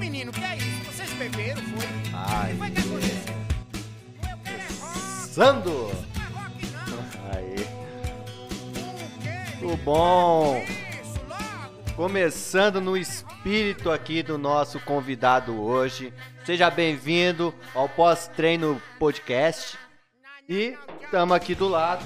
menino, que é isso? Vocês beberam, foi? Ai. O que foi que aconteceu? Eu quero é rock, Sando! não é rock não. Aí. Tudo bom? Começando no espírito aqui do nosso convidado hoje. Seja bem-vindo ao pós-treino podcast. E estamos aqui do lado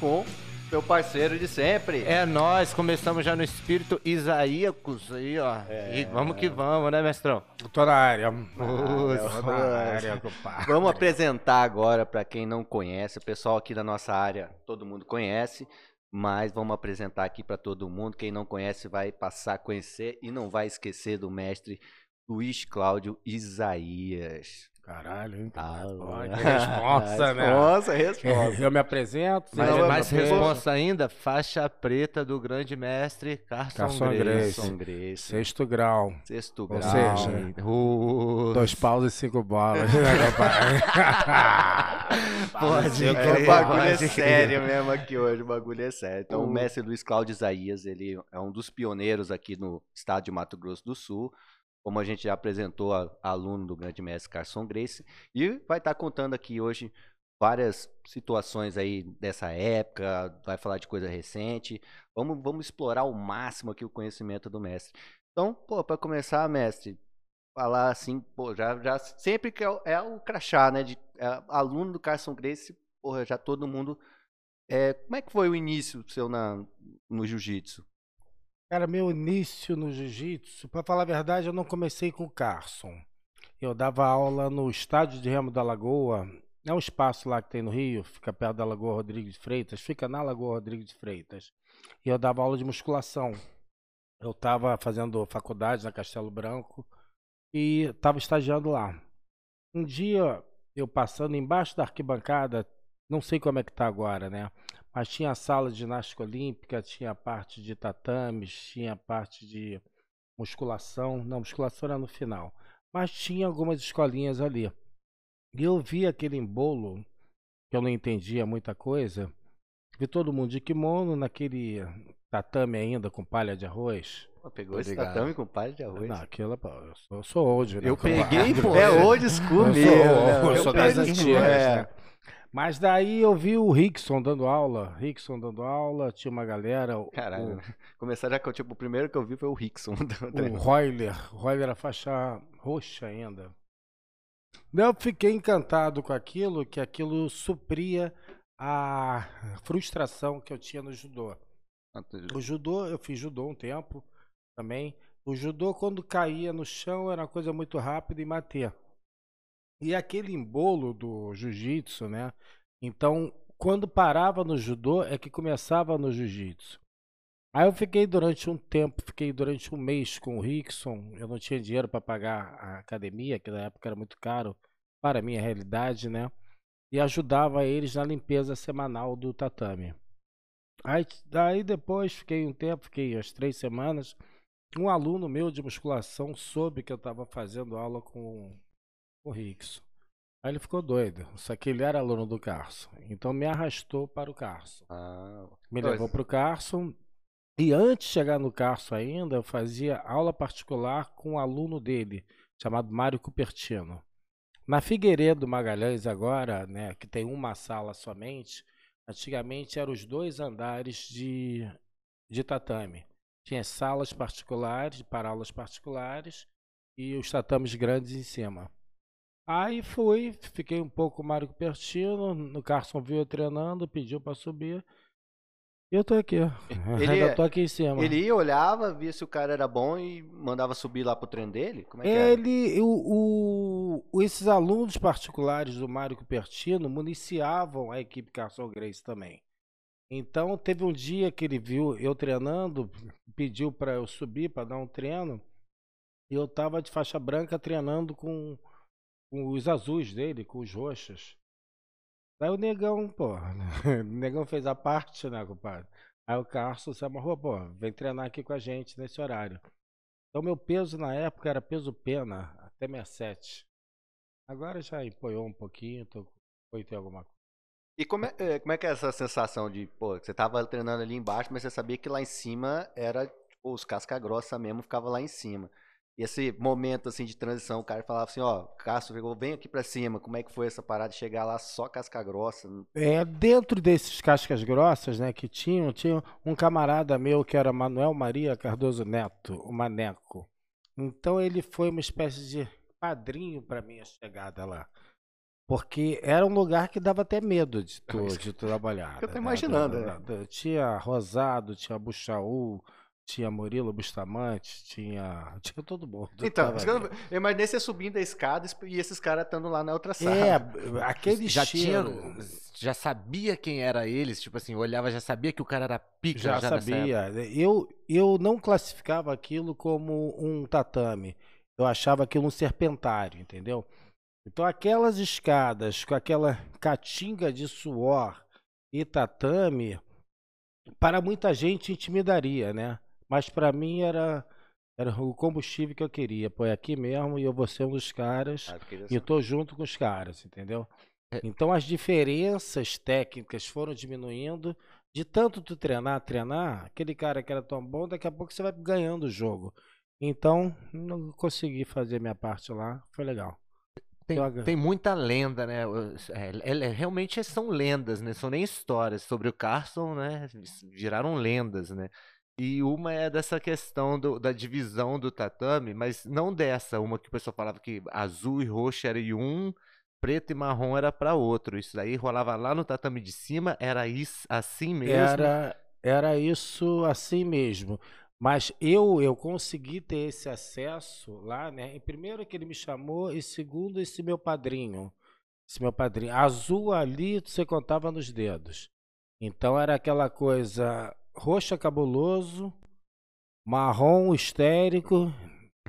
com meu parceiro de sempre. É nós, começamos já no espírito isaíacos aí, ó. É. E vamos que vamos, né, mestrão? Tô na área. Nossa. Tô na área, compadre. Vamos apresentar agora para quem não conhece. O pessoal aqui da nossa área, todo mundo conhece, mas vamos apresentar aqui para todo mundo. Quem não conhece vai passar a conhecer e não vai esquecer do mestre Luiz Cláudio Isaías. Caralho, hein? Ah, responsa, né? Responsa, responsa. Eu me apresento. Mas é eu- mais responsa ainda, faixa preta do grande mestre Carson, Carson Grace. Grace. Sexto grau. Sexto Ou grau. seja, Uh, Dois paus e cinco bolas. né? Pode É, crer, o bagulho é sério mesmo aqui hoje, o bagulho é sério. Então, o mestre Luiz Cláudio Isaías, ele é um dos pioneiros aqui no estado de Mato Grosso do Sul. Como a gente já apresentou, a- aluno do grande mestre Carson Grace. E vai estar contando aqui hoje várias situações aí dessa época, vai falar de coisa recente. Vamos, vamos explorar ao máximo aqui o conhecimento do mestre. Então, pô, para começar, mestre, falar assim, pô, já, já sempre que é, o- é o crachá, né? De é, aluno do Carson Grace, porra, já todo mundo. É, como é que foi o início seu na, no jiu-jitsu? Cara, meu início no jiu-jitsu, pra falar a verdade, eu não comecei com o Carson. Eu dava aula no estádio de Remo da Lagoa. É um espaço lá que tem no Rio, fica perto da Lagoa Rodrigues de Freitas, fica na Lagoa Rodrigues de Freitas. E eu dava aula de musculação. Eu estava fazendo faculdade na Castelo Branco e estava estagiando lá. Um dia, eu passando embaixo da arquibancada, não sei como é que tá agora, né? Mas tinha a sala de ginástica olímpica, tinha a parte de tatames, tinha a parte de musculação. Não, musculação era no final. Mas tinha algumas escolinhas ali. E eu vi aquele embolo, que eu não entendia muita coisa. Vi todo mundo de kimono, naquele tatame ainda com palha de arroz. Pô, pegou esse ligado. tatame com palha de arroz? Não, aquilo, pô, eu sou, eu sou old, né? eu peguei, pô. É old school Eu mesmo. sou, né? eu sou das peguei, antigas, é. né? Mas daí eu vi o Rickson dando aula, Rickson dando aula, tinha uma galera, o, Caralho. Começar já que eu, tipo, o primeiro que eu vi foi o Rickson. o, o. Royler, o Royler era faixa roxa ainda. Eu fiquei encantado com aquilo, que aquilo supria a frustração que eu tinha no judô. O judô, eu fiz judô um tempo também. O judô, quando caía no chão, era uma coisa muito rápida e mater. E aquele embolo do jiu-jitsu, né? Então, quando parava no judô, é que começava no jiu-jitsu. Aí eu fiquei durante um tempo, fiquei durante um mês com o Rickson. Eu não tinha dinheiro para pagar a academia, que na época era muito caro para a minha realidade, né? E ajudava eles na limpeza semanal do tatame. Aí, daí depois fiquei um tempo, fiquei as três semanas. Um aluno meu de musculação soube que eu estava fazendo aula com o Rickson. Aí ele ficou doido, só que ele era aluno do Carson. Então me arrastou para o Carson. Ah, Me Pois. levou para o Carson. E antes de chegar no Carson ainda, eu fazia aula particular com um aluno dele, chamado Mário Cupertino. Na Figueiredo Magalhães agora, né, que tem uma sala somente, antigamente eram os dois andares de, de tatame. Tinha salas particulares, para aulas particulares, e os tatames grandes em cima. Aí fui, fiquei um pouco com o Mário Cupertino, no Carson viu eu treinando, pediu para subir. E eu tô aqui. Ele- Ainda tô aqui em cima. Ele ia, olhava, via se o cara era bom e mandava subir lá pro treino dele? Como é que era? Ele, o, o- esses alunos particulares do Mário Cupertino municiavam a equipe Carson Grace também. Então teve um dia que ele viu eu treinando, pediu para eu subir para dar um treino, e eu tava de faixa branca treinando com, com os azuis dele, com os roxos. Daí o negão, pô, o negão fez a parte, né, compadre? Aí o Carson se amarrou, pô, vem treinar aqui com a gente nesse horário. Então meu peso na época era peso pena, até 67. Agora já empoiou um pouquinho, tô com 8 e alguma coisa. E como é, é, como é que é essa sensação de, pô, você tava treinando ali embaixo, mas você sabia que lá em cima era, tipo, os casca grossa mesmo ficava lá em cima. Esse momento assim de transição, o cara falava assim, ó, Castro, vem aqui pra cima, como é que foi essa parada de chegar lá só casca grossa? É, dentro desses cascas grossas, né, que tinham, tinha um camarada meu que era Manuel Maria Cardoso Neto, o Maneco. Então ele foi uma espécie de padrinho para minha chegada lá. Porque era um lugar que dava até medo de tu, de tu trabalhar. Eu tô né, imaginando, da- Tinha Rosado, tinha Buchaú, tinha Murilo Bustamante, tinha, tinha todo mundo. Então, eu, eu imaginei você subindo a escada e esses caras estando lá na outra sala. É, aquele já cheiro, tinha. Já sabia quem era eles, tipo assim, olhava, já sabia que o cara era pica Já, já, sabia. Eu, eu não classificava aquilo como um tatame. Eu achava aquilo um serpentário, entendeu? Então aquelas escadas com aquela catinga de suor e tatame, para muita gente intimidaria, né? Mas para mim era, era o combustível que eu queria. Pô, é aqui mesmo e eu vou ser um dos caras. Ah, E eu tô junto com os caras, entendeu? É. Então as diferenças técnicas foram diminuindo. De tanto tu treinar, treinar, aquele cara que era tão bom, daqui a pouco você vai ganhando o jogo. Então, não consegui fazer minha parte lá, foi legal. Tem, tem muita lenda, né? É- é- realmente são lendas, né? São nem histórias. Sobre o Carson, né? Viraram lendas, né? E uma é dessa questão do- da divisão do tatame, mas não dessa, uma que o pessoal falava que azul e roxo era um, preto e marrom era para outro. Isso daí rolava lá no tatame de cima, era isso, assim mesmo. Era, era isso assim mesmo. Mas eu eu consegui ter esse acesso lá, né? Em primeiro que ele me chamou, e segundo esse meu padrinho. Esse meu padrinho. Azul ali você contava nos dedos. Então era aquela coisa roxa cabuloso, marrom histérico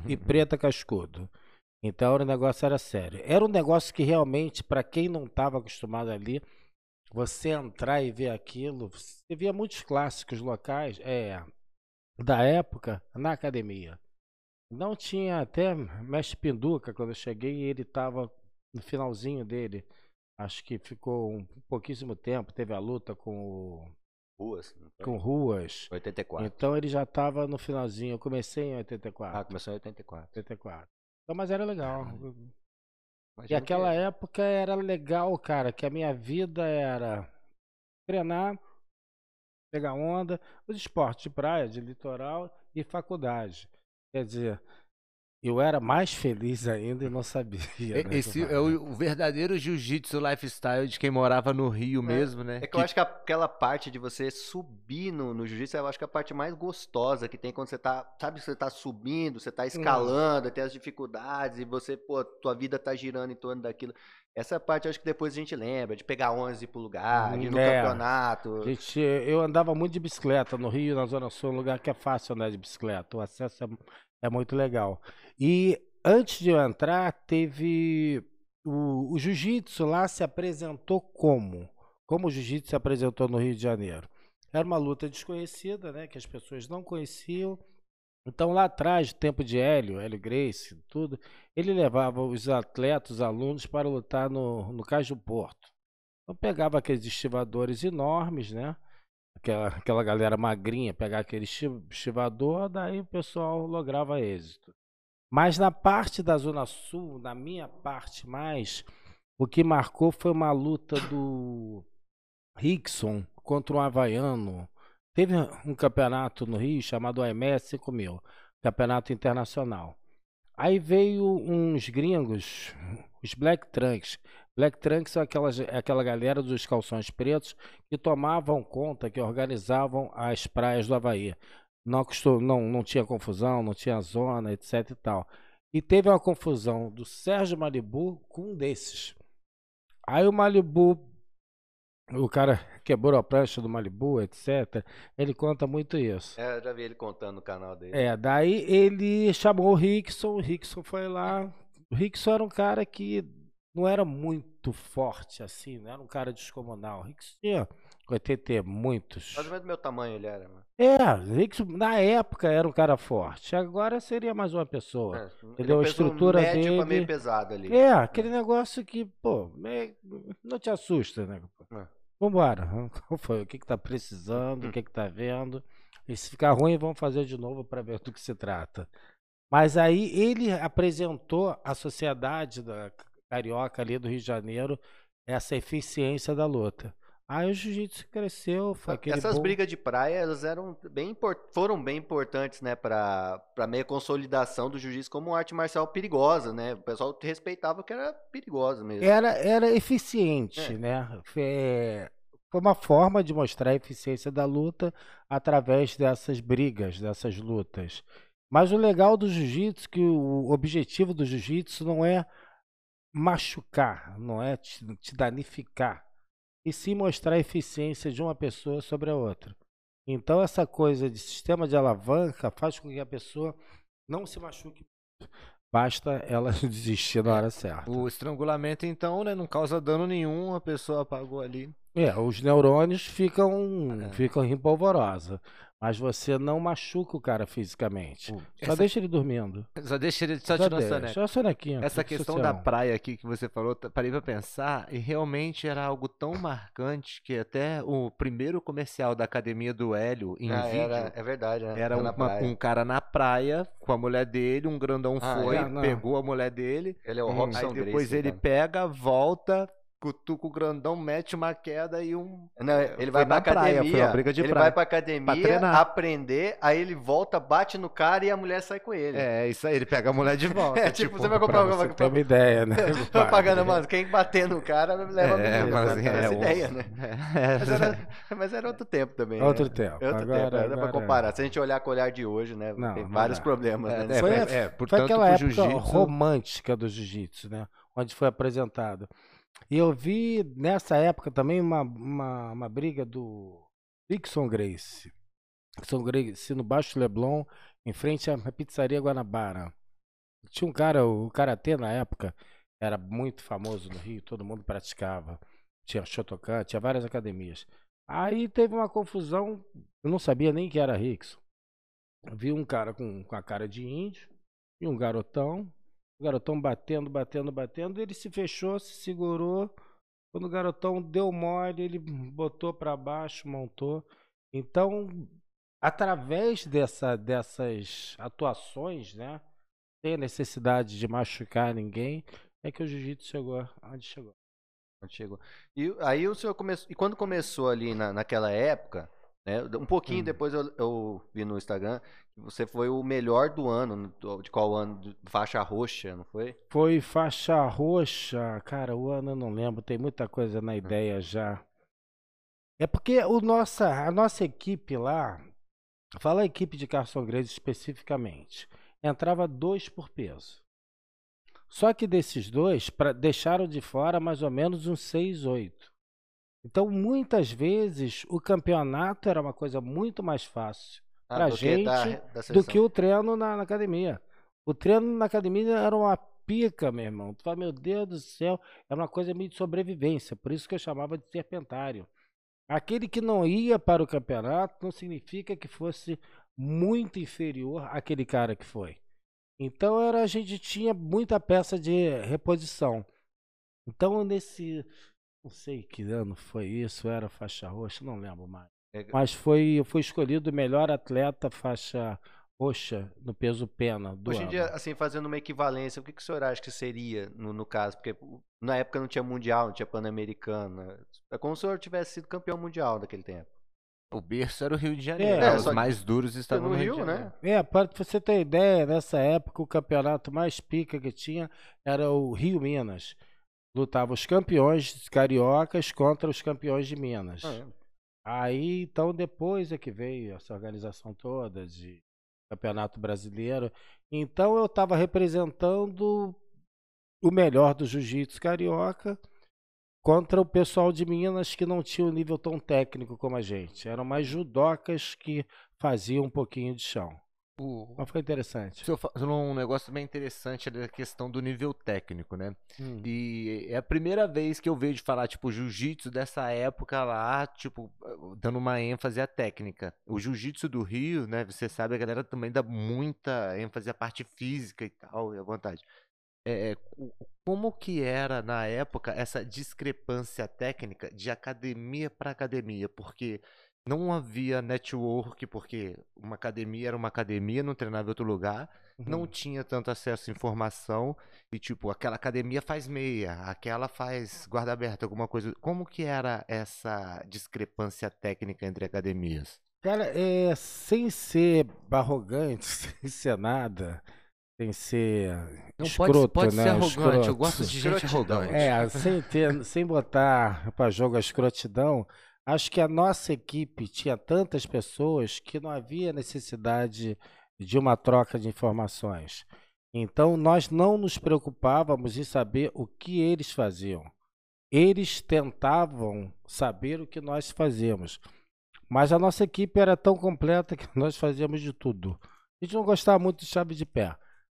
e preta cascudo. Então o negócio era sério. Era um negócio que realmente, para quem não estava acostumado ali, você entrar e ver aquilo, você via muitos clássicos locais, é, da época, na academia. Não tinha até Mestre Pinduca, quando eu cheguei, ele estava no finalzinho dele. Acho que ficou um pouquíssimo tempo, teve a luta com, o- Ruas. não foi? com Ruas. 84. Então ele já estava no finalzinho. Eu comecei em 84. Ah, começou em 84. 84. Então, mas era legal. E aquela que- época era legal, cara, que a minha vida era treinar, pegar onda, os esportes de praia, de litoral e faculdade. Quer dizer, eu era mais feliz ainda e não sabia. E- né, Esse que é o, verdadeiro jiu-jitsu lifestyle de quem morava no Rio mesmo, né? É que eu acho que aquela parte de você subir no, no jiu-jitsu, eu acho que é a parte mais gostosa que tem quando você tá, sabe, você tá subindo, você tá escalando, tem as dificuldades e você, pô, tua vida tá girando em torno daquilo. Essa parte eu acho que depois a gente lembra, de pegar 11 pro lugar, de ir no É. campeonato. Gente, eu andava muito de bicicleta no Rio, na Zona Sul, um lugar que é fácil andar de bicicleta. O acesso é, é muito legal. E antes de eu entrar, teve. O, o jiu-jitsu lá se apresentou como? Como o jiu-jitsu se apresentou no Rio de Janeiro? Era uma luta desconhecida, né? Que as pessoas não conheciam. Então, lá atrás, tempo de Hélio, Hélio Grace, tudo, ele levava os atletas, os alunos, para lutar no, no do Porto. Então pegava aqueles estivadores enormes, né? Aquela, aquela galera magrinha, pegar aquele esti- estivador, daí o pessoal lograva êxito. Mas na parte da Zona Sul, na minha parte mais, o que marcou foi uma luta do Rickson contra um havaiano. Teve um campeonato no Rio chamado AMS 5000, campeonato internacional. Aí veio uns gringos, os Black Trunks. Black Trunks são aquelas, aquela galera dos calções pretos que tomavam conta, que organizavam as praias do Havaí. Não, acostum- não, não tinha confusão, não tinha zona, etc e tal. E teve uma confusão do Sérgio Malibu com um desses. Aí o Malibu, o cara quebrou a prancha do Malibu, etc. Ele conta muito isso. É, eu já vi ele contando no canal dele. É, daí ele chamou o Rickson, o Rickson foi lá. O Rickson era um cara que não era muito forte assim, não era um cara descomunal. O Rickson tinha 80 e muitos. Mais ou menos do meu tamanho ele era, mano. É, na época era um cara forte. Agora seria mais uma pessoa. É, ele Entendeu? A estrutura médio pra dele- meio pesado ali. É, aquele negócio que, pô, me- não te assusta, né? É. Vambora. Qual foi? O que que tá precisando? O que que tá vendo? E se ficar ruim, vamos fazer de novo para ver do que se trata. Mas aí ele apresentou à sociedade da carioca ali do Rio de Janeiro essa eficiência da luta. Aí o jiu-jitsu cresceu, foi aquele Essas boom. brigas de praia, elas eram bem foram bem importantes, né, para para meia consolidação do jiu-jitsu como arte marcial perigosa, né? O pessoal respeitava que era perigosa mesmo. era, era eficiente, É. né? Foi, foi uma forma de mostrar a eficiência da luta através dessas brigas, dessas lutas. Mas o legal do jiu-jitsu, que o objetivo do jiu-jitsu não é machucar, não é te, te danificar, e sim mostrar a eficiência de uma pessoa sobre a outra. Então essa coisa de sistema de alavanca faz com que a pessoa não se machuque. Basta ela desistir na hora certa. O estrangulamento, então, né, não causa dano nenhum, a pessoa apagou ali. É, os neurônios ficam, É. ficam em polvorosa. Mas você não machuca o cara fisicamente. Só Essa- deixa ele dormindo. Só deixa ele só Só tirando deixa. soneca. Só a sonequinha. Essa questão da social. praia aqui que você falou, t- parei pra pensar, e realmente era algo tão marcante que até o primeiro comercial da Academia do Hélio em Ah, vídeo era, é verdade, né? era Tá uma- um cara na praia com a mulher dele, um grandão Ah, foi, é, não. pegou a mulher dele, Ele é o Hum. Robson aí depois Gracie, ele cara. pega, volta, cutuca o grandão, mete uma queda e um. Não, ele Foi vai pra na praia, academia. foi uma briga de ele praia. vai pra academia, treinar. aprender, aí ele volta, bate no cara e a mulher sai com ele. É, isso aí, ele pega a mulher de volta. É, tipo, você vai comprar Pra uma você ter uma ideia, né? propaganda, mano. Quem bater no cara leva a É, menina, mas sabe? é, Essa um- ideia, né? É, Mas era, mas era outro tempo também. né? Outro tempo. É outro Agora- tempo, não dá pra agora- comparar. Se a gente olhar com o olhar de hoje, né? Não, tem vários problemas, É, né? é, Foi, é, foi portanto, aquela época jiu-jitsu- romântica do jiu-jitsu, né? Onde foi apresentado. E eu vi nessa época também uma, uma, uma briga do Dixon Grace. Dixon Grace no Baixo Leblon, em frente à pizzaria Guanabara. Tinha um cara, o Karatê na época, era muito famoso no Rio, todo mundo praticava. Tinha Shotokan, tinha várias academias. Aí teve uma confusão, eu não sabia nem que era Rickson. Vi um cara com, com a cara de índio e um garotão. O garotão batendo, batendo, batendo. Ele se fechou, se segurou. Quando o garotão deu mole, ele botou para baixo, montou. Então, através dessa, dessas atuações, né? Sem a necessidade de machucar ninguém, é que o jiu-jitsu chegou onde chegou. Chegou. E aí o senhor começou. E quando começou ali na, naquela época, né? Um pouquinho Hum. depois eu, eu vi no Instagram que você foi o melhor do ano. De qual ano? De faixa roxa, não foi? Foi faixa roxa, cara, o ano eu não lembro, tem muita coisa na ideia já. É porque o nossa, a nossa equipe lá, fala a equipe de Carson Grace especificamente, entrava dois por peso. Só que desses dois, pra, deixaram de fora mais ou menos uns seis, oito. Então, muitas vezes, o campeonato era uma coisa muito mais fácil Pra do que da- gente, da do seleção. que o treino na, na academia. O treino na academia era uma pica, meu irmão. Tu fala, meu Deus do céu, é uma coisa meio de sobrevivência. Por isso que eu chamava de serpentário. Aquele que não ia para o campeonato não significa que fosse muito inferior àquele cara que foi. Então era, a gente tinha muita peça de reposição. Então nesse. Não sei que ano foi isso, era faixa roxa, não lembro mais. É, Mas foi, foi escolhido o melhor atleta faixa roxa no peso pena do Hoje em ano. dia, assim, fazendo uma equivalência, o que, que o senhor acha que seria no, no caso? Porque na época não tinha mundial, não tinha pan-americano. né? É como se o senhor tivesse sido campeão mundial naquele tempo. O berço era o Rio de Janeiro. É, né? só Os mais duros estavam no no Rio, Rio, de né? Janeiro. É, para você ter ideia, nessa época o campeonato mais pica que tinha era o Rio Minas. Lutava os campeões cariocas contra os campeões de Minas. Ah, é. Aí, então, depois é que veio essa organização toda de campeonato brasileiro. Então, eu estava representando o melhor do jiu-jitsu carioca contra o pessoal de Minas que não tinha um nível tão técnico como a gente. Eram mais judocas que faziam um pouquinho de chão. O... Mas foi interessante. Falou um negócio bem interessante ali da questão do nível técnico, né? Hum. E é a primeira vez que eu vejo falar, tipo, jiu-jitsu dessa época lá, tipo, dando uma ênfase à técnica. O jiu-jitsu do Rio, né? Você sabe, a galera também dá muita ênfase à parte física e tal, e à vontade. É, é, co- como que era na época essa discrepância técnica de academia para academia? Porque não havia network, porque uma academia era uma academia, não treinava em outro lugar, não Uhum. tinha tanto acesso à informação, e tipo, aquela academia faz meia, aquela faz guarda aberta, alguma coisa. Como que era essa discrepância técnica entre academias? Cara, é, sem ser arrogante, sem ser nada, sem ser Não escroto, pode, pode né? ser arrogante, eu Escroto. gosto de gente arrogante. É, sem ter, sem botar para jogo a escrotidão, acho que a nossa equipe tinha tantas pessoas que não havia necessidade de uma troca de informações. Então nós não nos preocupávamos em saber o que eles faziam. Eles tentavam saber o que nós fazíamos. Mas a nossa equipe era tão completa que nós fazíamos de tudo. A gente não gostava muito de chave de pé,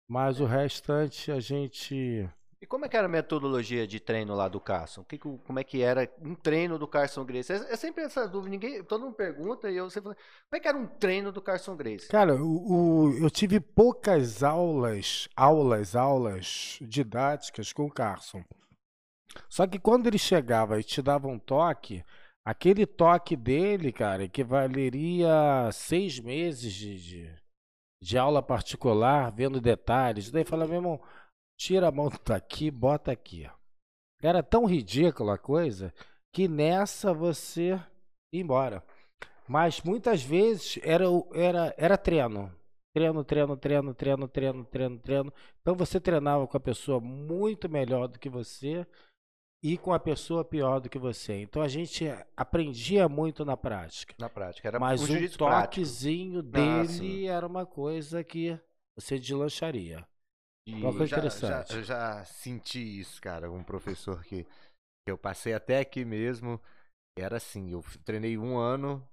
mas o restante a gente E como é que era a metodologia de treino lá do Carson? Que como é que era um treino do Carson Grace? É, é sempre essa dúvida, ninguém, todo mundo pergunta e eu sempre falo, como é que era um treino do Carson Grace? Cara, o, o- eu tive poucas aulas, aulas, aulas didáticas com o Carson. Só que quando ele chegava e te dava um toque, aquele toque dele, cara, equivaleria seis meses de, de, de aula particular, vendo detalhes. Daí fala, meu irmão, tira a mão daqui, bota aqui. Era tão ridícula a coisa que nessa você ia embora. Mas muitas vezes era, era, era treino. Treino, treino, treino, treino, treino, treino, treino. Então você treinava com a pessoa muito melhor do que você e com a pessoa pior do que você. Então a gente aprendia muito na prática. Na prática, era Mas um jiu-jitsu prático. toquezinho Ah, dele era uma coisa que você deslancharia. Uma coisa já, interessante. já- eu já senti isso, cara. Um professor que, que eu passei até aqui mesmo. Era assim, eu treinei um ano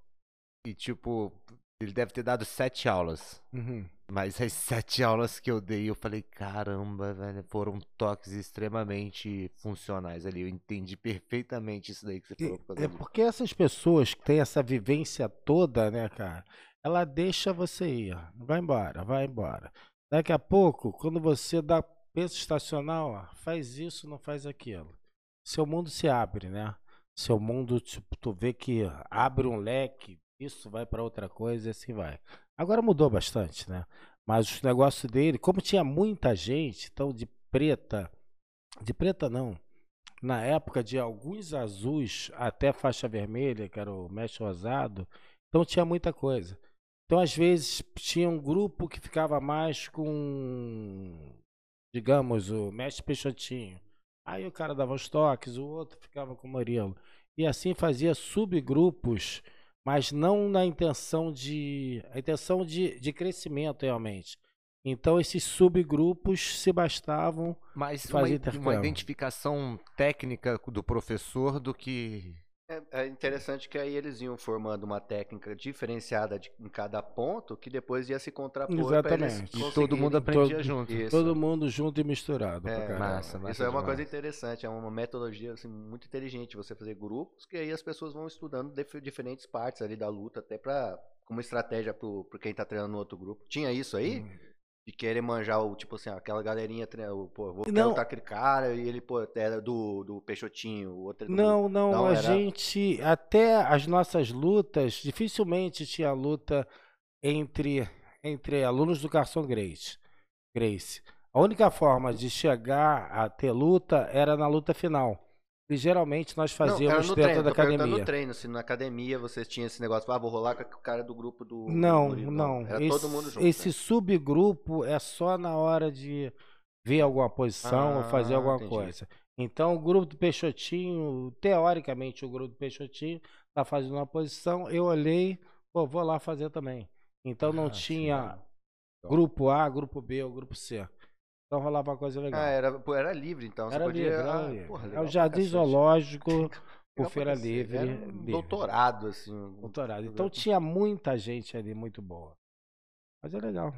e, tipo, ele deve ter dado sete aulas. Uhum. Mas as sete aulas que eu dei, eu falei, caramba, velho, foram toques extremamente funcionais ali. Eu entendi perfeitamente isso daí que você falou. por É porque essas pessoas que têm essa vivência toda, né, cara? Ela deixa você ir. Vai embora, vai embora. Daqui a pouco, quando você dá pensa estacionar, ó, faz isso, não faz aquilo. Seu mundo se abre, né? Seu mundo, tipo, tu vê que abre um leque, isso vai para outra coisa e assim vai. Agora mudou bastante, né? Mas o negócio dele, como tinha muita gente, então de preta, de preta não, na época de alguns azuis até faixa vermelha, que era o mestre rosado, então tinha muita coisa. Então, às vezes, tinha um grupo que ficava mais com, digamos, o mestre Peixotinho. Aí o cara dava os toques, o outro ficava com o Murilo. E assim fazia subgrupos, mas não na intenção de. A intenção de, de crescimento realmente. Então esses subgrupos se bastavam. Mas uma, i- uma intercâmbio. identificação técnica do professor do que. É, é interessante que aí eles iam formando uma técnica diferenciada de- em cada ponto que depois ia se contrapor Exatamente. E todo mundo aprendia todo- junto. Isso. Todo mundo junto e misturado. É, massa, massa Isso é uma demais. coisa interessante, é uma metodologia assim, muito inteligente você fazer grupos, que aí as pessoas vão estudando dif- diferentes partes ali da luta, até pra, como estratégia pro, pro quem tá treinando no outro grupo. Tinha isso aí? Hum. De querer manjar o, tipo assim, aquela galerinha, treina- o, pô, vou Não. lutar aquele cara, e ele, pô, era do, do Peixotinho, o outro é do... Não, não, Não, a era- gente até as nossas lutas, dificilmente tinha luta entre entre alunos do Carson Grace. Grace. A única forma de chegar a ter luta era na luta final. E geralmente nós Não, fazíamos no dentro treino, da academia. no treino, se na academia vocês tinham esse negócio, ah, vou rolar com o cara do grupo do... do Não, Murilo. não. Era esse, todo mundo junto, esse né? subgrupo é só na hora de ver alguma posição ou fazer Ah, alguma entendi. coisa. Então, o grupo do Peixotinho, teoricamente, o grupo do Peixotinho está fazendo uma posição. Eu olhei, pô, vou lá fazer também. Então, não Ah, sim, tinha legal. grupo A, grupo B ou grupo C. Então, rolava uma coisa legal. Ah, era, era livre, então. Era você podia, livre, era ah, livre. porra, é o Jardim. Zoológico, o Feira cacete. Livre. Era um livre. doutorado, assim. Doutorado. Então, tinha muita gente ali muito boa. Mas é legal.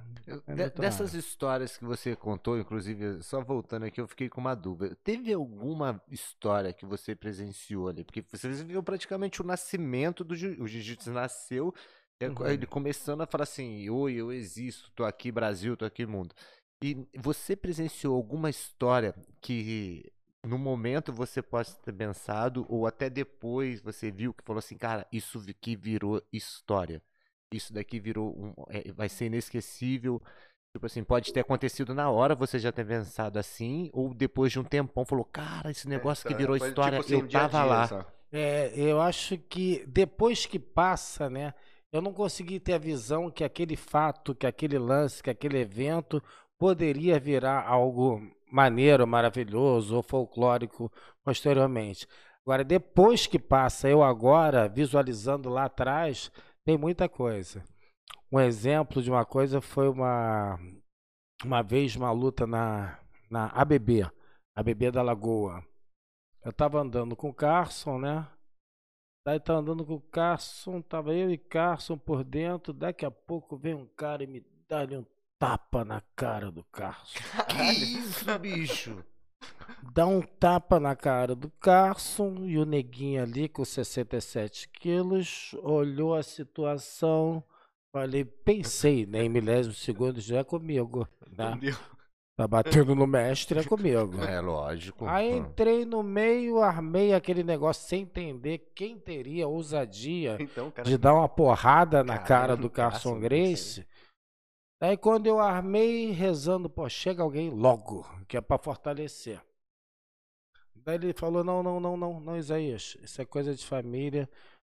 É de- dessas histórias que você contou, inclusive, só voltando aqui, eu fiquei com uma dúvida. Teve alguma história que você presenciou ali? Porque você viu praticamente o nascimento do jiu- o jiu-jitsu nasceu, é, Uhum. ele começando a falar assim: Oi, eu existo, tô aqui Brasil, tô aqui mundo. E você presenciou alguma história que no momento você pode ter pensado, ou até depois você viu que falou assim, cara, isso aqui virou história. Isso daqui virou um, é, vai ser inesquecível. Tipo assim, pode ter acontecido na hora, você já ter pensado assim, ou depois de um tempão falou, cara, esse negócio que virou Foi, história, tipo assim, eu um dia tava dia, lá. É, eu acho que depois que passa, né? Eu não consegui ter a visão que aquele fato, que aquele lance, que aquele evento poderia virar algo maneiro, maravilhoso ou folclórico posteriormente. Agora, depois que passa, eu agora, visualizando lá atrás, tem muita coisa. Um exemplo de uma coisa foi uma, uma vez uma luta na, na ABB, ABB da Lagoa. Eu tava andando com o Carson, né? Daí tá andando com o Carson, tava eu e Carson por dentro. Daqui a pouco vem um cara e me dá um tapa na cara do Carson. Que isso, bicho? Dá um tapa na cara do Carson e o neguinho ali com 67 quilos olhou a situação. Falei, pensei, né? Em milésimo segundo já é comigo. Né? Entendeu? Tá batendo no mestre, é comigo. É lógico. Aí Ah. entrei no meio, armei aquele negócio sem entender quem teria ousadia Então, cara. de dar uma porrada na Caramba, cara do Carson. Grace. Aí quando eu armei, rezando, pô, chega alguém logo, que é pra fortalecer. Daí ele falou, não, não, não, não, não, Isaías, isso é coisa de família,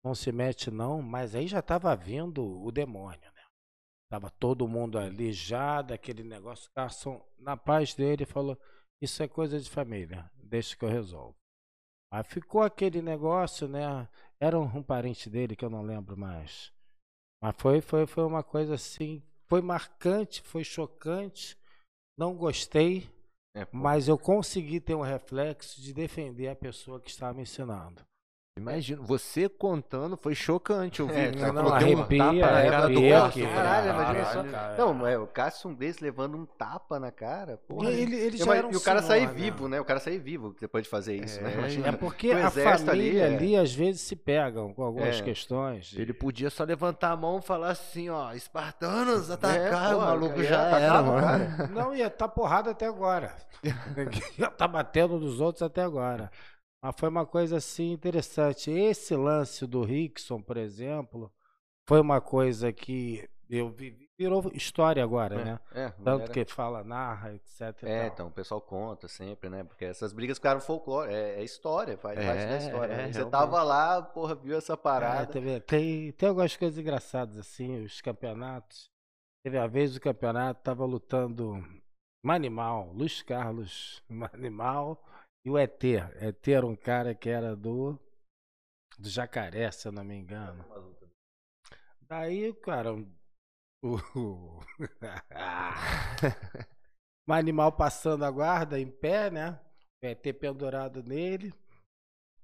não se mete não, mas aí já tava vindo o demônio, né? Tava todo mundo ali já, daquele negócio, Carson, na paz dele, falou, isso é coisa de família, deixa que eu resolvo. Aí ficou aquele negócio, né? Era um, um parente dele que eu não lembro mais. Mas foi, foi, foi uma coisa assim, foi marcante, foi chocante. Não gostei, É, mas eu consegui ter um reflexo de defender a pessoa que estava me ensinando. Imagina, você contando foi chocante ouvir. É, tá, não, falou, deu um arrepia, tapa na cara do arrepia que- Caralho, imagina só. Não, é o Carson Grace levando um tapa na cara. Porra. Ele, ele E já era um e o cara sair né? vivo, né? O cara sair vivo depois de fazer isso, né? É, Imagina. É porque O a exército ali, família é. ali, às vezes se pegam com algumas É. questões. Ele podia só levantar a mão e falar assim, ó, espartanos, atacar, É, o pô, maluco já atacar era, o mano. cara. Não, ia tá porrada até agora. ia tá batendo nos outros até agora. Mas foi uma coisa assim interessante. Esse lance do Rickson, por exemplo, foi uma coisa que eu vi, virou história agora, né? É, Tanto que fala, narra, etc. É, então o pessoal conta sempre, né? Porque essas brigas ficaram folclore, é, é história, faz parte É, da história. é, né? Você tava lá, porra, viu essa É, parada. teve- tem, tem algumas coisas engraçadas assim, os campeonatos. Teve a vez o campeonato tava lutando Manimal, Luiz Carlos Manimal e o ET. ET era um cara que era do do Jacaré, se eu não me engano. Daí, cara, o, o Manimal passando a guarda em pé, né? O ET pendurado nele.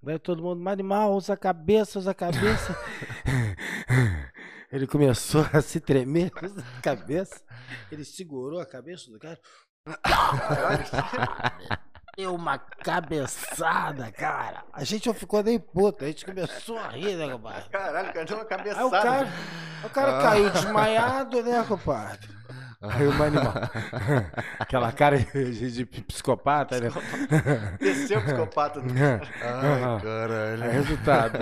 Daí todo mundo, Manimal, usa a cabeça, usa a cabeça. Ele começou a se tremer, usa a cabeça. Ele segurou a cabeça do cara. Deu uma cabeçada, cara. A gente não ficou nem puto, a gente começou a rir, né, compadre? Caralho, cara deu uma Aí cabeçada. o cara, o cara caiu desmaiado, né, compadre? Aí o animal. Aquela cara de, de psicopata, né? Desceu o psicopata do Ai, caralho. Aí, resultado.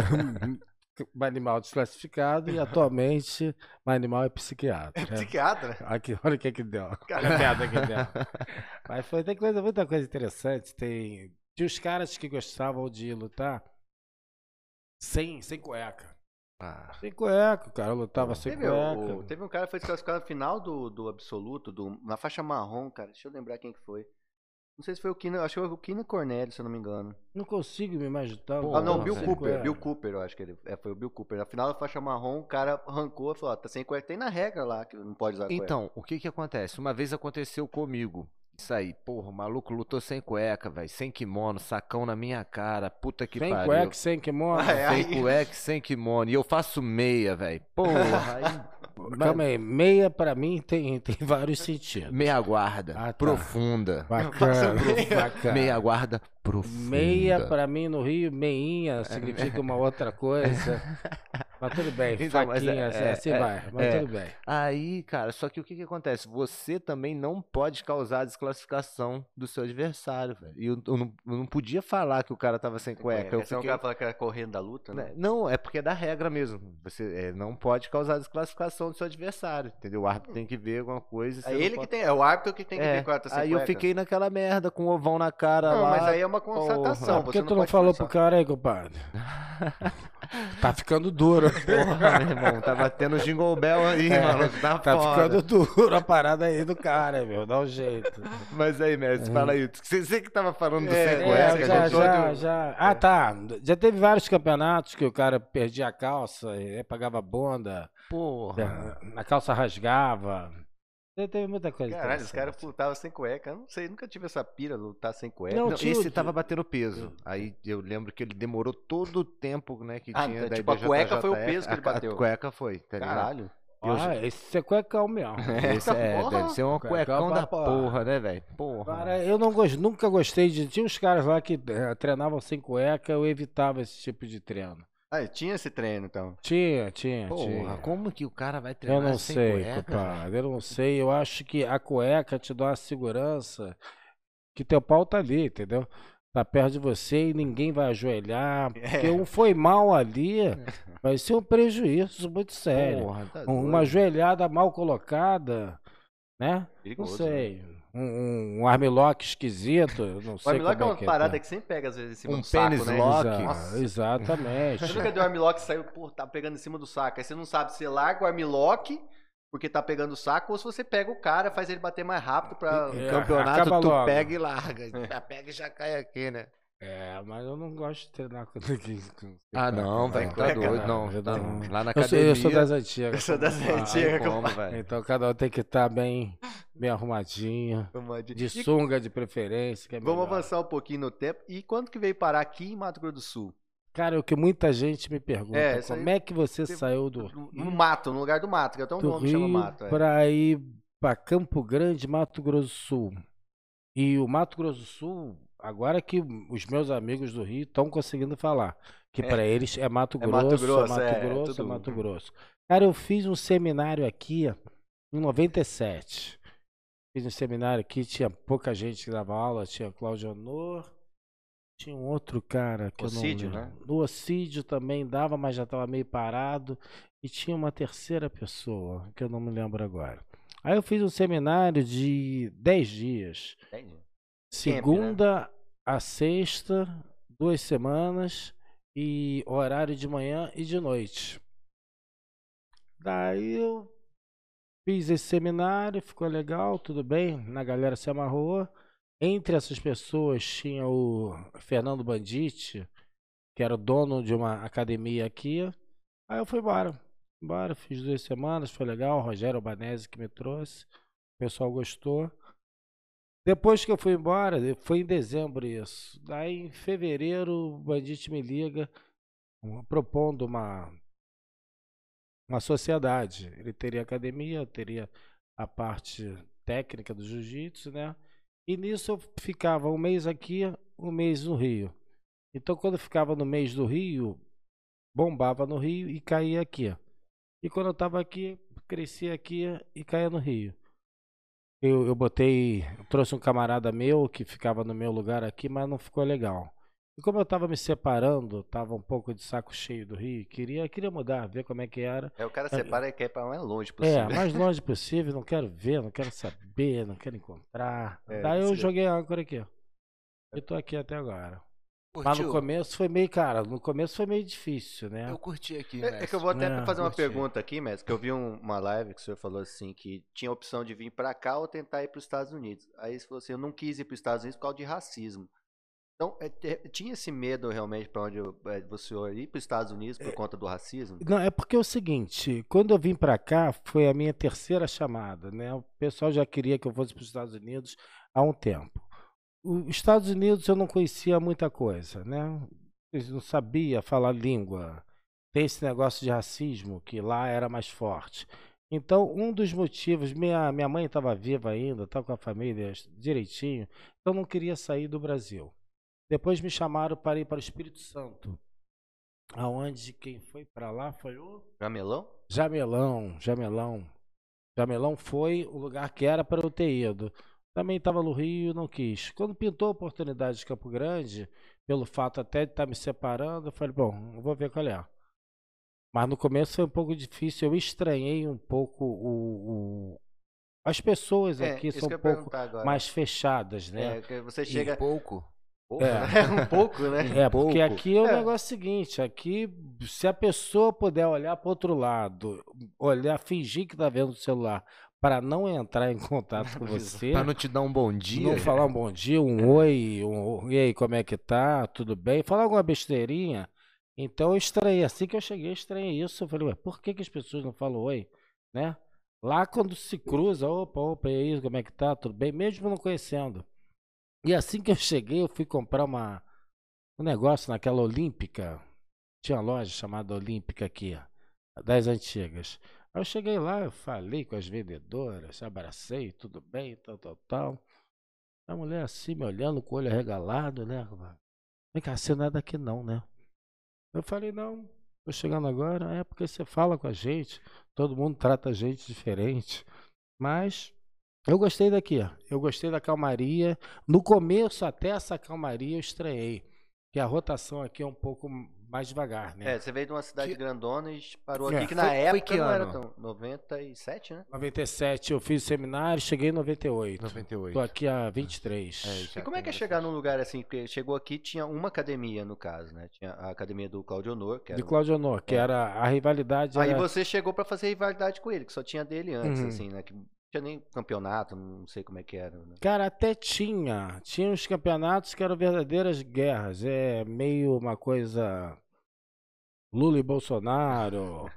Animal desclassificado e atualmente o animal é psiquiatra. É psiquiatra. Aqui, olha o que que deu. Cara. A piada que deu. Mas foi, tem coisa, muita coisa interessante. Tem, tinha os caras que gostavam de lutar sem, sem cueca. Ah, Sem cueca, o cara lutava sem Teve, cueca. o- teve um cara que foi desclassificado no final do, do absoluto, do, na faixa marrom, cara. Deixa eu lembrar quem que foi. Não sei se foi o Kina, acho que foi o Kina Cornélio, se eu não me engano. Não consigo me imaginar. Pô, ah, não, Bill. Cooper. Bill Cooper, eu acho que ele. É, foi o Bill Cooper. Na final da faixa marrom, o cara arrancou e falou: ó, tá sem cueca. Tem na regra lá que não pode usar cueca. Então, o que que acontece? Uma vez aconteceu comigo. Isso aí, porra, o maluco lutou sem cueca, velho, sem kimono, sacão na minha cara, puta que Sem pariu. cueca, sem kimono. Ah, é? Sem aí- cueca, sem kimono. E eu faço meia, velho. Porra, aí, Calma aí, meia pra mim tem, tem vários sentidos. meia guarda, Ah, tá. profunda. Bacana, meia. bacana. Meia guarda profunda. Meia pra mim no Rio, meinha significa uma outra coisa. Mas tudo bem, Então, mas faquinha, é- assim, é- assim é- vai. Mas é. tudo bem. Aí, cara, só que o que que acontece? Você também não pode causar a desclassificação do seu adversário, velho. E eu, eu não, eu não podia falar que o cara tava sem cueca. Eu é um fiquei- cara falar que era correndo da luta, né? né? Não, é porque é da regra mesmo. Você é, não pode causar desclassificação do seu adversário, entendeu? O árbitro tem que ver alguma coisa. É não ele que pode- tem, é o árbitro que tem que É, ver qual tá sem aí eu cueca. fiquei naquela merda com o ovão na cara Não, lá. mas aí é uma constatação. Por que tu não pode falou forçar. pro cara aí, compadre? tá ficando duro. Porra, meu irmão, tá batendo jingle bell aí, É, mano. Tá, Tá ficando duro a parada aí do cara, meu. Dá um jeito. Mas aí, mestre, fala aí. Você, você que tava falando do É, é, já, já, já. Ah, tá. Já teve vários campeonatos que o cara perdia a calça, e aí pagava bonda, Porra. a calça rasgava. Teve muita coisa. Caralho, os caras lutavam sem cueca. Eu não sei, nunca tive essa pira de lutar sem cueca. Não, Não, tinha esse tava batendo peso. Aí eu lembro que ele demorou todo o tempo, né, que Ah, tinha então, tipo, a cueca foi o peso que ele bateu. A cueca foi, tá ligado? Caralho. Ah, esse é cuecão mesmo. Esse é, porra. deve ser um Cuecão da porra. porra, né, velho? Porra. Cara, eu não gost... nunca gostei de. Tinha uns caras lá que eh, treinavam sem cueca, eu evitava esse tipo de treino. Ah, tinha esse treino, então. Tinha, tinha, Porra, tinha. como que o cara vai Eu treinar não sem sei, cueca? compadre. Eu não sei. Eu acho que a cueca te dá uma segurança que teu pau tá ali, entendeu? Tá perto de você e ninguém vai ajoelhar. Porque É. um foi mal ali, vai ser um prejuízo muito sério. Porra, tá Um- doido. Uma ajoelhada mal colocada, né? Não Perigoso. sei. Um, um, um armlock esquisito, eu não O sei armlock é como uma é que parada tá. que sempre pega às vezes em cima Um do saco, pênis né? lock. Exa- Nossa. Exatamente. Você nunca deu armlock e saiu, pô, tá pegando em cima do saco. Aí você não sabe se você larga o armlock porque tá pegando o saco ou se você pega o cara faz ele bater mais rápido pra... Em É, campeonato, tu logo. pega e larga. Já pega e já cai aqui, né? É, mas eu não gosto de treinar com ninguém. Ah, não, velho, tá doido. não, Não, eu tá- lá na Eu sou, academia. eu sou das antigas. Eu sou das antigas. Como, velho. Então cada um tem que estar bem, bem arrumadinho. De E sunga de preferência. Que é Vamos avançar um pouquinho no tempo. E quando que veio parar aqui em Mato Grosso do Sul? Cara, o que muita gente me pergunta, É, como é que você saiu do, No, mato, no lugar do mato, que até um do nome chama Rio mato. É. para ir para Campo Grande, Mato Grosso do Sul? E o Mato Grosso do Sul, agora que os meus amigos do Rio estão conseguindo falar, que É. para eles é Mato É Grosso, Mato é Grosso, Mato é, Grosso, é Mato Grosso. Cara, eu fiz um seminário aqui em 97. Fiz um seminário aqui, tinha pouca gente que dava aula, tinha Cláudio Honor, tinha um outro cara que Ocídio, eu não né? No Ocídio também dava, mas já estava meio parado. E tinha uma terceira pessoa, que eu não me lembro agora. Aí eu fiz um seminário de 10 dias. Entendi. Né? Segunda a sexta, duas semanas, e horário de manhã e de noite. Daí eu fiz esse seminário, ficou legal, tudo bem, a galera se amarrou. Entre essas pessoas tinha o Fernando Bandite, que era o dono de uma academia aqui. Aí eu fui embora. Embora, fiz duas semanas, foi legal. O Rogério Albanese que me trouxe. O pessoal gostou. Depois que eu fui embora, foi em dezembro isso. Daí em fevereiro o Bandite me liga propondo uma uma sociedade. Ele teria academia, teria a parte técnica do jiu-jitsu, né? E nisso eu ficava um mês aqui, um mês no Rio. Então quando eu ficava no mês do Rio, bombava no Rio e caía aqui. E quando eu estava aqui, crescia aqui e caía no Rio. Eu, eu botei, eu trouxe um camarada meu que ficava no meu lugar aqui, mas não ficou legal. E como eu estava me separando, estava um pouco de saco cheio do Rio, queria, queria mudar, ver como é que era. É, o cara É, separa e quer ir pra mais longe É, possível. mais longe possível, não quero ver, não quero saber, não quero encontrar. É, Daí eu joguei a âncora aqui. E tô aqui até agora. Mas no começo foi meio, cara, no começo foi meio difícil, né? Eu curti aqui, É, é que eu vou até É, fazer uma curti. pergunta aqui, mestre, que eu vi um- uma live que o senhor falou assim, que tinha a opção de vir pra cá ou tentar ir para os Estados Unidos. Aí você falou assim, eu não quis ir para os Estados Unidos por causa de racismo. Então, é, é, tinha esse medo realmente para onde eu, é, você ir para os Estados Unidos por conta do racismo? Não, é porque é o seguinte, quando eu vim pra cá, foi a minha terceira chamada, né? O pessoal já queria que eu fosse para os Estados Unidos há um tempo. Os Estados Unidos eu não conhecia muita coisa, né? Eu não sabia falar língua. Tem esse negócio de racismo que lá era mais forte. Então, um dos motivos, minha, minha mãe estava viva ainda, estava com a família direitinho, então não queria sair do Brasil. Depois me chamaram para ir para o Espírito Santo. Aonde quem foi pra lá foi o Jamelão? Jamelão, Jamelão. Jamelão foi o lugar que era para eu ter ido. Também estava no Rio e não quis. Quando pintou a oportunidade de Campo Grande, pelo fato até de estar me separando, eu falei, bom, eu vou ver qual é. Mas no começo foi um pouco difícil, eu estranhei um pouco o. o- As pessoas É, aqui são um pouco mais fechadas, né? É, você E chega. pouco. Pouco, É. né? um pouco, né? É, porque pouco. aqui é o É. negócio seguinte, aqui, se a pessoa puder olhar para outro lado, olhar, fingir que tá vendo o celular, para não entrar em contato com você, Pra não te dar um bom dia. não falar um bom dia, um oi, um e aí, como é que tá, tudo bem, falar alguma besteirinha, então eu estranhei, assim que eu cheguei, eu estranhei isso, eu falei, ué, por que, que as pessoas não falam oi, né? Lá quando se cruza, opa, opa, e aí, como é que tá, tudo bem, mesmo não conhecendo. E assim que eu cheguei, eu fui comprar uma, um negócio naquela Olímpica. Tinha uma loja chamada Olímpica aqui, das antigas. Aí eu cheguei lá, eu falei com as vendedoras, abracei, tudo bem, tal, tal, tal. A mulher assim, me olhando com o olho arregalado, né? Vem cá, você não é daqui não, né? Eu falei, não, tô chegando agora, é porque você fala com a gente, todo mundo trata a gente diferente. Mas eu gostei daqui, eu gostei da calmaria. No começo, até essa calmaria, eu estranhei. Que a rotação aqui é um pouco mais devagar, né? É, você veio de uma cidade Que- grandona e parou É. aqui, que na Foi- foi época que não era ano? tão. 97, né? 97 eu fiz seminário, cheguei em 98. 98. Tô aqui há 23. É, E como é que é chegar num lugar assim? Porque chegou aqui, tinha uma academia, no caso, né? Tinha a academia do Claudio Honor, que era. De Claudio Honor, que É. era a rivalidade. Aí era- você chegou pra fazer rivalidade com ele, que só tinha dele antes, Uhum. assim, né? Que não tinha nem campeonato, não sei como é que era. Né? Cara, até tinha. Tinha uns campeonatos que eram verdadeiras guerras. É meio uma coisa. Lula e Bolsonaro.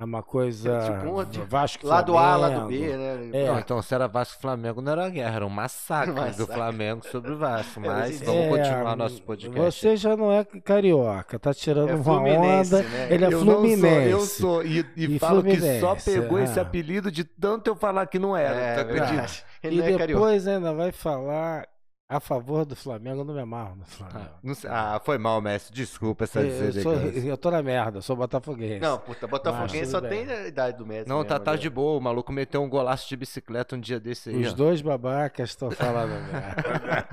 É uma coisa. Tipo, um de- Vasco Lá do A, lá do. B, né? É. Não, então se era Vasco e Flamengo não era guerra, era um massacre, do Massacre. Flamengo sobre o Vasco. É, Mas mas vamos É, continuar nosso podcast. Você já não é carioca, tá tirando É uma fluminense, onda. né? Ele é eu não sou, fluminense. eu sou. E, e E falo que só Fluminense, pegou esse ah. apelido de tanto eu falar que não era. É, tu acredita? E é carioca. depois ainda vai falar a favor do Flamengo. Eu não me amarro no Flamengo. Ah, ah, foi mal, mestre. Desculpa essa eu, eu, sou, deselegância. eu tô na merda, sou botafoguense. Não, puta, Botafoguense só tem a idade do Messi. Não, mesmo, tá, tá né? de boa. O maluco meteu um golaço de bicicleta um dia desse aí. Os ó. dois babacas estão falando merda.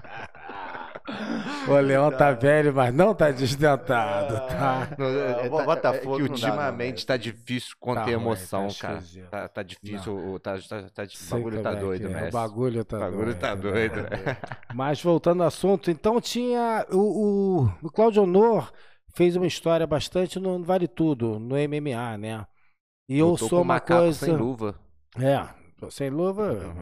O Leão tá velho, mas não tá desdentado, tá? Não, é- Ah, é- o tá- Botafogo é que não dá, não, ultimamente velho. tá difícil conter Tá ruim, emoção, tá cara. Tá, tá difícil, o, tá, tá, tá, o bagulho tá como é doido, é, mestre. O bagulho tá O bagulho doido. tá né? doido, né? Mas voltando ao assunto, então tinha. O, o, o Claudio Honor fez uma história bastante no Vale Tudo, no MMA, né? E eu sou uma macaco coisa. sem luva. É, tô sem luva.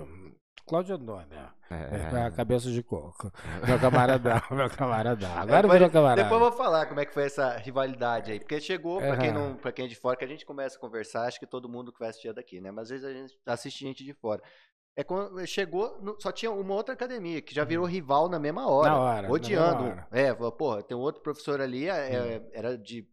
Cláudio Honor, né? É, É, com a cabeça de coco. Meu camaradão, meu camaradão. Agora Depois- virou camarada. Depois eu vou falar como é que foi essa rivalidade aí. Porque chegou, pra quem, não, pra quem é de fora, que a gente começa a conversar, acho que todo mundo que vai assistir é daqui, né? Mas às vezes a gente assiste gente de fora. É quando chegou, no- só tinha uma outra academia, que já virou rival na mesma hora. Uhum. Na hora, na Odiando. mesma hora. É, falou, porra, tem um outro professor ali, é, é, era de,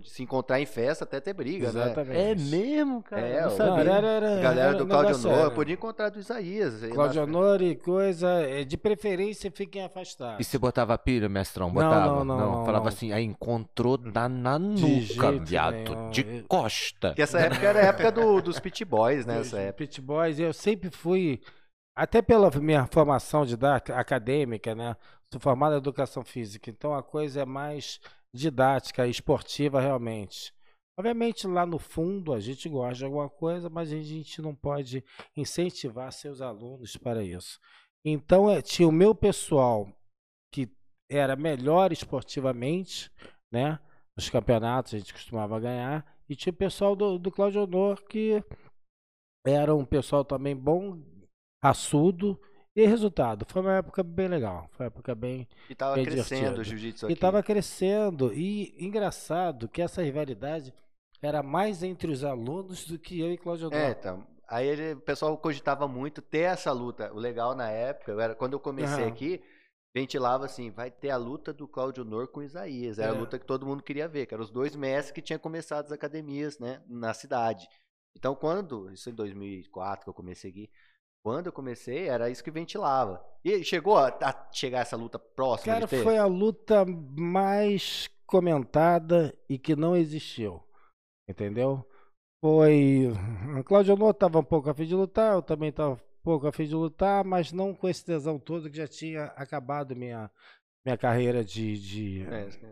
de se encontrar em festa até ter briga, né? Exatamente. É mesmo, cara? É, não o- Não, sabia. era, era, Galera era do Claudio Honor, podia encontrar do Isaías. aí Claudio na- Honor e coisa, é, de preferência fiquem afastados. E você botava pilha, mestrão? Não, Botava? não, não, não, Falava não. assim, aí encontrou na, na De nuca, viado. nenhum. De costa. Porque essa época era a época do, dos Pit Boys, né? Os Essa época. Pit Boys, eu sempre fui, até pela minha formação didática, acadêmica, né? Sou formado em educação física, então a coisa é mais didática, esportiva realmente. Obviamente lá no fundo a gente gosta de alguma coisa, mas a gente não pode incentivar seus alunos para isso. Então é, tinha o meu pessoal que era melhor esportivamente, né? Nos campeonatos a gente costumava ganhar, e tinha o pessoal do, do Claudio Honor que era um pessoal também bom, raçudo, e resultado, foi uma época bem legal, foi uma época bem E tava Bem crescendo divertido. o jiu-jitsu e aqui. estava crescendo. E engraçado que essa rivalidade era mais entre os alunos do que eu e Cláudio É, Honor. então. Aí ele- o pessoal cogitava muito ter essa luta. O legal na época, eu era, quando eu comecei Aham. aqui, ventilava assim, vai ter a luta do Claudio Honor com o Isaías. Era a É. luta que todo mundo queria ver, que eram os dois mestres que tinham começado as academias, né, na cidade. Então quando, isso em 2004 que eu comecei aqui, quando eu comecei, era isso que ventilava. E chegou a, a chegar essa luta próxima Cara, foi a luta mais comentada e que não existiu. Entendeu? Foi. A Cláudia Honor estava um pouco a fim de lutar, eu também estava um pouco a fim de lutar, mas não com esse tesão todo que já tinha acabado minha, minha carreira de, de,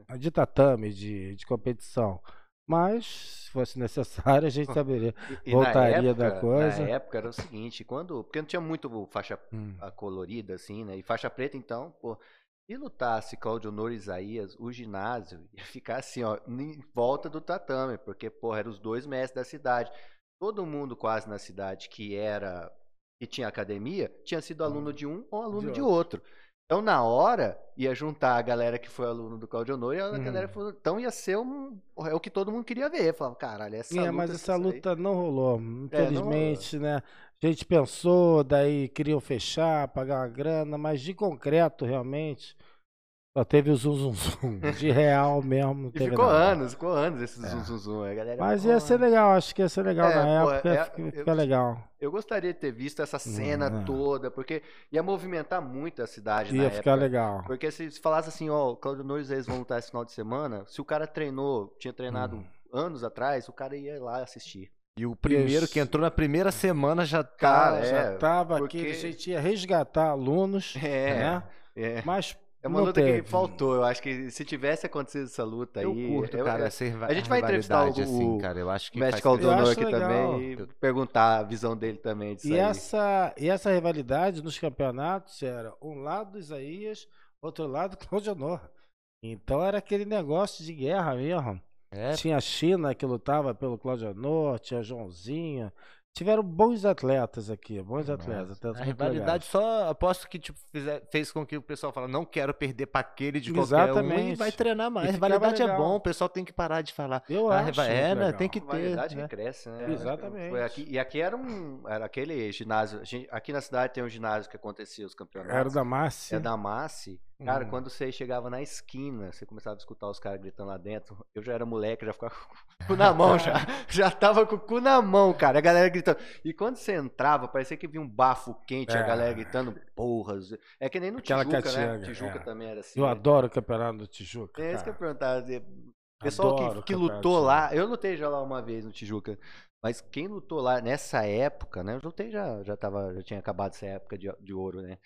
É, de tatame, de, de competição. Mas, se fosse necessário, a gente saberia. E- e Voltaria na da época, coisa. Na época era o seguinte, quando. Porque não tinha muito faixa Hum. colorida, assim, né? E faixa preta, então, pô. Se lutasse Claudio Honor e Isaías, o ginásio ia ficar assim, ó, em volta do tatame, porque, porra, eram os dois mestres da cidade. Todo mundo quase na cidade que era. que tinha academia, tinha sido aluno de um ou aluno de, De outro. Então, na hora, ia juntar a galera que foi aluno do Claudio Honor e a Hum. galera foi. Então ia ser um. É o que todo mundo queria ver. Falava, caralho, essa É, luta. mas se essa luta não rolou. rolou. Infelizmente, né? A gente pensou, daí queriam fechar, pagar uma grana, mas de concreto, realmente, só teve o zum zum zum. De real mesmo. Não E teve ficou nada. anos, ficou anos esse É. zum zum zum. A galera, Mas ia ser legal, acho que ia ser legal É, na pô, época, é- fica, eu- fica legal. Eu gostaria de ter visto essa cena Hum, é. toda, porque ia movimentar muito a cidade na Ia ficar época. legal. Porque se se falasse assim, ó, o Claudio Nunes eles vão lutar esse final de semana, se o cara treinou, tinha treinado Hum. anos atrás, o cara ia lá assistir. E o primeiro Isso. que entrou na primeira semana já tá. Cara, é, Já tava porque- aqui, a gente ia resgatar alunos, É, né? é. Mas É uma não luta que faltou. Eu acho que se tivesse acontecido essa luta eu aí. curto, eu- cara, essa a gente vai entrevistar o- assim, cara. Eu acho que o Honor acho aqui legal. também e perguntar a visão dele também disso E aí. essa, e essa rivalidade nos campeonatos era um lado Isaías, outro lado Claudio Honor. Então era aquele negócio de guerra mesmo. É, Tinha a China que lutava pelo Claudio Honor, tinha Joãozinho. Tiveram bons atletas aqui, bons atletas. atletas A rivalidade só aposto que tipo, fizer- fez com que o pessoal fala, não quero perder pra aquele de qualquer um e Exatamente. vai treinar mais. E A rivalidade é bom, o pessoal tem que parar de falar. Eu a acho. é, né? Tem que A ter. variedade né? que cresce, né? Exatamente. Foi aqui, e aqui era um. Era aquele ginásio. a gente- Aqui na cidade tem um ginásio que acontecia os campeonatos. Era o da Márcia. É da Massi. Cara, Hum. quando você chegava na esquina, você começava a escutar os caras gritando lá dentro. Eu já era moleque, já ficava com o cu na mão, já. Já tava com o cu na mão, cara. A galera gritando. E quando você entrava, parecia que vinha um bafo quente, a É. galera gritando, porras. É que nem no Aquela Tijuca, né? catinga, Tijuca é. também era assim. Eu né? adoro o campeonato do Tijuca. É isso que eu perguntar. assim, Pessoal Adoro que, que lutou lá, eu lutei já lá uma vez no Tijuca, mas quem lutou lá nessa época, né? Eu lutei já, já tava, já tinha acabado essa época de, de ouro, né?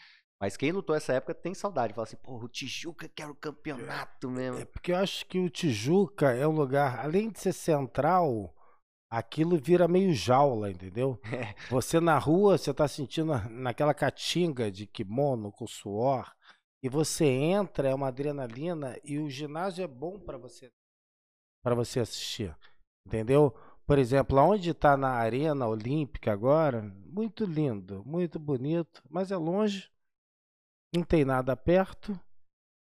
Mas quem lutou essa época tem saudade, fala assim, porra, o Tijuca que era o campeonato mesmo. É porque eu acho que o Tijuca é um lugar, além de ser central, aquilo vira meio jaula, entendeu? É. Você na rua, você tá sentindo na- naquela catinga de kimono com suor, e você entra, é uma adrenalina, e o ginásio é bom para você para você assistir, entendeu? Por exemplo, aonde está na Arena Olímpica agora, muito lindo, muito bonito, mas é longe, não tem nada perto.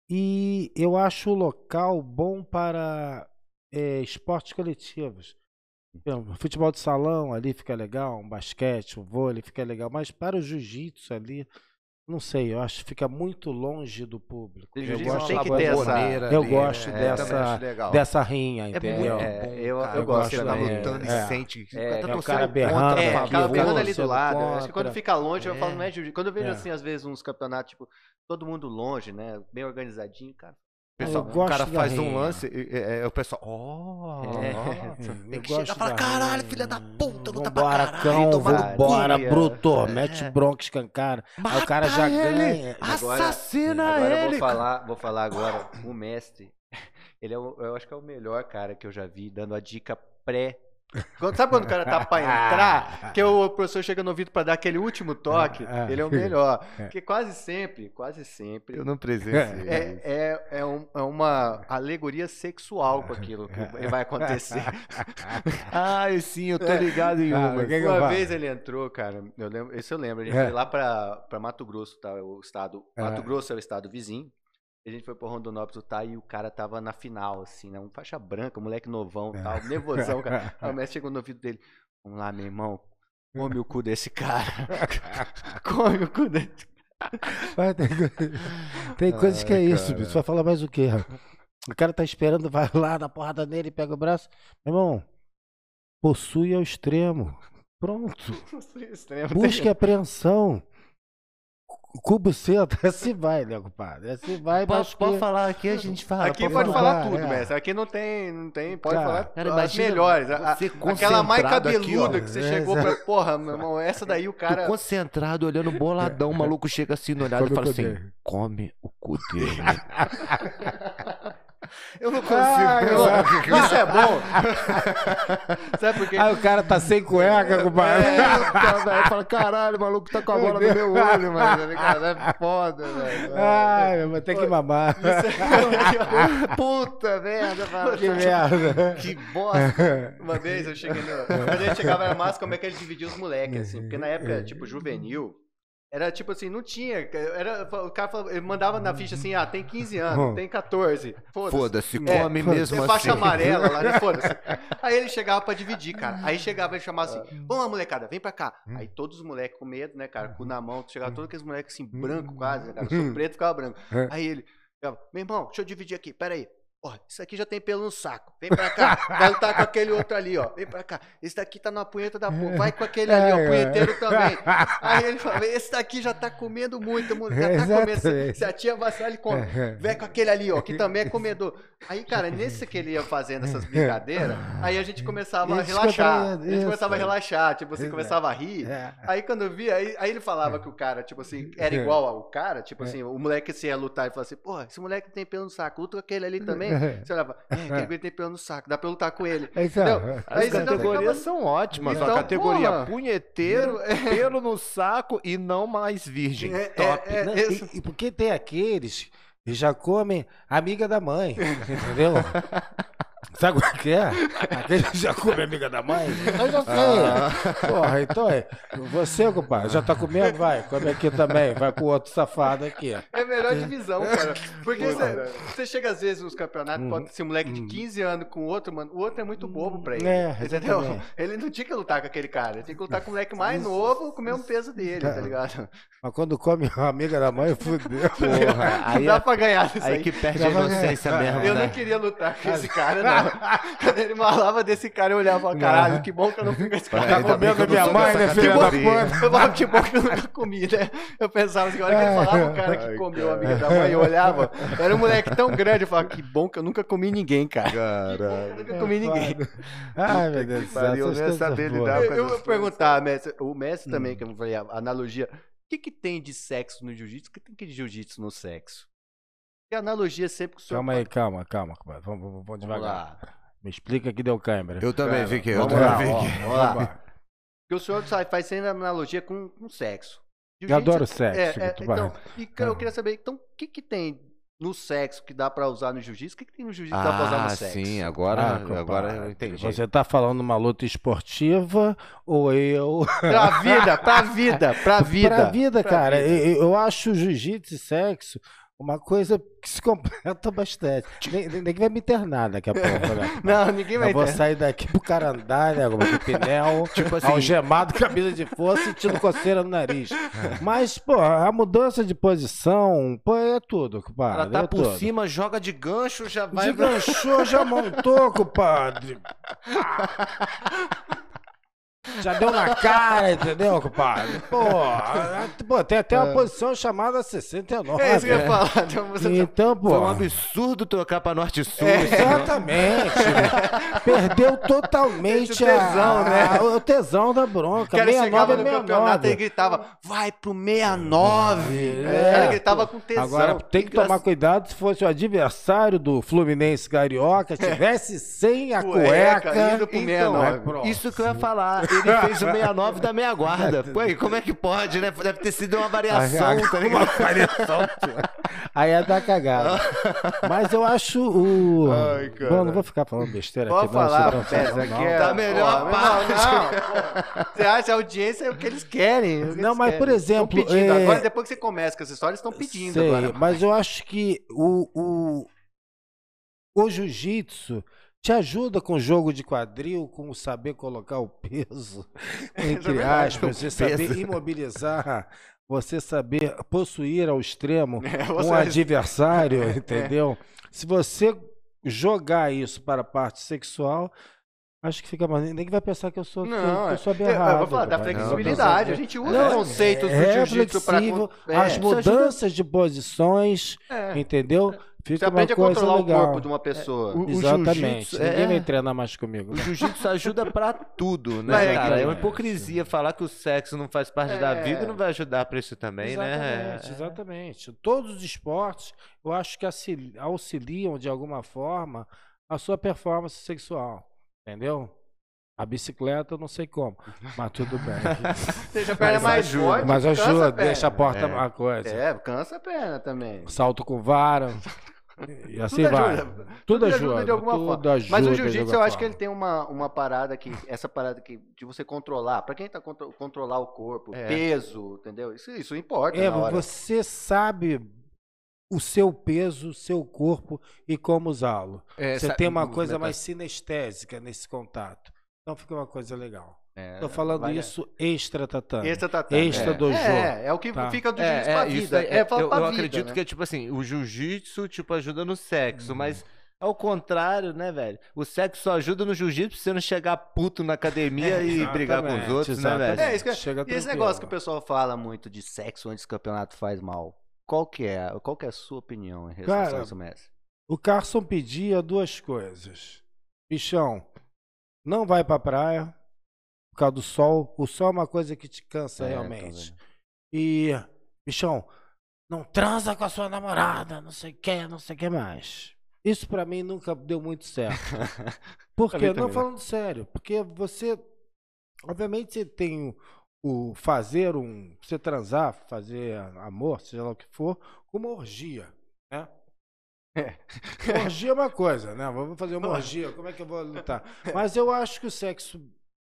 E eu acho o local bom para eh, esportes coletivos. Futebol de salão ali fica legal, um basquete, um vôlei fica legal, mas para o jiu-jitsu ali, não sei, eu acho que fica muito longe do público. O Eu gosto, tem que ter essa- eu gosto é, dessa- dessa rinha, É entendeu? muito É, bom, eu- cara. eu gosto Você tá lutando é. e sente. É, é o cara contra, berrando, É, a acaba favor. berrando ali do lado. Eu Acho que quando contra. fica longe, eu É. falo, não é Quando eu vejo É. assim, às vezes, uns campeonatos, tipo, todo mundo longe, né? Bem organizadinho, cara. O pessoal- o cara faz um lance, e- é, o pessoal. Oh, É. Tem que chegar e falar, caralho, filha da puta, luta pra Vambora, caralho. cão, toma no cu." vambora, Vadia. bruto. É. Mete bronca, escancara. Aí o cara já ele! ganha. Agora- Assassina Agora eu ele! vou falar, vou falar agora, o mestre, ele é o, eu acho que é o melhor cara que eu já vi, dando a dica pré. Quando- sabe quando o cara tá pra entrar? Que o professor chega no ouvido pra dar aquele último toque, Ah, ah. ele é o melhor. É. Porque quase sempre, quase sempre, Eu não presenciei. é, é, é, um- é uma alegoria sexual com aquilo que vai acontecer. Ah, sim, eu tô ligado em uma. que eu Uma faço? vez ele entrou, cara, eu lembro, esse eu lembro, a gente É. foi lá pra, pra Mato Grosso, tá? O estado. Mato É. Grosso é o estado vizinho. A gente foi pro Rondonópolis lutar e o cara tava na final, assim, né? Um faixa branca, moleque novão É. tal, nervosão, cara. Aí o mestre chegou no ouvido dele. Vamos lá, meu irmão. Come o cu desse cara. Come o cu desse Vai, tem tem coisas que é isso, cara. bicho. Vai falar mais o quê? O cara tá esperando, vai lá, dá porrada nele, pega o braço. Meu irmão, possui ao extremo. Pronto. Extremo. Busque apreensão. Com buceta, assim vai, né, compadre? Assim vai, mas Pode, pode que- falar aqui, a gente fala. Aqui pode pode falar. falar tudo, é. mestre. Aqui não tem, não tem, pode Cara, falar cara, as melhores. A- aquela mais aqui, cabeluda ó. que você É, chegou exato. pra. Porra, meu irmão, essa daí o cara. concentrado, olhando boladão, o maluco chega assim no olhado e fala assim: come o cu dele. Eu não consigo. Ah, eu- Isso é bom. Sabe por quê? Aí o cara tá sem cueca, compadre. Eita, velho. Fala, caralho, o maluco tá com a bola no meu olho, mano. Cara, é foda, velho. Ai, eu vou ter que mamar. Puta merda, mano. Que merda. Que bosta. Uma vez eu cheguei no. Quando a gente chegava na massa, como é que ele dividia os moleques, assim? Porque na época, tipo, juvenil. Era tipo assim, não tinha. Era, o cara falava- ele mandava na ficha assim: ah, tem 15 anos, tem 14. Foda-se. Foda-se, É, come foda-se. mesmo É assim. faixa amarela lá, né? Foda-se. Aí ele chegava pra dividir, cara. Aí chegava ele chamava assim: Vamos lá, molecada, vem pra cá. Aí todos os moleques com medo, né, cara? Com na mão, chegava todos aqueles moleques assim, branco quase, né, cara? Sou preto ficava branco. Aí ele, ficava, meu irmão, deixa eu dividir aqui, pera aí. Ó, isso aqui já tem pelo no saco. Vem pra cá. Vai lutar com aquele outro ali, ó. Vem pra cá. Esse daqui tá na punheta da porra. Vai com aquele ali, ó. Punheteiro também. Aí ele fala, esse daqui já tá comendo muito, mano. Já tá comendo. Se, a tia vacilar, ele come. Vem com aquele ali, ó, que também é comedor. Aí, cara, nesse que ele ia fazendo essas brincadeiras, aí a gente começava a relaxar. A gente começava a relaxar, tipo, você Exato. começava a rir. É. Aí quando eu via, aí, aí ele falava que o cara, tipo assim, era igual ao cara, tipo assim, o moleque se ia lutar e falava assim, porra, esse moleque tem pelo no saco, luta com aquele ali também. Você olhava, é, aquele ali tem pelo no saco, dá pra lutar com ele. Então, Entendeu? As Aí você já categorias são ótimas. Então, a categoria porra. punheteiro, pelo no saco e não mais virgem. É, Top. é, é, Né? E, e porque tem aqueles que já comem amiga da mãe, entendeu? Sabe o que é? Aqueles que já comem amiga da mãe? Eu já sei. Porra, então é. Você, compadre, já tá comendo? Vai, come aqui também. Vai com o outro safado aqui. É a melhor divisão, cara. Porque você, você chega às vezes nos campeonatos, Uhum. pode ser um moleque de 15 anos com outro, mano. O outro é muito bobo pra ele. É, entendeu? Ele não tinha que lutar com aquele cara. Ele tinha que lutar com o moleque mais novo com o mesmo peso dele, tá ligado? Mas quando come a amiga da mãe, fudeu. Porra, aí, Dá é- pra ganhar isso aí aí. que perde a inocência mesmo, Eu né? não queria lutar com esse cara, não. Quando ele malava desse cara, eu olhava e falava, caralho, que bom que eu não fui com esse cara. Tá comendo eu minha mãe, né, filha da puta? Que bom que eu nunca comi, né? Eu pensava assim, a hora que ele falava o cara que comeu a amiga da mãe, eu olhava, era um moleque tão grande, eu falava, que bom que eu nunca comi ninguém, cara. Eu nunca comi ninguém. Ai, meu Deus do céu. essas eu ia saber lidar com eu vou perguntar, mestre, o mestre também, que eu falei, a analogia, o que que tem de sexo no jiu-jitsu? O que tem de jiu-jitsu no sexo? Analogia sempre que o senhor... Calma aí, calma, calma. Vamos, vamos, vamos Vamos devagar. lá. Me explica que deu câimbra. Eu também Cara, fiquei, eu vamos também lá, fiquei. ó. Vamos lá. Porque o senhor sabe, faz sempre analogia com, com sexo. Eu adoro sexo, É, é, então, e que eu queria saber, então, o que que tem no sexo que dá pra usar no jiu-jitsu? O que que tem no jiu-jitsu que dá pra usar no Ah, sexo? sim, agora, Ah, agora eu entendi. Você tá falando uma luta esportiva ou eu. Pra vida, pra vida, pra vida. pra vida, pra cara, vida. Eu, eu acho jiu-jitsu e sexo uma coisa que se completa bastante. Ninguém vai me internar daqui a pouco, né? Não, ninguém vai Eu vou sair daqui pro cara andar, né? Com pneu, Tipo assim- algemado, camisa de força, sentindo coceira no nariz. Mas, pô, a mudança de posição, pô, é tudo, compadre. Ela tá é por tudo. cima, joga de gancho, já vai. Desganchou, já montou, compadre. Já deu na cara, entendeu, compadre? Pô, pô tem até uma posição chamada 69. É isso que eu ia né? falar. Então, pô. Foi um absurdo trocar pra norte e sul. É. isso não. Exatamente. Perdeu totalmente Esse tesão, a- né? a- o tesão da bronca. O cara 69 chegava é no campeonato e 69. gritava, vai pro 69. É, o cara gritava com tesão. Agora tem que tomar cuidado se fosse o adversário do Fluminense Carioca, tivesse sem a Cueca, cueca. indo pro Então, 69. pronto. isso que eu ia falar. Ele fez o 69 da meia guarda. Pô, e como é que pode, né? Deve ter sido uma variação, tá ligado? Uma variação. Aí é dar cagada. Mas eu acho o. Ai, cara. Bom, não vou ficar falando besteira Pode aqui, não. falar, não, aqui não. é... Tá melhor Pô, parte. Não, pô. Você acha a audiência é o que eles querem. é que Não, eles mas, querem. por exemplo, Estão pedindo. é- Agora, depois que você começa com essa história, eles estão pedindo Sei, agora. mas eu acho que o, o, o jiu-jitsu te ajuda com o jogo de quadril, com o saber colocar o peso, entre verdade, aspas, você saber imobilizar, você saber possuir ao extremo É, um adversário, entendeu? Se você jogar isso para a parte sexual, Acho que fica mais. Nem que vai pensar que eu sou, eu- Não, que é- eu sou eu, eu aberrado. vou falar da flexibilidade. não, a gente usa os conceitos do é jiu-jitsu pra. flexível, É, As mudanças de posições, é. entendeu? Você Fica uma aprende a controlar legal. o corpo de uma pessoa. o- o Exatamente. jiu-jitsu Ninguém é- vai treinar mais comigo. O jiu-jitsu ajuda pra tudo, né, cara? É uma é, hipocrisia falar que o sexo não faz parte da É. vida e não vai ajudar pra isso também, né? Exatamente, exatamente. Todos os esportes, eu acho que auxili- auxiliam de alguma forma a sua performance sexual, entendeu? A bicicleta, eu não sei como, mas tudo bem. Deixa a perna Mas mais ajuda. forte. mas cansa ajuda, perna. deixa a porta É. uma coisa. É, cansa a perna também. Salto com vara. E assim Tudo vai. ajuda. Tudo, Tudo ajuda, ajuda de alguma tudo forma. ajuda Mas o jiu-jitsu, eu acho que ele tem uma, uma parada que. Essa parada que de você controlar. Pra quem tá contro- controlar o corpo, É. peso, entendeu? Isso, isso importa. É, você sabe o seu peso, o seu corpo e como usá-lo. É, Você tem uma coisa mais sinestésica nesse contato. Então fica uma coisa legal. É, Tô falando vale- isso extra tatame. Extra tatame. Extra é. dojo. É, é o que Tá. fica do É, jiu-jitsu pra é, isso vida. É, é, fala eu, pra eu vida, acredito né? que é tipo assim, o jiu-jitsu, tipo, ajuda no sexo, mas ao contrário, né, velho? O sexo só ajuda no jiu-jitsu pra você não chegar puto na academia e brigar com os Exatamente, outros, né, exatamente. velho? É, isso que, Chega e esse negócio que o pessoal fala muito de sexo antes que o campeonato faz mal. Qual que é? Qual que é a sua opinião em relação Cara, a isso, mestre? O Carson pedia duas coisas. Bichão, não vai pra praia por causa do sol. O sol é uma coisa que te cansa É, realmente. E, bichão, não transa com a sua namorada, não sei o que, não sei o que mais. Isso pra mim nunca deu muito certo. Por quê? Não não. falando sério, porque você obviamente você tem o, o fazer um, você transar, fazer amor, seja lá o que for, com uma orgia, né? Orgia é uma coisa, né? Vamos fazer uma orgia, como é que eu vou lutar? Mas eu acho que o sexo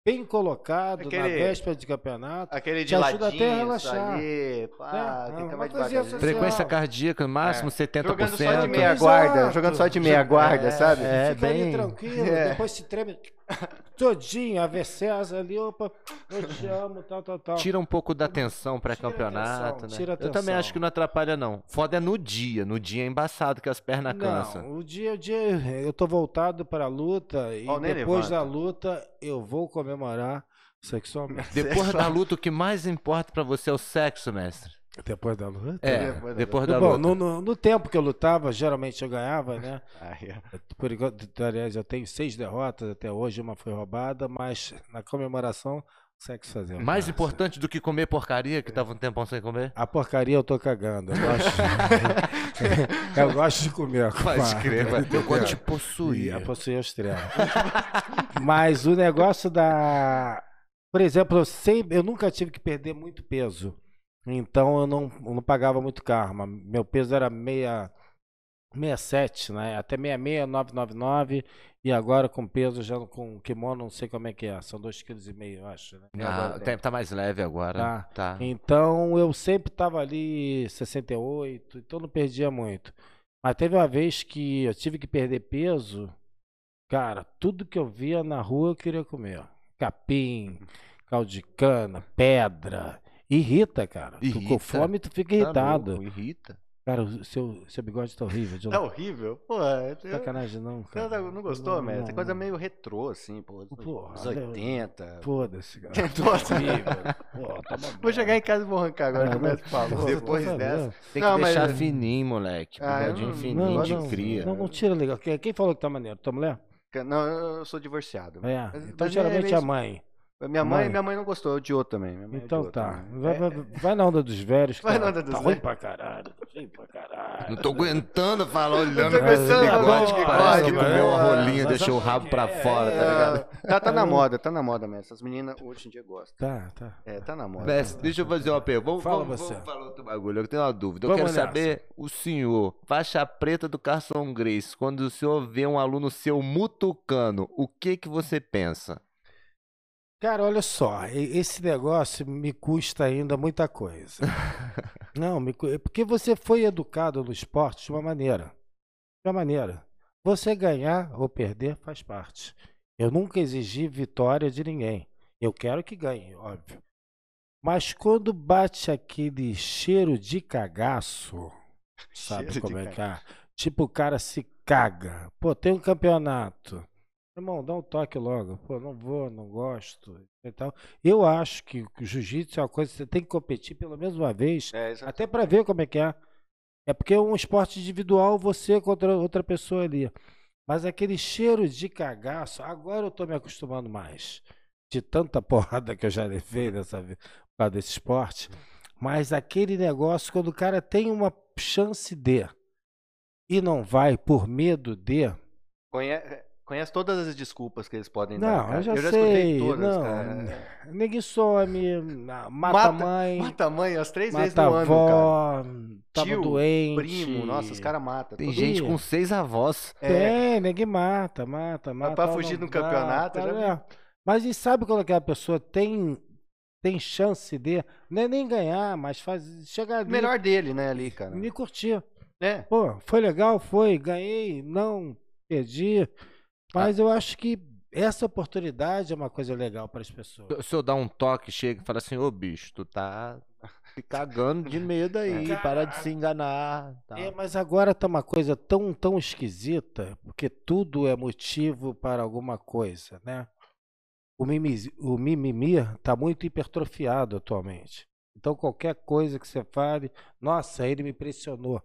bem colocado na Aquele- véspera de campeonato Aquele de Te ajuda até a relaxar. ali, pá, É, mais coisinha devagarzinho. social. Frequência cardíaca, no máximo É. 70%. Jogando só de meia Exato. guarda, jogando só de meia guarda, É, sabe? é. Fica ali bem- tranquilo, É. depois se treme todinho, a Vercesa ali, opa, eu te amo, tal, tal, tal. Tira um pouco da tensão Tira a pré-campeonato, tensão, né? tira Eu também acho que não atrapalha, não. Foda é no dia. No dia é embaçado que as pernas cansam. Não, o dia, o dia eu tô voltado para a luta e nem depois levanta. da luta eu vou comemorar sexualmente. Depois da luta, o que mais importa pra você é o sexo, mestre. Depois da luta? É, Depois da depois da Bom, luta. no, no- no tempo que eu lutava, geralmente eu ganhava, né? É. Por enquanto, aliás, eu tenho seis derrotas até hoje, uma foi roubada, mas na comemoração, sexo fazer. Mais importante do que comer porcaria, que tava um tempão sem comer? A porcaria eu tô cagando. Eu gosto, eu gosto de comer. Pode crer, vai. Eu gosto de possuir. a possuir os trem. Mas o negócio da. Por exemplo, eu, sempre, eu nunca tive que perder muito peso. Então eu não, eu não pagava muito karma. Meu peso era meia, 67, né? Até 66, 999. E agora com peso, já com kimono, não sei como é que é. São 2,5 kg, eu acho. Né? Ah, Agora tá, tá mais leve agora. Tá. Tá. Então eu sempre tava ali 68, então não perdia muito. Mas teve uma vez que eu tive que perder peso, cara, tudo que eu via na rua eu queria comer. Capim, caldo de cana, pedra. Irrita, cara. Tu com Irrita. fome tu fica Tá irritado. louco, irrita. cara, o seu, seu bigode tá horrível. Tá horrível? Pô, é- eu- Sacanagem não, cara. não, não gostou, mestre? É não, coisa não. meio retrô, assim, pô. Porra, Os 80. Foda-se, cara. Nossa. Horrível. Pô, tá bom. Vou chegar em casa e vou arrancar agora, É, que não-. Pô, Depois tá dessa. Tem Não, que mas- deixar fininho, moleque. Ah, Bigodinho não- fininho Não, de não, cria. não, não tira legal. Quem, falou que tá maneiro? Tua mulher? Não, eu sou divorciado. É. Mas- Então mas geralmente é a meio- mãe. Minha mãe, Mãe. minha mãe não gostou, odiou também. Minha mãe Então odiou tá. também. Vai, É, vai, vai na onda dos velhos. Vai tá, na onda dos tá ruim velhos. pra caralho. Tá ruim pra caralho. Não tô aguentando falar olhando pra esse bigode que parece que comeu uma rolinha, deixou o rabo pra quê? fora, tá É, ligado? tá, tá na moda, tá na moda mesmo. Essas meninas hoje em dia gostam. Tá, tá. É, tá na moda. Mestre, deixa eu fazer uma pergunta. Vamos, Fala vamos, você. vamos falar outro bagulho. Eu tenho uma dúvida. Eu Vamos quero nessa. saber, o senhor, faixa preta do Carson Grace, quando o senhor vê um aluno seu mutucano, o que que você pensa? Cara, olha só. Esse negócio me custa ainda muita coisa. Não, me, é porque você foi educado no esporte de uma maneira. De uma maneira. Você ganhar ou perder faz parte. Eu nunca exigi vitória de ninguém. Eu quero que ganhe, óbvio. Mas quando bate aquele cheiro de cagaço, sabe Cheiro como é que é? Tipo, o cara se caga. Pô, tem um campeonato. Irmão, dá um toque logo. Pô, não vou, não gosto e tal. Eu acho que o jiu-jitsu é uma coisa que você tem que competir pelo menos uma vez, É, até pra ver como é que é. É porque é um esporte individual, você contra outra pessoa ali. Mas aquele cheiro de cagaço, agora eu tô me acostumando mais. De tanta porrada que eu já levei nessa vi- por causa desse esporte. Mas aquele negócio, quando o cara tem uma chance de e não vai por medo de. Conhe- Conhece todas as desculpas que eles podem Não, dar. cara. eu já escutei sei. todas, não, cara. Ninguém some, na- mata, Mata- a mãe, Mata a mãe as três vezes no a ano, cara. avó, tava Tio, doente. Primo, nossa, os caras matam. Tem gente Ih. com seis avós. É. Tem, ninguém mata, mata, mata. pra ó, fugir não do campeonato, cara, já é. Mas e sabe quando aquela pessoa tem, tem chance de, não é nem ganhar, mas faz, chegar ali, Melhor dele, né, ali, cara. me curtir. É. Pô, foi legal, foi, ganhei, não, perdi. Mas eu acho que essa oportunidade é uma coisa legal para as pessoas. Se eu dar um toque, chega e fala assim, ô bicho, tu tá se cagando de medo aí, É. para de se enganar. É, mas agora tá uma coisa tão, tão esquisita, porque tudo é motivo para alguma coisa, né? O mimimi, o mimimi tá muito hipertrofiado atualmente. Então qualquer coisa que você fale, nossa, ele me pressionou.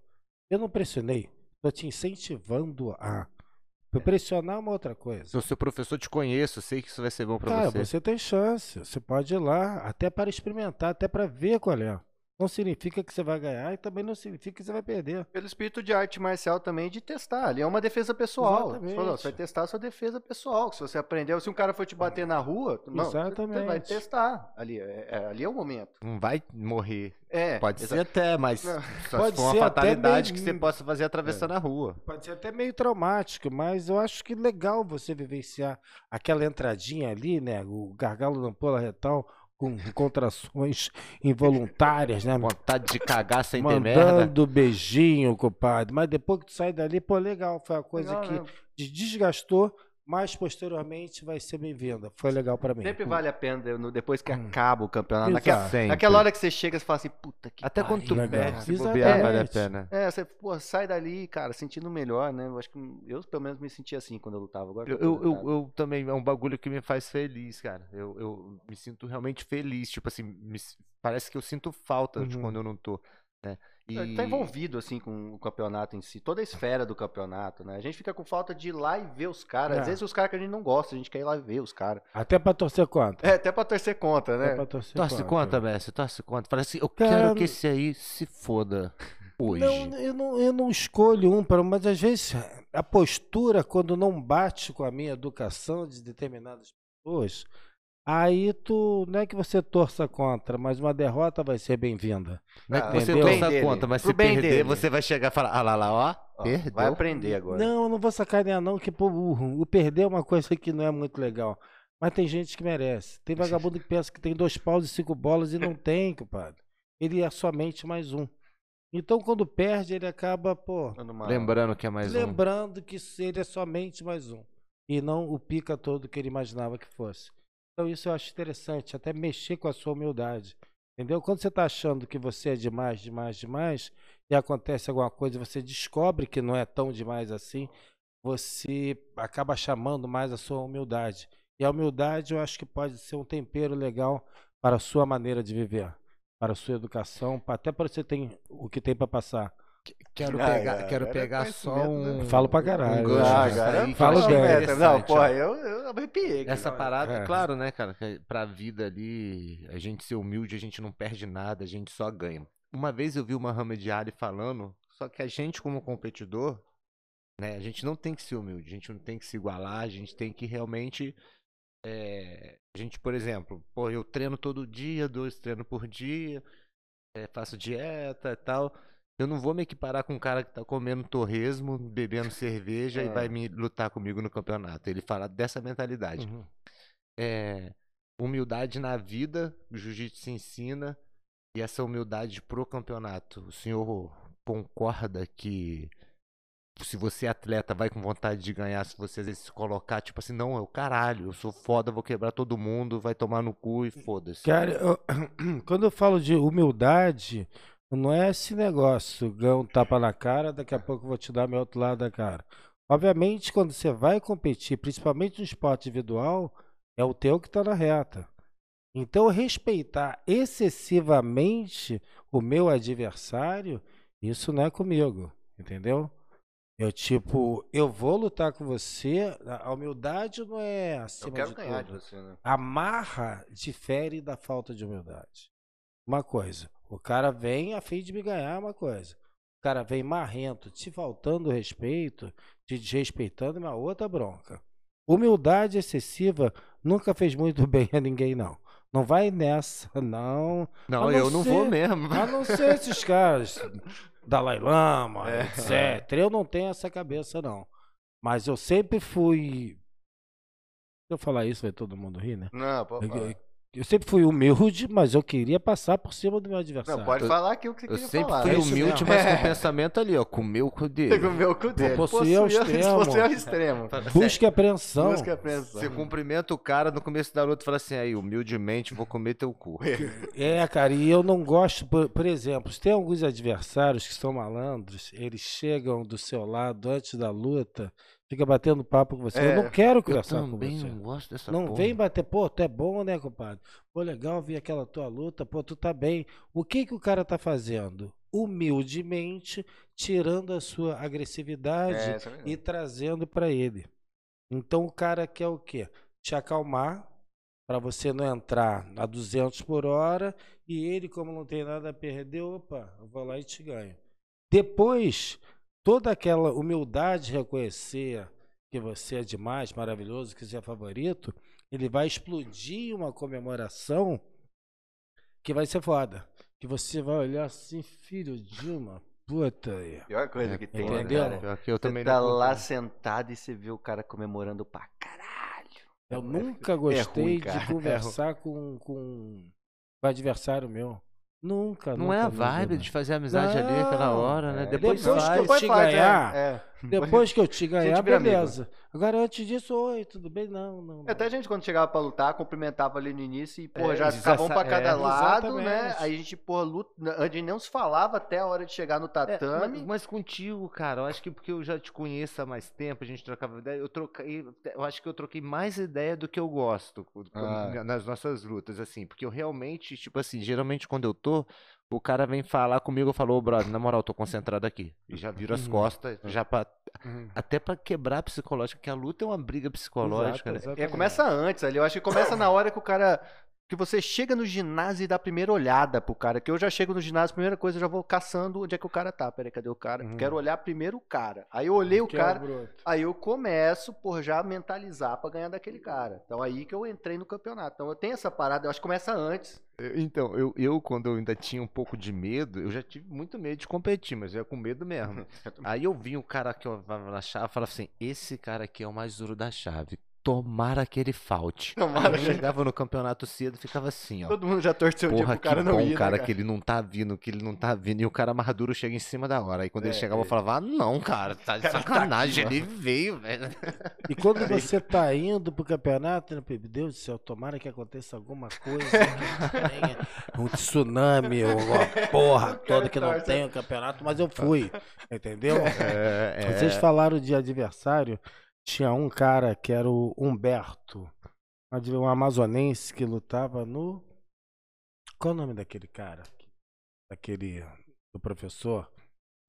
Eu não pressionei, tô te incentivando a. Pressionar é uma outra coisa. Se o seu professor te conheço, eu sei que isso vai ser bom pra Cara, você. você tem chance. Você pode ir lá, até para experimentar, até para ver qual é. Não significa que você vai ganhar e também não significa que você vai perder. Pelo espírito de arte marcial também de testar. Ali é uma defesa pessoal. Você, falou, Exatamente. você vai testar a sua defesa pessoal. Se você aprendeu, se um cara for te bater na rua, não, você- você vai Exatamente. testar. Ali é, é- ali é o momento. Não vai morrer. É, Pode ser até, mas Não. só Pode se for ser uma até fatalidade meio- que você possa fazer atravessando a rua. Pode ser até meio traumático, mas eu acho que legal você vivenciar aquela entradinha ali, né? O gargalo da ampola retal com contrações involuntárias, né? Vontade de cagar sem ter merda. Mandando beijinho, compadre. Mas depois que tu sai dali, pô, legal. Foi uma coisa Legal, que né? te desgastou, mas posteriormente vai ser bem-vinda. Foi legal pra mim. Sempre vale a pena no- depois que Hum. acaba o campeonato. Naquela, naquela hora que você chega, você fala assim, puta que Até quando tu perde, se bobear, vale a pena. É, você pô, sai dali, cara, sentindo melhor, né? Eu acho que eu, pelo menos, me senti assim quando eu lutava. Agora Eu, eu, eu, eu também, é um bagulho que me faz feliz, cara. Eu, eu me sinto realmente feliz. Tipo assim, me parece que eu sinto falta de Uhum. quando eu não tô, né? Ele tá envolvido, assim, com o campeonato em si, toda a esfera do campeonato, né? A gente fica com falta de ir lá e ver os caras. É. Às vezes os caras que a gente não gosta, a gente quer ir lá e ver os caras. Até pra torcer contra. É, até pra torcer contra, Até né? pra torcer Torce contra, Messi, torce contra. Fala assim, eu Cara, quero que esse aí se foda hoje. Não, eu não, eu não escolho um, para, mas às vezes a postura, quando não bate com a minha educação de determinadas pessoas, aí tu não é que você torça contra, mas uma derrota vai ser bem-vinda. Não é que Ah, você torça dele, contra, mas pro se bem perder, dele. você vai chegar e falar, ah lá lá, ó, Ó, perdeu. Vai aprender agora. Não, eu não vou sacanear não, que pô, o, o perder é uma coisa que não é muito legal. Mas tem gente que merece. Tem vagabundo que pensa que tem dois paus e cinco bolas e não tem, compadre. Ele é somente mais um. Então quando perde, ele acaba, pô, Lembrando que é mais um. lembrando que ele é somente mais um. E não o pica todo que ele imaginava que fosse. Então isso eu acho interessante, até mexer com a sua humildade. Entendeu? Quando você está achando que você é demais, demais, demais, e acontece alguma coisa, você descobre que não é tão demais assim, você acaba chamando mais a sua humildade. E a humildade eu acho que pode ser um tempero legal para a sua maneira de viver, para a sua educação, até para você ter o que tem para passar. Quero Ah, pegar, cara, quero era pegar só né? um. Falo pra caralho. Um gancho Ah, cara, aí fala achei bem. Não, porra, eu, eu arrepiei. aqui. Essa parada, É. claro, né, cara? Pra vida ali, a gente ser humilde, a gente não perde nada, a gente só ganha. Uma vez eu vi o Muhammad Ali falando, só que a gente, como competidor, né, a gente não tem que ser humilde, a gente não tem que se igualar, a gente tem que realmente. é, a gente, por exemplo, pô, eu treino todo dia, dois treinos por dia, é, faço dieta e tal. Eu não vou me equiparar com um cara que tá comendo torresmo, bebendo cerveja e É. vai me lutar comigo no campeonato. Ele fala dessa mentalidade Uhum. é, humildade na vida, o jiu-jitsu ensina, e essa humildade pro campeonato. O senhor concorda que se você é atleta, vai com vontade de ganhar, se você às vezes se colocar, tipo assim, não, é o caralho, eu sou foda, vou quebrar todo mundo, vai tomar no cu e foda-se. Cara, eu- quando eu falo de humildade, não é esse negócio, ganha um tapa na cara, daqui a pouco eu vou te dar meu outro lado da cara. Obviamente, quando você vai competir, principalmente no esporte individual, é o teu que está na reta. Então, respeitar excessivamente o meu adversário, isso não é comigo, entendeu? Eu, tipo, eu vou lutar com você, a humildade não é Eu acima quero de ganhar de tudo. você, né? A marra difere da falta de humildade. Uma coisa, o cara vem a fim de me ganhar, uma coisa. O cara vem marrento, te faltando respeito, te desrespeitando, é uma outra bronca. Humildade excessiva nunca fez muito bem a ninguém, não. Não vai nessa, não. Não, A eu não vou ser- mesmo. A não ser esses caras, Dalai Lama, É. etc. Eu não tenho essa cabeça, não. Mas eu sempre fui. Se eu falar isso, vai todo mundo rir, né? Não, pode Eu, sempre fui humilde, mas eu queria passar por cima do meu adversário. Não, pode Eu- falar aquilo que você Eu queria sempre falar. fui É humilde, mesmo. mas com É. o pensamento ali, ó. Comeu o cu dele. Que ver o cu dele. possuir ao extremo. Possuir ao extremo. Busque apreensão. Busca a apreensão. Você cumprimenta o cara no começo da luta e fala assim, aí, humildemente, vou comer teu cu. É, cara, e eu não gosto, por, por exemplo, se tem alguns adversários que são malandros, eles chegam do seu lado antes da luta, fica batendo papo com você. É, eu não quero Eu conversar com também você. não gosto dessa Não porra. vem bater, pô, tu é bom, né, compadre? Pô, legal ver aquela tua luta, pô, tu tá bem. O que que o cara tá fazendo? Humildemente, tirando a sua agressividade É, e trazendo pra ele. Então o cara quer o quê? Te acalmar pra você não entrar a 200 por hora e ele, como não tem nada a perder, opa, eu vou lá e te ganho. Depois, toda aquela humildade de reconhecer que você é demais, maravilhoso, que você é favorito, ele vai explodir uma comemoração que vai ser foda. Que você vai olhar assim, filho de uma puta aí. Pior coisa É, que tem, né, entendeu? cara? Pior que eu Você também tá não lá sentado e você vê o cara comemorando pra caralho. Eu É- nunca é gostei ruim, cara. de conversar com, com com adversário meu. Nunca, Não nunca, é a vibe nunca. de fazer amizade ali aquela Não, hora, né? É, Depois, depois faz. que te é, ganhar, é. Depois que eu te ganhar, amigo. beleza. Agora, antes disso, oi, tudo bem? Não, não. não. Até a gente, quando chegava pra lutar, cumprimentava ali no início e, porra, É, já ficava um pra desassa- cada é, lado, né? exatamente. Aí a gente, porra, luta. A gente não se falava até a hora de chegar no É, tatame. mas, mas contigo, cara, eu acho que porque eu já te conheço há mais tempo, a gente trocava ideia, eu troquei, eu acho que eu troquei mais ideia do que eu gosto Ah. nas nossas lutas, assim, porque eu realmente, tipo assim, geralmente quando eu tô, o cara vem falar comigo, eu falo, ô brother, na moral, eu tô concentrado aqui. E já viro as Uhum. costas, já pra, Uhum. até pra quebrar psicológico, porque a luta é uma briga psicológica, Exato, né? É, começa antes ali. Eu acho que começa na hora que o cara. Que você chega no ginásio e dá a primeira olhada pro cara. Que eu já chego no ginásio, primeira coisa, eu já vou caçando onde é que o cara tá. Peraí, cadê o cara? Uhum. Quero olhar primeiro o cara. Aí eu olhei o é cara. broto. Aí eu começo, por já mentalizar pra ganhar daquele cara. Então aí que eu entrei no campeonato. Então eu tenho essa parada, eu acho que começa antes. Então, eu, eu, quando eu ainda tinha um pouco de medo, eu já tive muito medo de competir, mas eu ia com medo mesmo. Aí eu vi o cara que eu chave e falava assim: esse cara aqui é o mais duro da chave. Tomara que ele falte. Tomara eu que- chegava no campeonato cedo e ficava assim, ó. Todo mundo já torceu o dia Porra, pro cara que não bom, ir, né, cara, que ele não tá vindo, que ele não tá vindo. E o cara mais duro chega em cima da hora. Aí quando ele É, chegava, eu é. falava, ah, não, cara, tá de Cara, tá sacanagem. aqui, ó. ele veio, velho. E quando você tá indo pro campeonato, né, meu Deus do céu, tomara que aconteça alguma coisa, que tenha um tsunami, uma porra toda que não tenha o campeonato, mas eu fui, entendeu? É, Vocês falaram de adversário, tinha um cara que era o Humberto, um amazonense que lutava no... Qual o nome daquele cara? Daquele, do professor,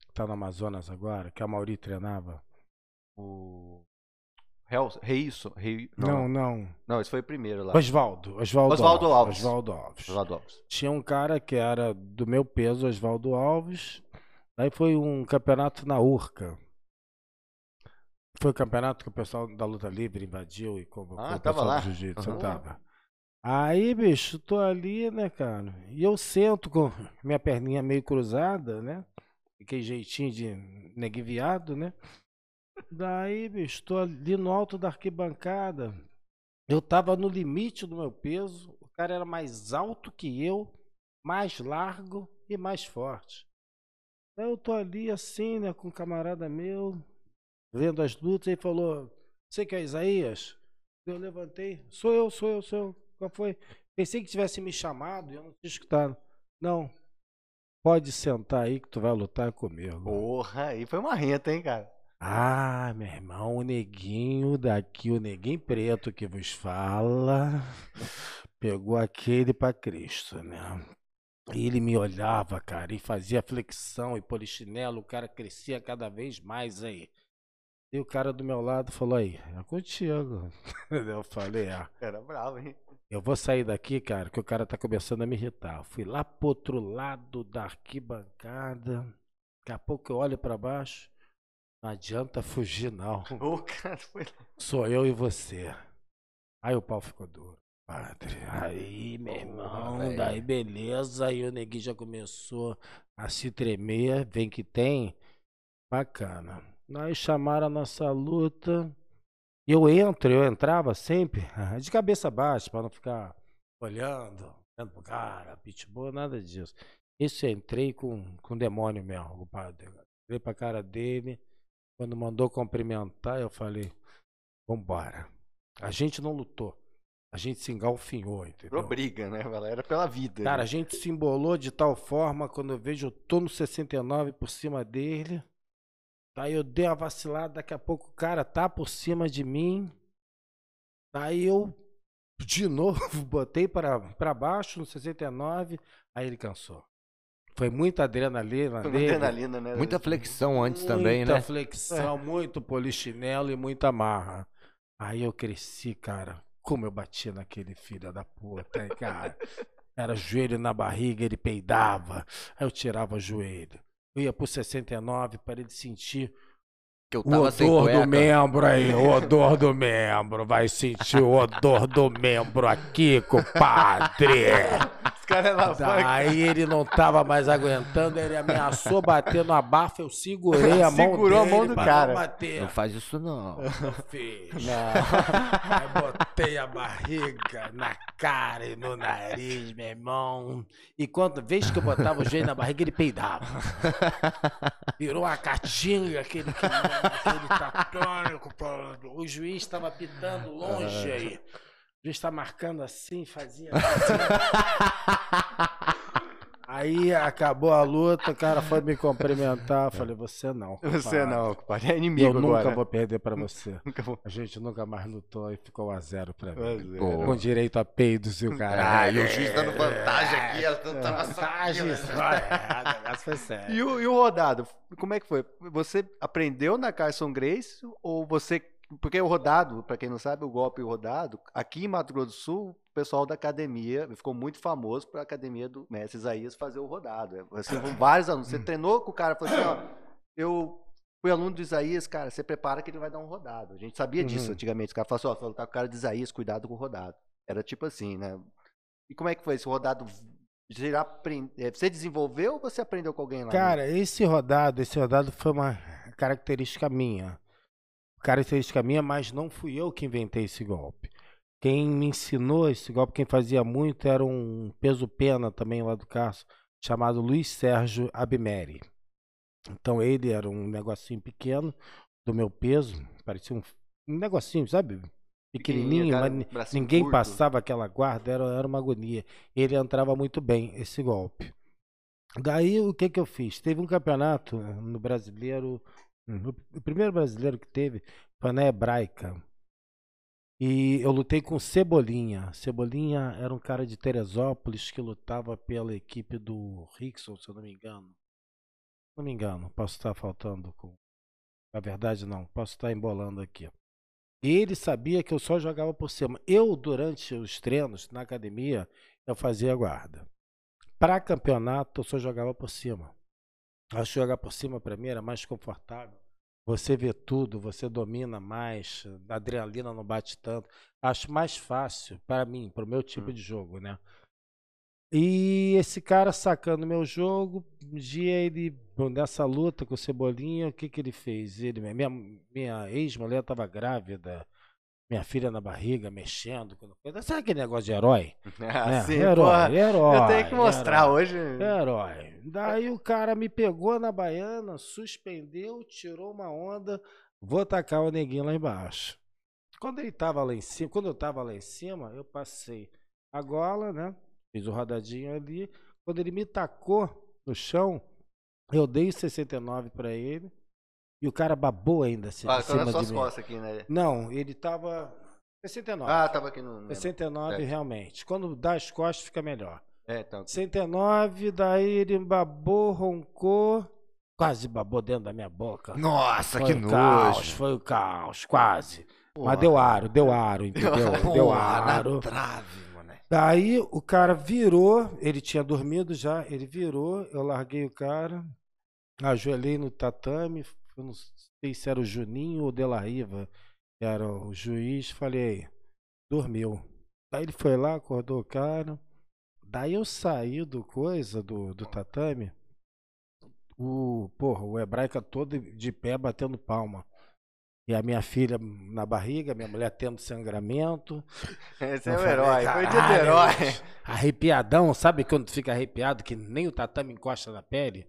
que tá no Amazonas agora, que a Mauri treinava? O. Reis, Rei- Não, não, não. não, esse foi o primeiro lá. Osvaldo, Osvaldo Alves. Osvaldo Alves. Oswaldo Alves. Tinha um cara que era do meu peso, Osvaldo Alves. Aí foi um campeonato na Urca. Foi o campeonato que o pessoal da luta livre invadiu e convocou Ah, o tava pessoal lá? do jiu-jitsu. eu Aham. tava. Aí, bicho, tô ali, né, cara? E eu sento com minha perninha meio cruzada, né? Aquele jeitinho de negue viado, né? Daí, bicho, tô ali no alto da arquibancada. Eu tava no limite do meu peso. O cara era mais alto que eu, mais largo e mais forte. Eu tô ali assim, né, com um camarada meu, vendo as lutas, e ele falou: Você que é Isaías? Eu levantei, sou eu, sou eu, sou eu. Qual foi? Pensei que tivesse me chamado e eu não tinha escutado. Não. Pode sentar aí que tu vai lutar comigo. Porra, aí foi uma renta, hein, cara. Ah, meu irmão, o neguinho daqui, o neguinho preto que vos fala, pegou aquele pra Cristo, né? E ele me olhava, cara, e fazia flexão e polichinelo, o cara crescia cada vez mais aí. E o cara do meu lado falou aí, é contigo. Eu falei, é. Era bravo, hein? Eu vou sair daqui, cara, que o cara tá começando a me irritar. Eu fui lá pro outro lado da arquibancada. Daqui a pouco eu olho pra baixo. Não adianta fugir, não. O cara foi Sou eu e você. Aí o pau ficou duro. Padre. Aí, meu irmão, velho. daí beleza. Aí o neguinho já começou a se tremer. Vem que tem. Bacana. Aí chamaram a nossa luta. Eu entro, eu entrava sempre de cabeça baixa, pra não ficar olhando, olhando pro cara, pitbull, nada disso. Isso eu entrei com, com demônio mesmo, o padre. Entrei pra cara dele. Quando mandou cumprimentar, eu falei, vambora. A gente não lutou. A gente se engalfinhou, entendeu? Virou briga, né? velho? Era pela vida. Cara, a né? gente se embolou de tal forma, quando eu vejo, eu tô no 69 por cima dele. Daí eu dei uma vacilada, daqui a pouco o cara tá por cima de mim. Daí eu, de novo, botei para pra baixo no 69, aí ele cansou. Foi muita adrenalina Foi dele. adrenalina, né? Muita flexão antes também, Muita né? flexão, muito polichinelo e muita marra. Aí eu cresci, cara. Como eu bati naquele filho da puta, hein, cara. Era joelho na barriga, ele peidava. Aí eu tirava o joelho. Eu ia pro 69 para ele sentir Que eu o tava sem odor do membro aí, o odor do membro. Vai sentir o odor do membro aqui, compadre. Caras lá fora. Daí ele não tava mais aguentando, ele ameaçou bater no abafa, eu segurei a mão Segurou a dele mão do cara. não bater. Não faz isso não. Não fiz. Aí botei a barriga na cara e no nariz, meu irmão. E quando vez que eu botava o joelho na barriga, ele peidava. Virou uma caatinga, aquele, aquele, aquele tatônico. O juiz estava apitando longe aí. O juiz está marcando assim, fazia assim. Aí acabou a luta, o cara foi me cumprimentar. Eu falei, você não. Você compadre. não, compadre. É inimigo Eu nunca agora. vou perder pra você. Nunca vou. A gente nunca mais lutou e ficou a zero pra mim. Pô. Com direito a peidos e o caralho. Caralho, e o juiz dando vantagem aqui, ela tava É, Vantagem, só- é, o negócio foi sério. E o, e o rodado, como é que foi? Você aprendeu na Carson Grace ou você. Porque o rodado, pra quem não sabe, o golpe e o rodado, aqui em Mato Grosso do Sul, o pessoal da academia ficou muito famoso pra academia do mestre Isaías fazer o rodado. É, Assim, vários alunos. Você treinou com o cara, falou assim: ó, eu fui aluno do Isaías, cara, você prepara que ele vai dar um rodado. A gente sabia disso Uhum. antigamente. Os caras falavam assim: ó, lutar com o cara de Isaías, cuidado com o rodado. Era tipo assim, né? E como é que foi esse rodado? Você, você desenvolveu ou você aprendeu com alguém lá? Cara, esse rodado, esse rodado foi uma característica minha. Característica minha, mas não fui eu que inventei esse golpe. Quem me ensinou esse golpe, quem fazia muito, era um peso pena também lá do Carso, chamado Luiz Sérgio Abimeri. Então ele era um negocinho pequeno do meu peso, parecia um, um negocinho, sabe? Pequenininho, cara, mas ninguém curto. passava aquela guarda, era, era uma agonia. Ele entrava muito bem, esse golpe. Daí o que que eu fiz? Teve um campeonato no brasileiro, no- o primeiro brasileiro que teve foi na Hebraica. E eu lutei com Cebolinha. Cebolinha era um cara de Teresópolis que lutava pela equipe do Rickson, se eu não me engano. Não me engano, posso estar faltando com. Na verdade, não, posso estar embolando aqui. Ele sabia que eu só jogava por cima. Eu, durante os treinos na academia, eu fazia guarda. Para campeonato, eu só jogava por cima. Acho que jogar por cima para mim era mais confortável. Você vê tudo, você domina mais, a adrenalina não bate tanto. Acho mais fácil para mim, para o meu tipo Hum. de jogo, né? E esse cara sacando meu jogo, um dia ele, nessa luta com o Cebolinha, o que que ele fez? Ele, minha, minha ex-mulher estava grávida, minha filha na barriga, mexendo. quando- Sabe aquele negócio de herói? Ah, né? sim, herói, porra. herói. Eu tenho que mostrar herói. hoje. Herói. Daí o cara me pegou na baiana, suspendeu, tirou uma onda, vou tacar o neguinho lá embaixo. Quando ele tava lá em cima, quando eu tava lá em cima, eu passei a gola, né? Fiz o rodadinho ali. Quando ele me tacou no chão, eu dei o 69 para ele. E o cara babou ainda assim, Ah, nas cima suas de mim. costas aqui, né? Não, ele tava 69. Ah, tava aqui no. 69 Certo. realmente. Quando dá as costas fica melhor. É, então. 69, daí ele babou, roncou, quase babou dentro da minha boca. Nossa, foi que o caos, nojo. foi o caos, quase. Porra. Mas deu aro, deu aro, entendeu? deu Porra, na aro. trave, mano. Daí o cara virou, ele tinha dormido já, ele virou, eu larguei o cara, ajoelhei no tatame, eu não sei se era o Juninho ou o De La Riva, era o juiz, falei, dormiu. Daí ele foi lá, acordou o cara, daí eu saí do coisa, do, do tatame, o, porra, o hebraica todo de pé batendo palma. E a minha filha na barriga, minha mulher tendo sangramento. Esse é Eu o falei, herói. Foi o dia do "Caralho, herói. Arrepiadão, sabe quando fica arrepiado que nem o tatame encosta na pele?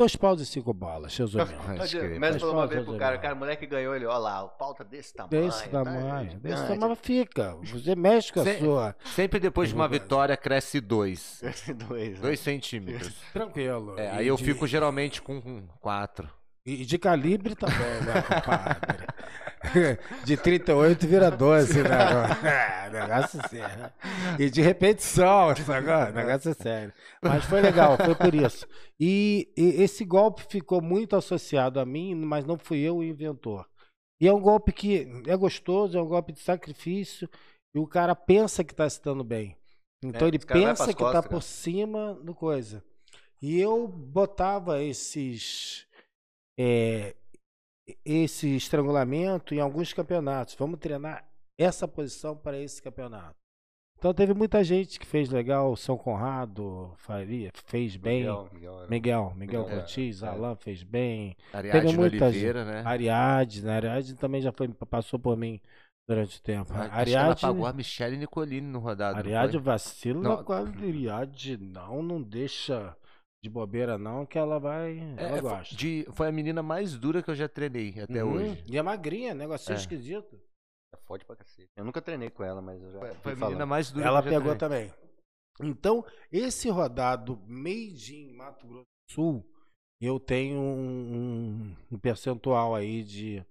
Dois paus e cinco bolas, crer, Mas pode falou uma vez pro cara, cara, o moleque ganhou ele, ó lá, o pau tá desse tamanho. Desse tá tamanho, desse gigante. tamanho fica. Você mexe com a Cê- sua. Sempre depois de uma vitória cresce dois. Dois, né? Dois centímetros. Tranquilo. É, aí eu de- fico geralmente com com quatro. E de calibre também, né, compadre? De 38 vira 12, né? É, negócio sério. E de repetição, sacou? negócio sério. Mas foi legal, foi por isso. E, e esse golpe ficou muito associado a mim, mas não fui eu o inventor. E é um golpe que é gostoso, é um golpe de sacrifício, e o cara pensa que está se dando bem. Então É, ele pensa que está por cima do coisa. E eu botava esses é, esse estrangulamento em alguns campeonatos. Vamos treinar essa posição para esse campeonato. Então teve muita gente que fez legal, São Conrado, Faria, fez bem. Miguel, Miguel, Miguel, Miguel é, Cortiz, é. Alain fez bem. Ariadne muita Oliveira, né? Ariadne, né? Ariadne também já foi, passou por mim durante o tempo. Acho que ela Ariadne, pagou a Michelle Nicolini no rodado. Ariadne vacila Não. com a Ariadne. Não, não deixa de bobeira não, que ela vai, É, ela foi- gosta. de- foi a menina mais dura que eu já treinei até Uhum. hoje. E é magrinha, negócio É. esquisito. É Fode pra cacete. Eu nunca treinei com ela, mas eu já. Foi, foi a falando. menina mais dura Ela que eu já pegou treinei. também. Então, esse rodado made in Mato Grosso do Sul, eu tenho um, um percentual aí de,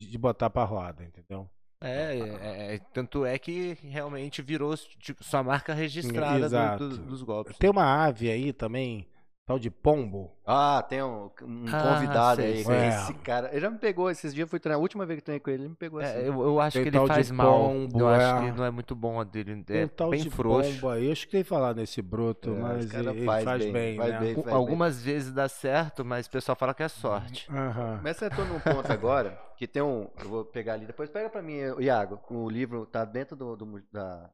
de botar pra roda, entendeu? É, é, é, tanto é que realmente virou tipo, sua marca registrada do- do- dos golpes. Tem uma ave aí também, tal de pombo. Ah, tem um, um Ah, convidado sei, aí. sei. que Esse cara. Ele já me pegou esses dias, fui treinar. A última vez que treinei com ele, ele me pegou assim. É, eu, eu acho Tem que ele faz mal. pombo, eu acho é. que não é muito bom a dele. É um tal bem de frouxo. pombo aí. Eu escutei falar nesse broto, É, mas ele faz faz, bem, bem, faz né? bem. Com- Algumas vezes dá certo, mas o pessoal fala que é sorte. Aham. Mas você entrou num ponto agora que tem um. Eu vou pegar ali. Depois pega pra mim, Iago. O livro tá dentro do, do da,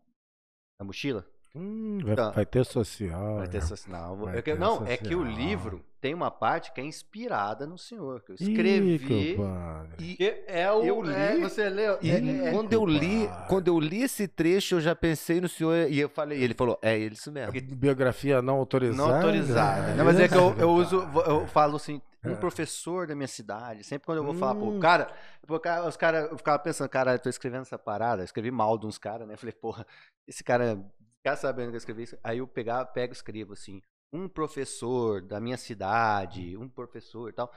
da mochila. Hum, vai, Tá. vai ter social. Vai ter né? social. Vai É que- ter não, é que o social. livro tem uma parte que é inspirada no senhor. Que eu Ih, escrevi. compadre. que é o. Eu é, li você leu? E É- é- quando eu li, quando eu li esse trecho, eu já pensei no senhor e eu falei, ele falou, é isso mesmo. Biografia não autorizada. Não autorizada. Não, mas é que eu, eu uso, eu falo assim, um É. professor da minha cidade, sempre quando eu vou falar, pô, Hum. cara, pô, cara, os caras, eu ficava pensando, cara, eu tô escrevendo essa parada, eu escrevi mal de uns caras, né? Eu falei, porra, esse cara, ficar sabendo que eu escrevi isso. Aí eu pegar, pego e escrevo assim, um professor da minha cidade, um professor e tal,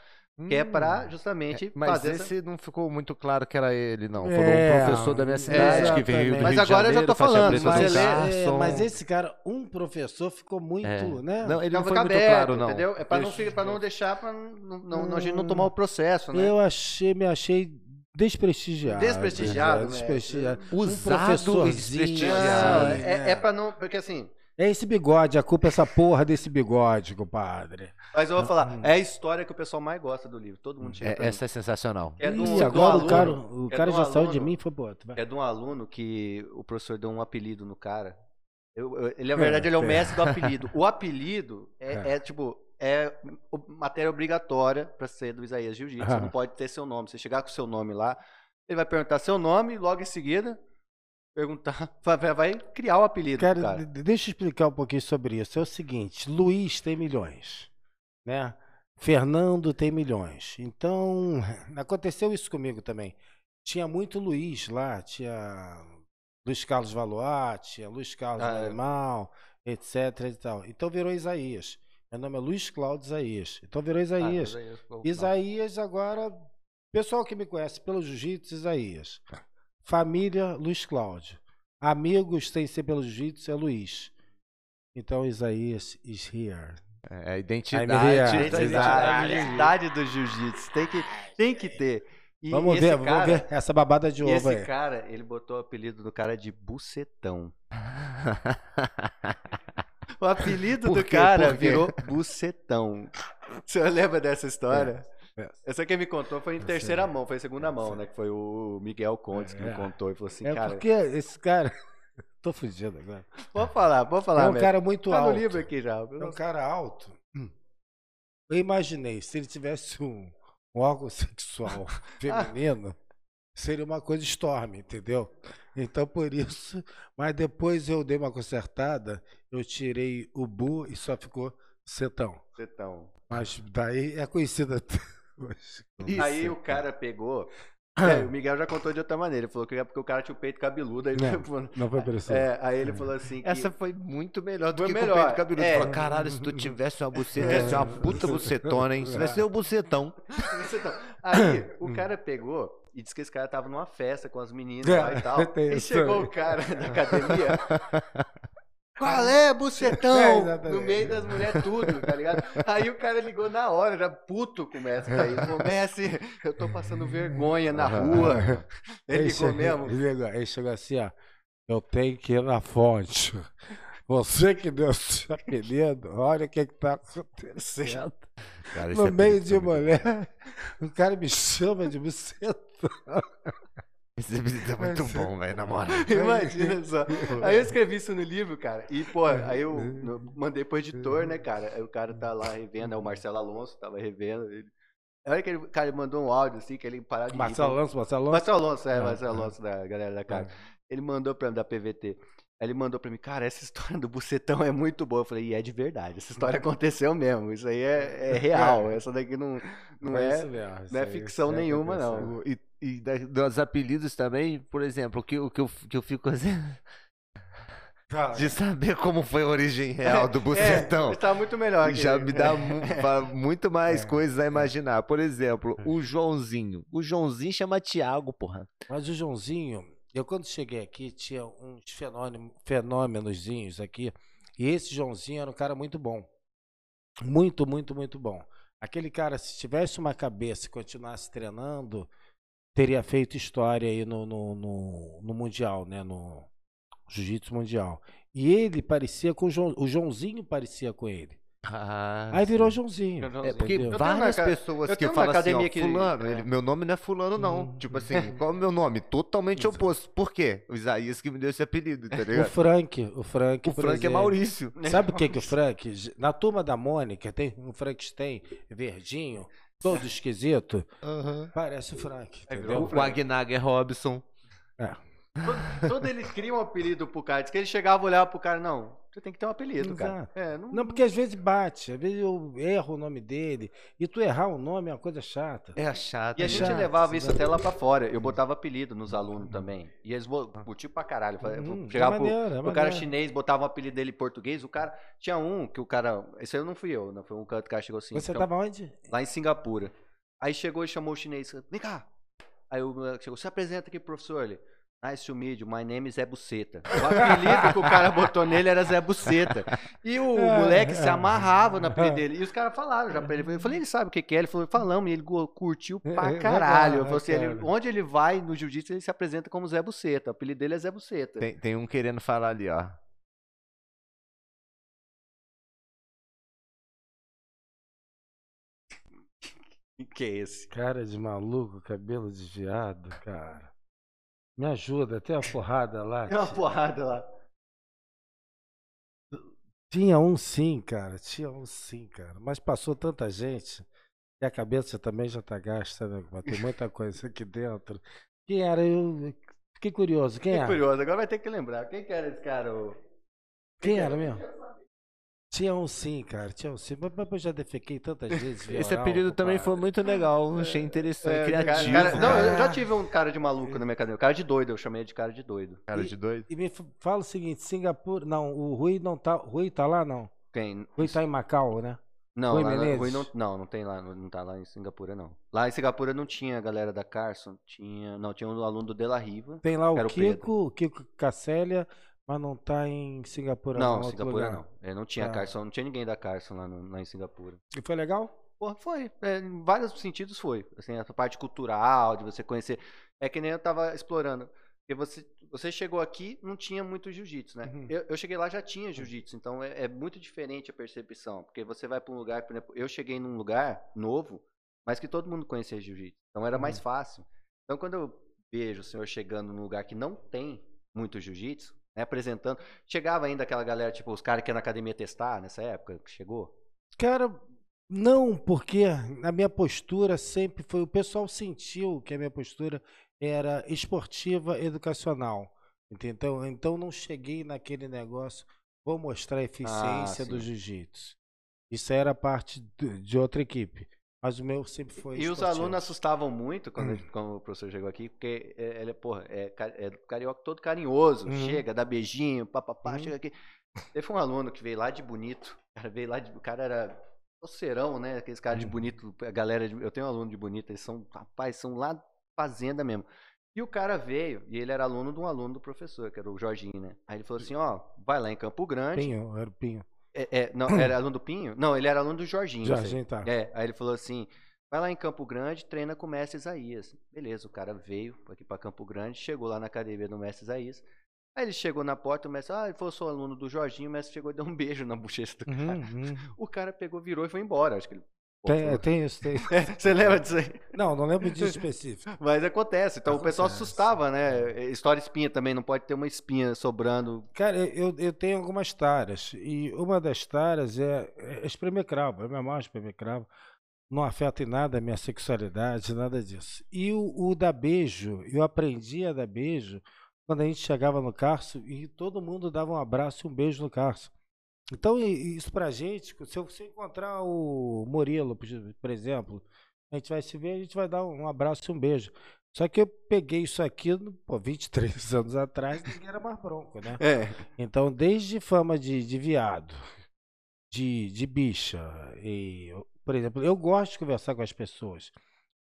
que é pra justamente Hum. Mas fazer essa... esse não ficou muito claro que era ele, não. Falou É, um professor da minha cidade que veio do Mas Rio de agora eu já Janeiro, tô falando, do lê- É, Carson. mas esse cara, um professor, ficou muito, É. né? Não, ele Pra não foi muito aberto, claro, não. entendeu? É pra não, pra não deixar, pra não, não- não- a gente não Hum. tomar o processo, né? Eu achei, me achei desprestigiado. Desprestigiado, né? né? desprestigiado. Usado e professorzinho, desprestigiado. Assim, é, né? é pra não. Porque assim. É esse bigode, a culpa é essa porra desse bigode, compadre. Mas eu vou falar, é a história que o pessoal mais gosta do livro. Todo mundo chega É, pra mim. essa é sensacional. É do- Ih, agora aluno, o cara, o é cara do já saiu de aluno. mim e foi pro outro. vai. É de um aluno que o professor deu um apelido no cara. Eu- eu- ele, na É, verdade, ele é o é. mestre do apelido. O apelido é, É. é, tipo. É matéria obrigatória pra ser do Isaías Jiu-Jitsu. Você não pode ter seu nome. Você chegar com seu nome lá, ele vai perguntar seu nome e logo em seguida perguntar. Vai, vai- criar o apelido. do Cara, cara. de- deixa eu explicar um pouquinho sobre isso. É o seguinte, Luiz tem milhões, né? Fernando tem milhões. Então, aconteceu isso comigo também. Tinha muito Luiz lá, tinha Luiz Carlos Valois, tinha Luiz Carlos Ah, é. Animal, etc e tal. Então virou Isaías. Meu nome é Luiz Cláudio Isaías. Então virou Ah, Isaías. Não. Isaías agora Pessoal que me conhece pelo jiu-jitsu, Isaías. Família, Luiz Cláudio. Amigos, sem ser pelo jiu-jitsu, é Luiz. Então, Isaías is here. É a Aí identidade. da Identidade, identidade. identidade do jiu-jitsu. Tem que, tem que ter. E Vamos esse ver, cara, vamos ver essa babada de ovo esse aí. cara, ele botou o apelido do cara de Bucetão. O apelido do cara virou Bucetão. Você lembra dessa história? É, é. Essa quem me contou foi em terceira mão, foi em segunda mão, né? Que foi o Miguel Contes que me É. contou e falou assim, É cara. porque esse cara. Tô fugindo agora. Vou falar, vou falar. É um mesmo. cara muito tá no alto. livro aqui já. É um cara alto. Eu imaginei, se ele tivesse um, um órgão sexual feminino, seria uma coisa storm, entendeu? Então por isso. Mas depois eu dei uma consertada, eu tirei o bu e só ficou setão. Bucetão. Mas daí é conhecida até hoje. Isso. Aí o cara pegou. é, o Miguel já contou de outra maneira. Ele falou que é porque o cara tinha o peito cabeludo. Aí, Não, falou- Não foi por isso. é, aí ele falou assim. Que, Essa foi muito melhor do Foi que melhor, o peito cabeludo. é. Falou, caralho, se tu tivesse uma buceta, ia ser uma puta bucetona, hein? Isso vai ser o bucetão. Bucetão. Aí o cara pegou e disse que esse cara tava numa festa com as meninas É, lá e tal. E chegou o cara da academia. Qual é, É, bucetão? exatamente. no meio das mulheres, tudo, tá ligado? Aí o cara ligou na hora, já puto com o Messi. Aí falou: Messi, eu tô passando vergonha na rua. Ele ligou chegou- mesmo. Ele chegou assim, ó. Eu tenho que ir na fonte. Você que deu esse apelido, olha o que que tá acontecendo. Cara, No esse meio de muito- mulher, o cara me chama de buceta. Esse apelido é muito bom, velho, na moral. Imagina só. Aí eu escrevi isso no livro, cara. E, pô, aí eu mandei pro editor, né, cara? Aí o cara tá lá revendo, é o Marcelo Alonso, tava revendo. Ele... A hora que ele, cara, mandou um áudio assim, que ele parava de. Marcelo Alonso, Marcelo Alonso. Marcelo Alonso, é, Ah, Marcelo ah. Alonso da galera da casa. Ele mandou pra mim da PVT. Aí ele mandou pra mim, cara, essa história do bucetão é muito boa. Eu falei, e é de verdade, essa história aconteceu mesmo. Isso aí é, é real. Essa daqui não, não é. mesmo, isso não é ficção nenhuma, não. E, e da- dos apelidos também, por exemplo, o que, o que, eu, que eu fico assim, Fala. de saber como foi a origem real do bucetão. É, tá muito melhor. que- Já me dá mu- muito mais É, coisas a imaginar. Por exemplo, o Joãozinho. O Joãozinho chama Tiago, porra. Mas o Joãozinho, eu quando cheguei aqui, tinha uns fenômeno- fenômenozinhos aqui. E esse Joãozinho era um cara muito bom. Muito, muito, muito bom. Aquele cara, se tivesse uma cabeça e continuasse treinando, teria feito história aí no, no, no, no Mundial, né? No Jiu-Jitsu Mundial. E ele parecia com o João, o Joãozinho parecia com ele. Ah, Aí virou. Joãozinho. É porque Eu várias uma pessoas eu que falam assim, ó, que- fulano, é. ele- meu nome não é fulano não. Hum. Tipo assim, qual é o meu nome? Totalmente oposto. Por quê? O Isaías que me deu esse apelido, tá O? Frank, o Frank, O Frank é exemplo. Maurício. Sabe o que que o Frank? Na turma da Mônica tem um Frankenstein verdinho, todo esquisito. Parece o Frank, O Agnager Robson. Todo, todo eles criam um apelido pro cara. Diz que ele chegava e olhava pro cara, não, você tem que ter um apelido, cara. Exato. É, não, Não, porque às vezes bate, às vezes eu erro o nome dele. E tu errar o nome é uma coisa chata. É chato. E a né? gente chato, levava isso até lá pra fora. Eu botava apelido nos alunos também. E eles bo- curtiam pra caralho. Hum, Chegava é pro, maneiro, é pro cara chinês, botava o apelido dele em português. O cara. Tinha um que o cara. Esse aí não fui eu, não. Foi um cara que cara chegou assim. Você tinha- tava onde? lá em Singapura. Aí chegou e chamou o chinês. Vem cá. Aí o moleque chegou, se apresenta aqui, professor. Ele, nice to meet you, my name is Zé Buceta. O apelido que o cara botou nele era Zé Buceta. E o É, moleque se é. amarrava no apelido dele. E os caras falaram já pra ele. Eu falei, ele sabe o que que é? Ele falou, falamos. E ele curtiu pra É, é caralho. Eu falei assim, ele- onde ele vai no jiu-jitsu, ele se apresenta como Zé Buceta. O apelido dele é Zé Buceta. Tem, tem um querendo falar ali, ó. O que é esse? Cara de maluco, cabelo desviado, cara. Me ajuda, tem uma porrada lá. Tem uma porrada lá. Tinha um sim, cara. Tinha um sim, cara. Mas passou tanta gente. E a cabeça também já tá gasta, né? Tem muita coisa aqui dentro. Quem era? Eu fiquei curioso. Quem Fiquei era? curioso. Agora vai ter que lembrar. Quem que era esse cara? o- Quem era mesmo? Tinha um sim, cara. Tinha um sim. Mas mas eu já defequei tantas vezes. via Esse oral, apelido também compadre. foi muito legal. Achei interessante, É, criativo. cara- cara- não, eu já cara. tive um cara de maluco na minha academia. Cara de doido, eu chamei de cara de doido. Cara de doido. E me fala o seguinte, Singapura. Não, o Rui não tá. Rui tá lá, não. Quem? Rui tá em Macau, né? Não, Rui lá, Menezes? Rui não, não, não tem lá, não tá lá em Singapura, não. Lá em Singapura não tinha a galera da Carson, tinha, não, tinha um aluno do De La Riva. Tem lá o. Kiko, o Kiko Cassélia, mas não tá em Singapura, Não, não. Singapura lugar. não. É, não tinha Ah. Carson, não tinha ninguém da Carson lá, no- lá em Singapura. E foi legal? Porra, foi. É, em vários sentidos foi. Assim, essa parte cultural, de você conhecer. É que nem eu tava explorando. Porque você, você chegou aqui, não tinha muito jiu-jitsu, né? Uhum. Eu, eu cheguei lá, já tinha jiu-jitsu. Então é, é muito diferente a percepção. Porque você vai pra um lugar, por exemplo, eu cheguei num lugar novo, mas que todo mundo conhecia jiu-jitsu. Então era mais Uhum. fácil. Então quando eu vejo o senhor chegando num lugar que não tem muito jiu-jitsu, né, apresentando. Chegava ainda aquela galera, tipo, os caras que iam na academia testar nessa época que chegou. Cara, não, porque a minha postura sempre foi. O pessoal sentiu que a minha postura era esportiva educacional. Entendeu? Então não cheguei naquele negócio, vou mostrar a eficiência do sim. jiu-jitsu. Isso era parte do- de outra equipe. Mas o meu sempre foi. E os esportivo. alunos assustavam muito quando, Hum. gente- quando o professor chegou aqui, porque é- ele é, porra, é, é carioca todo carinhoso, Uhum. chega, dá beijinho, papapá, Uhum. chega aqui. Teve um aluno que veio lá de bonito, o cara veio lá de. O cara era doceirão, né? Aqueles caras de Uhum. bonito, a galera. de- eu tenho um aluno de bonito, eles são, rapaz, são lá fazenda mesmo. E o cara veio, e ele era aluno de um aluno do professor, que era o Jorginho, né? Aí ele falou assim: ó, vai lá em Campo Grande. Pinho, era o Pinho. É, é, não, era aluno do Pinho? Não, ele era aluno do Jorginho. Jorginho, tá. É, aí ele falou assim: vai lá em Campo Grande, treina com o mestre Isaías. Beleza, o cara veio aqui pra Campo Grande, chegou lá na academia do mestre Isaías. Aí ele chegou na porta, o mestre, ah, ele falou, sou aluno do Jorginho, o mestre chegou e deu um beijo na bochecha do cara. Uhum, uhum. O cara pegou, virou e foi embora. Acho que ele. Tem, tem isso, tem. Você lembra disso aí? Não, não lembro disso específico. Mas acontece. Então o pessoal Acontece. assustava, né? História espinha também, não pode ter uma espinha sobrando. Cara, eu, eu tenho algumas taras. E uma das taras é, é espremer cravo. Eu me amarro em espremer cravo. Não afeta em nada a minha sexualidade, nada disso. E o, o dar beijo, eu aprendi a dar beijo quando a gente chegava no Carso e todo mundo dava um abraço e um beijo no Carso. Então, isso pra gente, se eu encontrar o Murilo, por exemplo, a gente vai se ver, a gente vai dar um abraço e um beijo. Só que eu peguei isso aqui, pô, 23 anos atrás, ninguém era mais bronco, né? É. Então, desde fama de, de viado, de, de bicha, e, por exemplo, eu gosto de conversar com as pessoas.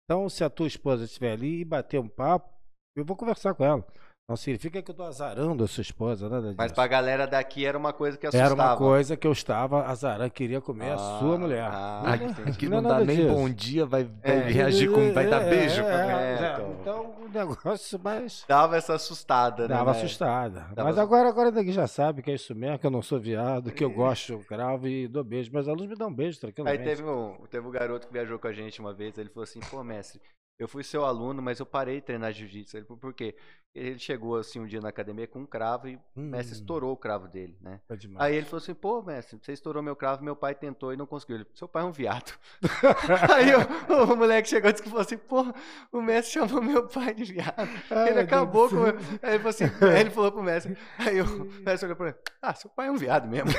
Então, se a tua esposa estiver ali e bater um papo, eu vou conversar com ela. Não significa que eu estou azarando a sua esposa, nada disso. Mas pra galera daqui era uma coisa que assustava. Era uma coisa que eu estava azarando, queria comer a sua Ah, mulher. ah, Não é-. Aqui não não, dá nem disso. bom dia, vai, vai É. reagir como vai dar É, beijo. é, É, é, então. então, o negócio mais. Dava essa assustada, né? Dava né? assustada. Dava Mas agora, agora ninguém já sabe que é isso mesmo, que eu não sou viado, que eu gosto de cravo e dou beijo. Meus alunos me dão um beijo Aí tranquilamente. teve um, teve um garoto que viajou com a gente uma vez, ele falou assim, pô, mestre, eu fui seu aluno, mas eu parei de treinar jiu-jitsu. Ele falou, por quê? Ele chegou assim um dia na academia com um cravo e o mestre Hum. estourou o cravo dele, né? Demais. Aí ele falou assim, pô, mestre, você estourou meu cravo, meu pai tentou e não conseguiu. Ele, seu pai é um viado. Aí o, o moleque chegou e disse que falou assim, pô, o mestre chamou meu pai de viado. Ai, ele meu acabou com. Aí ele falou assim, aí ele falou pro mestre. Aí o mestre olhou pra ele, ah, seu pai é um viado mesmo.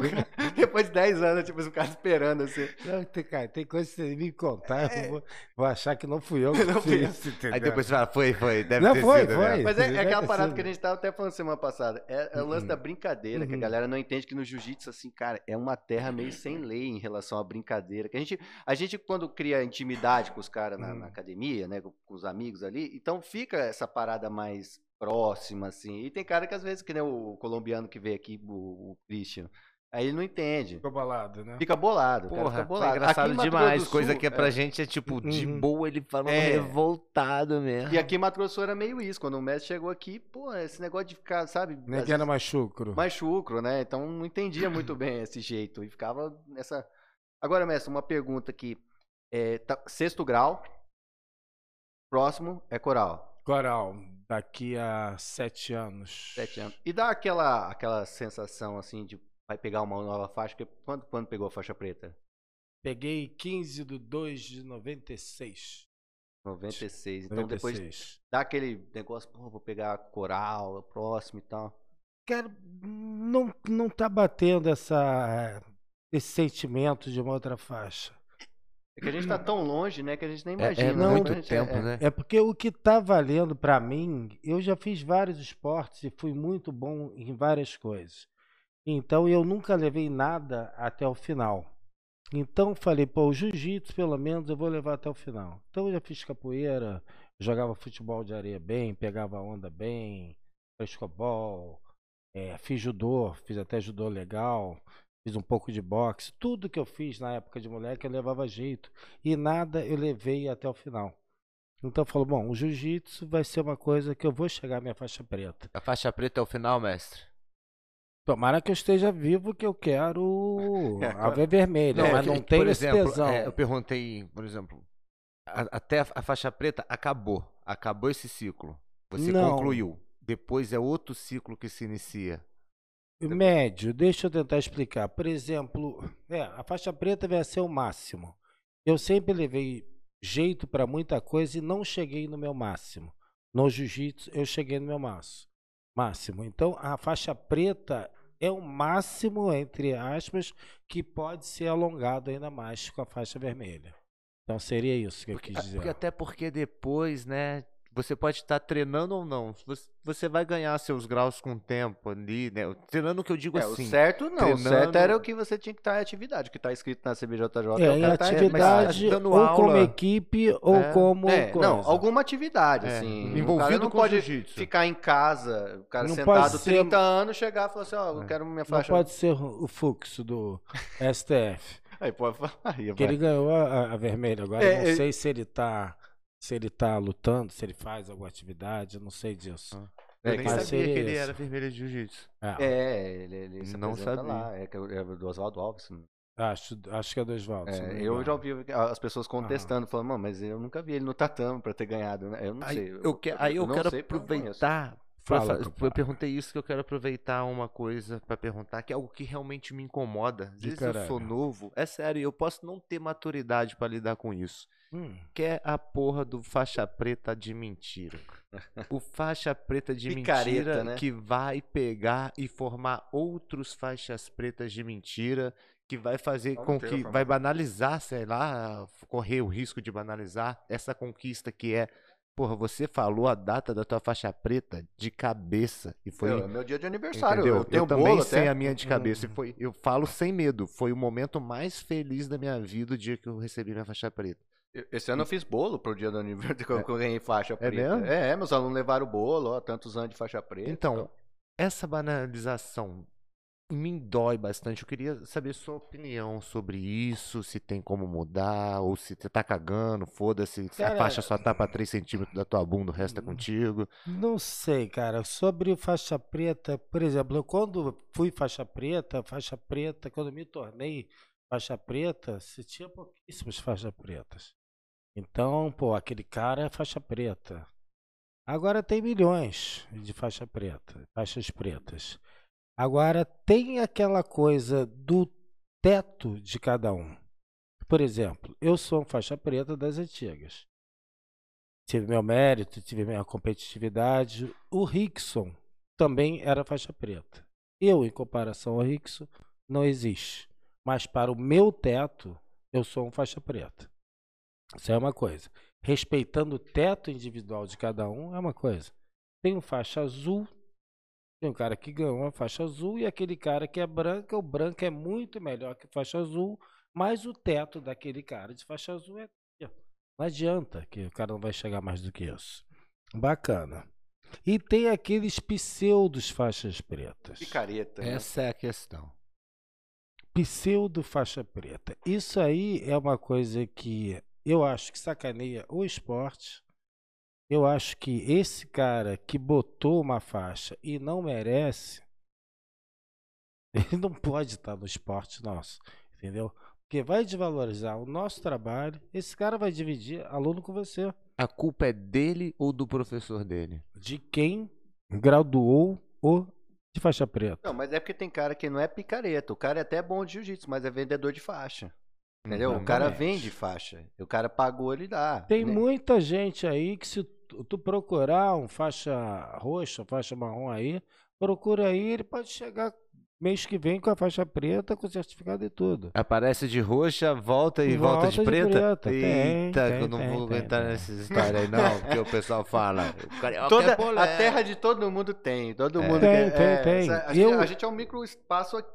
Depois de 10 anos, tipo, o cara esperando assim. Não, tem, cara, tem coisa que você me contar, eu vou, vou achar que não fui eu que Não fiz? Aí depois você fala, foi, foi, deve Não, ter foi, sido. foi. né? Mas é, é aquela parada que a gente tava até falando semana passada. É, é o lance Uhum. da brincadeira, que a Uhum. galera não entende que no jiu-jitsu, assim, cara, é uma terra meio sem lei em relação à brincadeira. Que a gente, a gente quando cria intimidade com os caras na, na Uhum. academia, né, com, com os amigos ali, então fica essa parada mais próxima, assim. E tem cara que às vezes, que nem o colombiano que veio aqui, o, o Christian, aí ele não entende. Ficou balado, né? Fica bolado, o cara Porra, fica bolado. engraçado em Mato demais. Do Coisa Sul, que é pra gente é tipo, de Uhum. boa ele falando É. revoltado mesmo. E aqui em Mato Grosso era meio isso. Quando o mestre chegou aqui, pô, esse negócio de ficar, sabe? Nem que era mais chucro. mais chucro, né? Então não entendia muito bem esse jeito e ficava nessa. Agora, mestre, uma pergunta aqui. É, tá- sexto grau, próximo é coral, Coral, daqui a sete anos. sete anos. E dá aquela, aquela sensação assim de vai pegar uma nova faixa? Quando, quando pegou a faixa preta? Peguei 15 de 2 de 96. 96. Então depois 96. dá aquele negócio, pô, vou pegar coral, próximo e tal. Cara, não, não tá batendo essa, esse sentimento de uma outra faixa. É que a gente tá tão longe, né, que a gente nem É, imagina. é né? Não, muito Quando a gente- tempo, é- né? É porque o que tá valendo pra mim, eu já fiz vários esportes e fui muito bom em várias coisas. Então eu nunca levei nada até o final. Então falei, pô, o jiu-jitsu pelo menos eu vou levar até o final. Então eu já fiz capoeira, jogava futebol de areia bem, pegava onda bem, frescobol, é, fiz judô, fiz até judô legal, fiz um pouco de boxe. Tudo que eu fiz na época de moleque eu levava jeito. E nada eu levei até o final. Então falou, bom, o jiu-jitsu vai ser uma coisa que eu vou chegar à minha faixa preta. A faixa preta é o final, mestre? Tomara que eu esteja vivo, que eu quero a ver vermelha, É, mas que- não tenho esse exemplo, tesão. é, eu perguntei, por exemplo, a- até a, a faixa preta acabou. Acabou esse ciclo. Você Não. concluiu. Depois é outro ciclo que se inicia. Médio, deixa eu tentar explicar. Por exemplo, é, a faixa preta vai ser o máximo. Eu sempre levei jeito para muita coisa e não cheguei no meu máximo. No jiu-jitsu, eu cheguei no meu máximo. Máximo. Então, a faixa preta é o máximo, entre aspas, que pode ser alongado ainda mais com a faixa vermelha. Então, seria isso que eu Porque, quis dizer. porque até porque depois, né? Você pode estar treinando ou não. Você, vai ganhar seus graus com o tempo ali, né? Treinando o que eu digo É, assim. o certo não. O treinando- certo era o que você tinha que estar em atividade, o que está escrito na CBJJ. É, o em tá atividade, dando ou como aula. equipe, ou É. como É, não, alguma atividade, É, assim. o envolvido cara não com pode jiu-jitsu. ficar em casa, o cara Não sentado pode ser- 30 anos, chegar e falar assim, ó, eu É. quero minha Não faixa. pode ser o fluxo do STF. Aí pode falar. Aí, Que ele ganhou a, a vermelha. Agora É, eu não ele- sei se ele tá. Se ele tá lutando, se ele faz alguma atividade, eu não sei disso. Eu É, nem sabia que ele isso. era vermelho de jiu-jitsu. É, É, ele, ele se Não sabia. lá. É, que é o- é do Oswaldo Alves. né? acho, acho que é do Oswaldo. É, eu já ouvi as pessoas contestando, falando, mano, mas eu nunca vi ele no tatame pra ter ganhado, né? Eu não Aí sei. eu, que- aí eu não quero sei porque eu não conheço. aproveitar. Fala, eu perguntei isso que eu quero aproveitar uma coisa pra perguntar, que é algo que realmente me incomoda. Às vezes eu sou novo. É sério, eu posso não ter maturidade pra lidar com isso. Hum, Que é a porra do faixa preta de mentira. O faixa preta de Picareta, mentira né? que vai pegar e formar outros faixas pretas de mentira, que vai fazer Vamos com que vai banalizar, sei lá, correr o risco de banalizar essa conquista que é, porra, você falou a data da tua faixa preta de cabeça e foi Meu, é meu dia de aniversário. Entendeu? Eu tenho também bolo sei até. a minha de cabeça. E Hum. foi, eu falo sem medo. Foi o momento mais feliz da minha vida o dia que eu recebi minha faixa preta. Esse ano eu fiz bolo pro dia do aniversário que eu ganhei faixa preta. mesmo? É, meus alunos levaram o bolo, ó, tantos anos de faixa preta. Então, essa banalização me dói bastante. Eu queria saber sua opinião sobre isso, se tem como mudar, ou se você tá cagando, foda-se, se a faixa só tá pra 3 centímetros da tua bunda, o resto é contigo. Não sei, cara. Sobre faixa preta, por exemplo, eu quando fui faixa preta, faixa preta, quando me tornei faixa preta, se tinha pouquíssimas faixas pretas. Então, pô, aquele cara é faixa preta. Agora tem milhões de faixa preta, faixas pretas. Agora tem aquela coisa do teto de cada um. Por exemplo, eu sou um faixa preta das antigas tive meu mérito, tive minha competitividade. O Rickson também era faixa preta. Eu, em comparação ao Rickson, não existe. Mas para o meu teto, eu sou um faixa preta. Isso é uma coisa. Respeitando o teto individual de cada um é uma coisa. Tem um faixa azul, tem um cara que ganhou uma faixa azul e aquele cara que é branco, o branco é muito melhor que faixa azul, mas o teto daquele cara de faixa azul é não adianta que o cara não vai chegar mais do que isso. Bacana. E tem aqueles pseudos faixas pretas. Picareta. né? Essa é a questão. Pseudo faixa preta. Isso aí é uma coisa que eu acho que sacaneia o esporte. Eu acho que esse cara que botou uma faixa e não merece, ele não pode estar no esporte nosso, entendeu? Porque vai desvalorizar o nosso trabalho. Esse cara vai dividir aluno com você. A culpa é dele ou do professor dele? de quem graduou o de faixa preta. Não, mas é porque tem cara que não é picareta. O cara é até bom de jiu-jitsu, mas é vendedor de faixa. Entendeu? O cara vende faixa. O cara pagou, ele dá. Tem Né? muita gente aí que se tu procurar um faixa roxa, faixa marrom aí, procura aí, ele pode chegar mês que vem com a faixa preta, com certificado e tudo. Aparece de roxa, volta e volta, Volta de de preta? preta. Eita, que tem, eu não tem, vou tem, aguentar tem. nessas histórias aí, não, porque o pessoal fala. O carioca Toda, é a terra de todo mundo tem. Todo É. mundo Tem, quer- tem, é, tem. A, gente, Eu- a gente é um micro espaço aqui,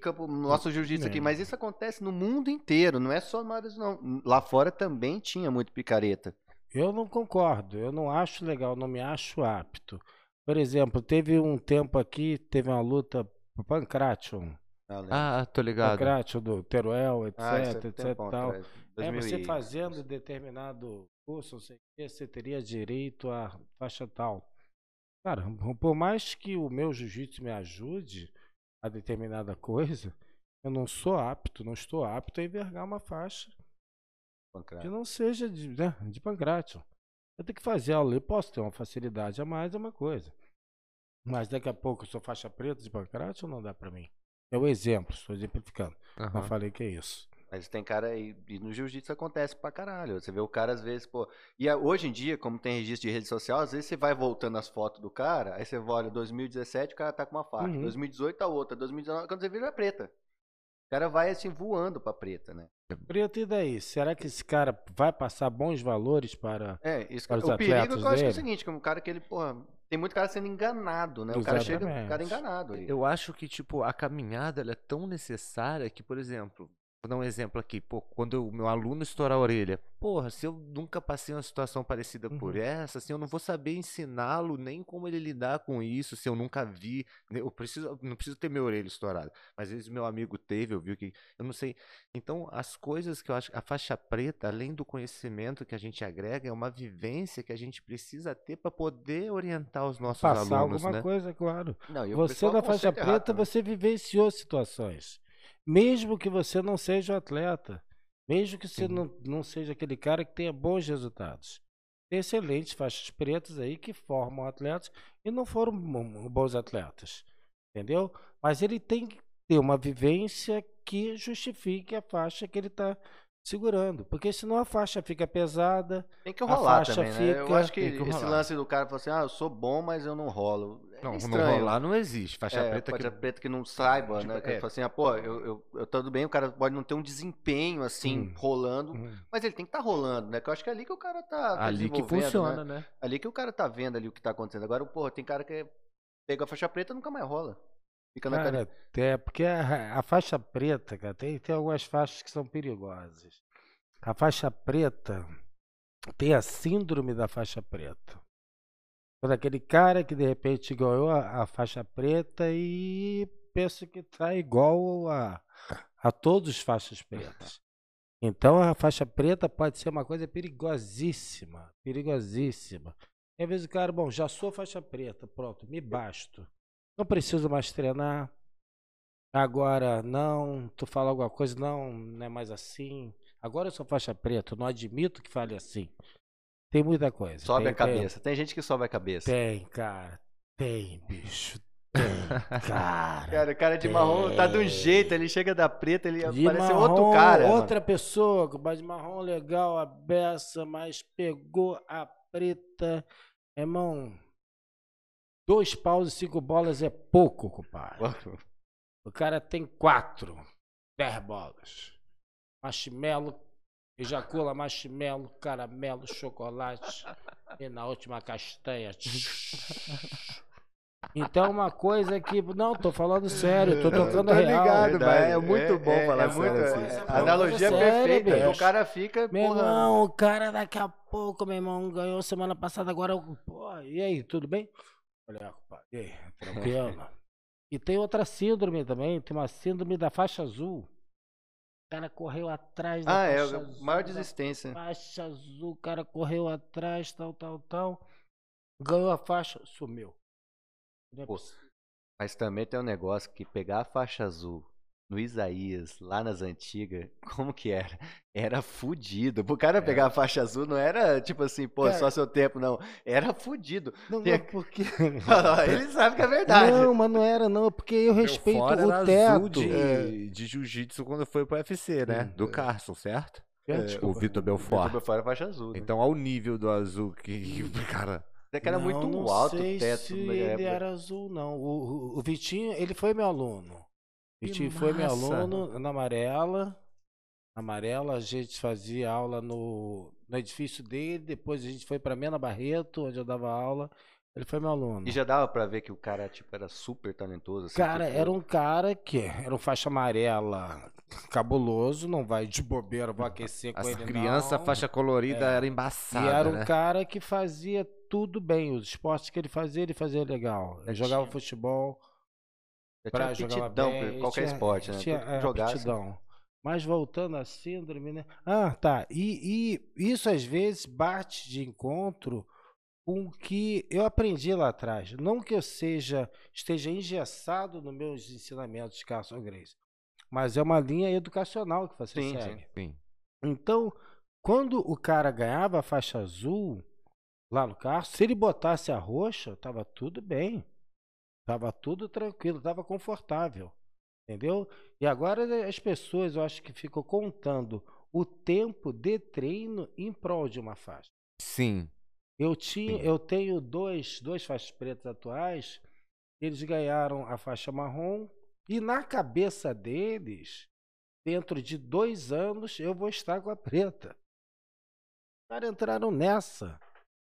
campo, no nosso jiu-jitsu aqui, É. mas isso acontece no mundo inteiro, não é só no Mares, não. Lá fora também tinha muito picareta. Eu não concordo, eu não acho legal, não me acho apto. Por exemplo, teve um tempo aqui, teve uma luta Pancration, Ah. Ah, tô ligado. Pancration do Teruel, etc, Ah, isso é etc tal. É, 2000 você e- fazendo determinado curso, não sei o quê, você teria direito à faixa tal. Cara, por mais que o meu jiu-jitsu me ajude a determinada coisa, eu não sou apto, não estou apto a envergar uma faixa que não seja de, né, de pancrácio. Eu tenho que fazer aula, eu posso ter uma facilidade a mais, é uma coisa. Mas daqui a pouco eu sou faixa preta de pancrácio ou não dá pra mim? É o exemplo, estou exemplificando. Aham. Mas falei que é isso. Mas tem cara aí, e no jiu-jitsu acontece pra caralho. Você vê o cara às vezes, pô. E a- hoje em dia, como tem registro de rede social, às vezes você vai voltando as fotos do cara, aí você olha 2017, o cara tá com uma faixa, Uhum. 2018 tá outra, 2019, quando você vira é preta. O cara vai assim voando pra preta, né? Preto, e daí? Será que esse cara vai passar bons valores para. É, isso que, Para os o perigo é que eu acho que é o seguinte, que um cara que ele, porra, tem muito cara sendo enganado, né? O cara chega, o cara é Exatamente. enganado aí. Eu acho que, tipo, a caminhada ela é tão necessária que, por exemplo, vou dar um exemplo aqui, pô, quando o meu aluno estourar a orelha, porra, se eu nunca passei uma situação parecida por Uhum. essa, assim, eu não vou saber ensiná-lo nem como ele lidar com isso, se eu nunca vi, né, eu preciso, não preciso ter minha orelha estourada, mas às vezes meu amigo teve, eu vi que, eu não sei. Então, as coisas que eu acho, a faixa preta, além do conhecimento que a gente agrega, é uma vivência que a gente precisa ter para poder orientar os nossos Passar alunos, alguma né? coisa, claro. Não, Você da faixa errado preta, também. você vivenciou situações. Mesmo que você não seja um atleta. Mesmo que você não, não seja aquele cara que tenha bons resultados. Tem excelentes faixas pretas aí que formam atletas e não foram bons atletas. Entendeu? Mas ele tem que ter uma vivência que justifique a faixa que ele está segurando. Porque senão a faixa fica pesada. Tem que rolar também, né? Eu fica- acho que, que esse lance do cara falar assim, ah, eu sou bom, mas eu não rolo. É Não, não estranho. rolar não existe. Faixa é, preta que faixa preta que não saiba, Tipo, né? Que é. fala assim, ah, pô, eu, eu, eu tudo bem, o cara pode não ter um desempenho assim, Hum. rolando, Hum. mas ele tem que estar rolando, né? Que eu acho que é ali que o cara tá, tá ali que desenvolvendo, funciona, né? né? Ali que o cara tá vendo ali o que tá acontecendo. Agora, porra, tem cara que pega a faixa preta e nunca mais rola. Fica na cara. Cara, é porque a, a faixa preta, cara, tem, tem algumas faixas que são perigosas. A faixa preta tem a síndrome da faixa preta. Quando aquele cara que de repente ganhou a, a faixa preta e pensa que tá igual a, a todos os faixas pretas. Então a faixa preta pode ser uma coisa perigosíssima, perigosíssima. E às vezes o cara, bom, já sou faixa preta, pronto, me basto. Não preciso mais treinar. Agora, não, tu fala alguma coisa, não, não é mais assim. Agora eu sou faixa preta, não admito que fale assim. Tem muita coisa. Sobe tem, a cabeça. Tem gente que sobe a cabeça. Tem, tem, cara. Tem, bicho. Tem, cara. Cara, o cara de marrom tá de um Tem. jeito, ele chega da preta, ele De parece marrom, outro cara. mano. Outra pessoa, com de marrom legal, a beça, mas pegou a preta. Irmão, dois paus e cinco bolas é pouco, compadre. O cara tem quatro, dez bolas. Marshmallow, ejacula marshmallow, caramelo, chocolate. E na última castanha. Então uma coisa que. Não, tô falando sério, tô tocando tô real. ligado, mas é muito bom falar é muito, sério é, assim. A analogia é Sério, perfeita. bicho. O cara fica. Meu porra, irmão, o cara daqui a pouco, meu irmão, ganhou semana passada, agora. Pô, e aí, tudo bem? Olha, compadre, e aí, tranquilo? e tem outra síndrome também, tem uma síndrome da faixa azul. O cara correu atrás da Ah, é, azul. maior desistência. Faixa azul, o cara correu atrás, tal, tal, tal. Ganhou a faixa, sumiu. É Pô. Mas também tem um negócio que pegar a faixa azul no Isaías, lá nas antigas, como que era? Era fudido. Pro cara pegar a faixa azul não era tipo assim, pô, Cara- só seu tempo, não. Era fudido. Não, Tem- é porque. Ele sabe que é verdade. Não, mas não era, não, é porque eu respeito Fora o era teto. azul de, É. de jiu-jitsu quando foi pro UFC, né? Hum, Do é. Carson, certo? É, o desculpa. Vitor Vitor Belfort. Belfort era faixa azul. Né? Então, ao nível do azul que, cara. Até que era Não, muito não alto sei o teto se na ele era azul, não. O, o- o Vitinho, ele foi meu aluno. O Que Vitinho foi meu massa. aluno na Amarela. Na Amarela, a gente fazia aula no, no edifício dele. Depois a gente foi para Mena Barreto, onde eu dava aula. Ele foi meu aluno. E já dava pra ver que o cara, tipo, era super talentoso. assim, Cara, tipo, era um cara que era um faixa amarela cabuloso, não vai de bobeira, vou aquecer com As ele crianças, não. faixa colorida, É. era E embaçada, era um né? cara que fazia tudo bem, os esportes que ele fazia, ele fazia legal. Ele jogava futebol, tinha jogar bem, qualquer tinha- esporte, né? tinha, é, jogasse. aptidão. Mas voltando à síndrome, né? Ah, tá. E, e isso às vezes bate de encontro com o que eu aprendi lá atrás. Não que eu seja esteja engessado nos meus ensinamentos de Carson Grace, mas é uma linha educacional que você Sim, sim. segue. Sim. Então, quando o cara ganhava a faixa azul lá no carro, se ele botasse a roxa, tava tudo bem. Tava tudo tranquilo, tava confortável. Entendeu? E agora né, as pessoas, eu acho que ficam contando o tempo de treino em prol de uma faixa. Sim. Eu tinha, Sim. eu tenho dois, dois faixas pretas atuais. Eles ganharam a faixa marrom e na cabeça deles, dentro de dois anos, eu vou estar com a preta. Os caras entraram nessa.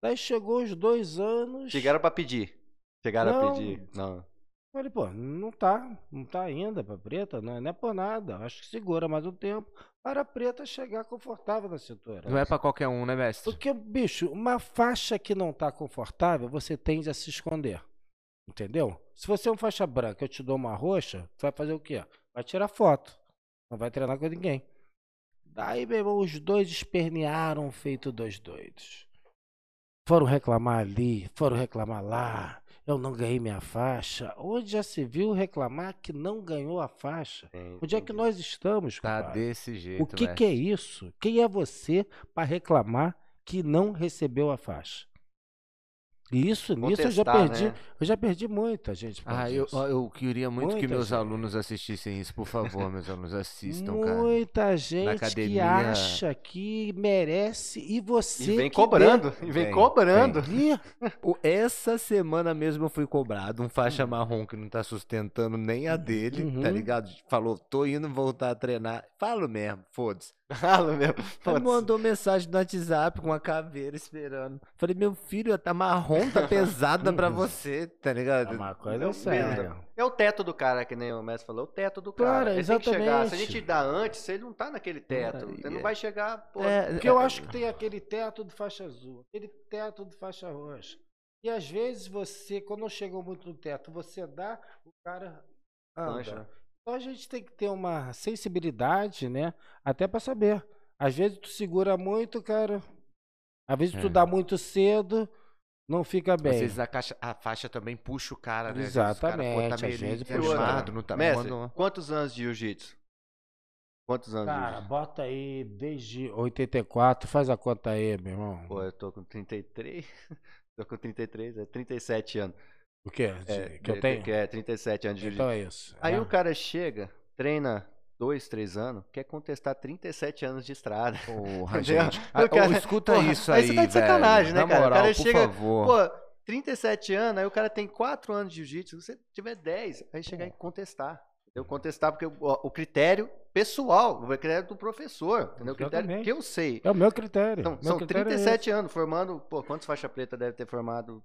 Daí chegou os dois anos. Chegaram pra pedir. Chegaram Não. a pedir. Não. Falei, pô, não tá, não tá ainda pra preta, não é, não é por nada. Acho que segura mais um tempo para a preta chegar confortável na cintura. Não é pra qualquer um, né, mestre? Porque, bicho, uma faixa que não tá confortável, você tende a se esconder. Entendeu? Se você é uma faixa branca, eu te dou uma roxa, tu vai fazer o quê? Vai tirar foto. Não vai treinar com ninguém. Daí, meu irmão, os dois espernearam feito dois doidos. Foram reclamar ali, foram reclamar lá. Eu não ganhei minha faixa. Onde já se viu reclamar que não ganhou a faixa? Tem- Onde é que entendi. nós estamos, Tá compadre? desse jeito, O que, que é isso? Quem é você para reclamar que não recebeu a faixa? Isso, nisso eu já perdi. né? Eu já perdi muita gente. Ah, eu, eu queria muito que Muita meus gente. alunos assistissem isso, por favor, meus alunos assistam, cara. Muita gente que academia- acha que merece e você. E vem que cobrando. E vem Vem, cobrando. O- Essa semana mesmo eu fui cobrado, um faixa marrom que não tá sustentando nem a dele, tá Uhum. ligado? Falou, tô indo voltar a treinar. Falo mesmo, foda-se. Meu. Aí Putz. mandou mensagem no WhatsApp com uma caveira esperando. Falei, meu filho, tá marrom, tá pesada pra você, tá ligado? Uma coisa é séria. mesmo. É o teto do cara, que nem o Messi falou, é o teto do cara. Claro, Ele tem que chegar. Se a exatamente. gente dá antes, ele não tá naquele teto. Ele não é. vai chegar, pô. É, Porque eu acho que tem aquele teto de faixa azul, aquele teto de faixa roxa. E às vezes você, quando não chegou muito no teto, você dá, o cara anda. Então a gente tem que ter uma sensibilidade, né? Até pra saber. Às vezes tu segura muito, cara. Às vezes tu É. dá muito cedo, não fica Às bem. vezes a, caixa- a faixa também puxa o cara, né? Às vezes o cara, pô, Exatamente, tá às meio desanimado, não tá Mestre, mandando- quantos anos de jiu-jitsu? Quantos anos de Cara, bota aí desde 84, faz a conta aí, meu irmão. Pô, eu tô com 33. tô com 33, é 37 anos. O quê? É, que eu que- tenho? Que é 37 anos de jiu-jitsu. Então é isso. Aí É. o cara chega, treina dois, três anos, quer contestar 37 anos de estrada. Porra, gente. O Ah, cara- escuta porra, isso aí aí, você tá de velho. sacanagem, né, cara? O moral, cara por chega- favor. Pô, 37 anos, aí o cara tem 4 anos de jiu-jitsu, se você tiver 10, aí chegar e contestar. Eu contestar porque o, o critério pessoal, o critério do professor, entendeu? O critério que eu sei. É o meu critério. Então, Meu são critério é 37 anos formando, pô, quantos faixa preta deve ter formado?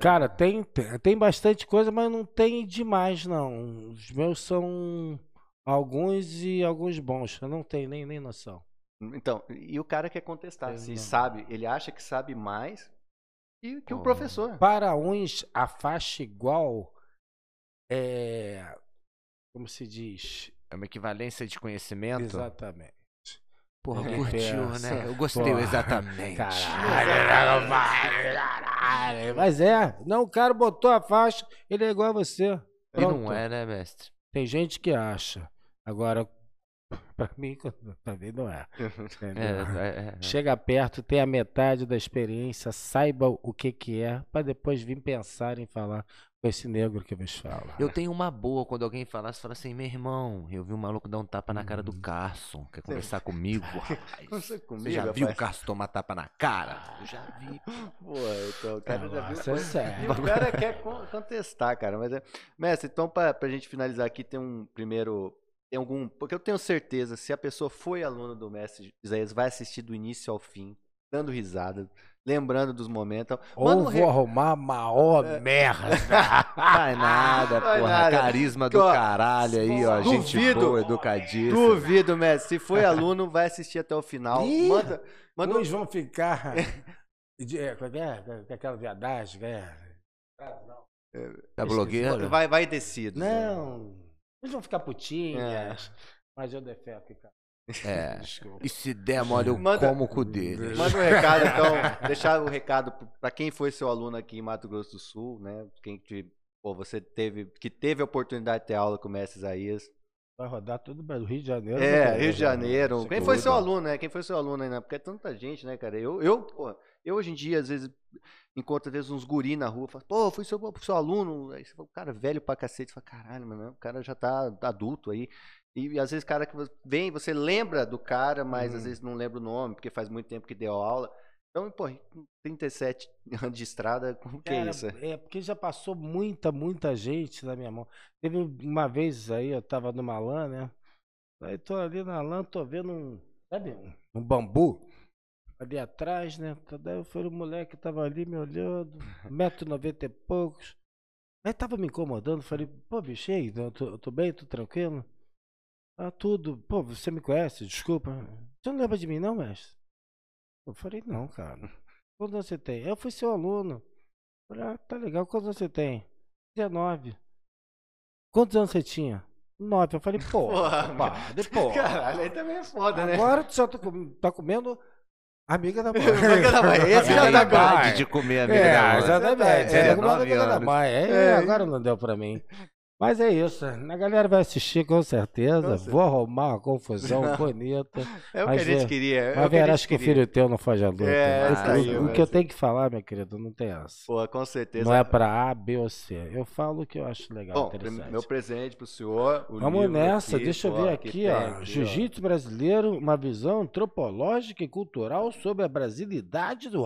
Cara, tem, tem tem bastante coisa, mas não tem demais, não. Os meus são alguns e alguns bons. Eu não tenho nem, nem noção. Então, e o cara quer contestar, Eu se não. sabe, ele acha que sabe mais que, que o professor. Para uns, a faixa igual é. Como se diz? É uma equivalência de conhecimento. Exatamente. Porra, Ele curtiu, né? Eu gostei, porra, exatamente. Caralho, caralho. Mas é, não, o cara botou a faixa, ele é igual a você. E Pronto. não é, né, mestre? Tem gente que acha. Agora, pra mim, pra mim não é. É, Entendeu? é, é. Chega perto, tem a metade da experiência, saiba o que que é, pra depois vir pensar em falar esse negro que vos fala. Eu tenho uma boa quando alguém falar, você fala assim, meu irmão, eu vi um maluco dar um tapa na cara do Uhum. Carson. Quer conversar comigo? rapaz? Você Você já viu o Carson tomar tapa na cara? Eu já vi. Pô, então o cara já viu. É E sério. o cara quer con- contestar, cara. Mas é... Mestre, então pra, pra gente finalizar aqui, tem um primeiro. Tem algum. Porque eu tenho certeza, se a pessoa foi aluno do mestre Isaías, vai assistir do início ao fim. Dando risada, lembrando dos momentos. Ou um vou re- arrumar a maior merda. Vai nada, Vai porra. nada. Carisma do Ó, caralho aí, ó. Gente duvido- boa, educadíssima. Duvido, mestre. Se foi aluno, vai assistir até o final. Ih, manda, manda um Uns vão ficar. de- é, é que é? Aquela viadagem, que é? Da blogueira? Vai, vai descido. Não. Eles vão ficar É. putinhas. Mas eu defeco, cara. É. Desculpa. E se der mole, eu Manda- como o cu dele. Manda um recado, então, deixar o recado para quem foi seu aluno aqui em Mato Grosso do Sul, né? Quem te, pô, você teve, que teve a oportunidade de ter aula com o mestre Isaías. Vai rodar tudo no Rio de Janeiro. É, né, Rio de Janeiro. Quem foi seu aluno, né? Quem foi seu aluno aí, né? Porque é tanta gente, né, cara? Eu, eu, pô, eu hoje em dia, às vezes, encontro às vezes uns guri na rua, falo, pô, fui seu, seu aluno. Aí você fala, cara, velho pra cacete. Você fala, caralho, mano, o cara já tá adulto aí. E às vezes, cara, que vem, você lembra do cara, mas às Hum. vezes não lembra o nome, porque faz muito tempo que deu aula. Então, pô, com 37 anos de estrada, como que é isso? É, porque já passou muita, muita gente na minha mão. Teve uma vez aí, eu tava numa lã, né? Aí tô ali na lã, tô vendo um, sabe, um, bambu ali atrás, né? Daí foi o moleque que tava ali me olhando, 1,90m e poucos. Aí tava me incomodando, falei, pô, bicho, aí, eu tô, eu tô bem, tô tranquilo? Ah, tudo. Pô, você me conhece? Desculpa. Você não lembra de mim, não, mestre? Eu falei, não, cara. Quantos anos você tem? Eu fui seu aluno. Falei, ah, tá legal. Quantos anos você tem? 19. Quantos anos você tinha? 9. Eu falei, pô, padre, pô. Caralho, aí também é foda, né? Agora tu só tá, com- tá comendo amiga da mãe. Amiga da mãe, esse já tá de comer amiga É, da mãe. exatamente. É, É, da mãe. É, É. agora não deu pra mim. Mas é isso. A galera vai assistir com certeza. Com certeza. Vou arrumar uma confusão bonita. É o que a gente é- queria. É Mas que a Vera, gente acho que o filho teu não foge à luta. É, O- isso o, aí, o mas- que eu tenho que falar, meu querido, não tem essa. Pô, com certeza. Não é pra A, B ou C. Eu falo o que eu acho legal, Bom, interessante. meu presente pro senhor. Vamos nessa, aqui, deixa eu ver que aqui, ó. Jiu-Jitsu brasileiro, uma visão antropológica e cultural sobre a brasilidade do.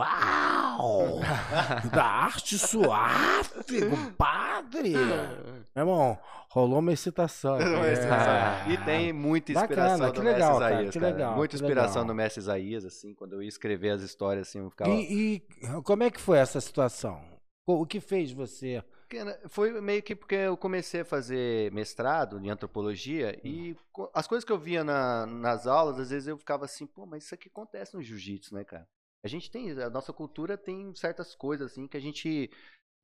Uau! da arte suave, compadre! Meu irmão, rolou uma excitação. aqui. Não, esse- Ah. E tem muita Bacana, inspiração que do legal, Mestre cara, Isaías, que cara. legal, Muita inspiração legal. do Mestre Isaías, assim, quando eu ia escrever as histórias, assim, eu ficava... E, e como é que foi essa situação? O que fez você? Foi meio que porque eu comecei a fazer mestrado em antropologia e co- as coisas que eu via na- nas aulas, às vezes eu ficava assim, pô, mas isso aqui acontece no jiu-jitsu, né, cara? A gente tem, a nossa cultura tem certas coisas assim que a gente.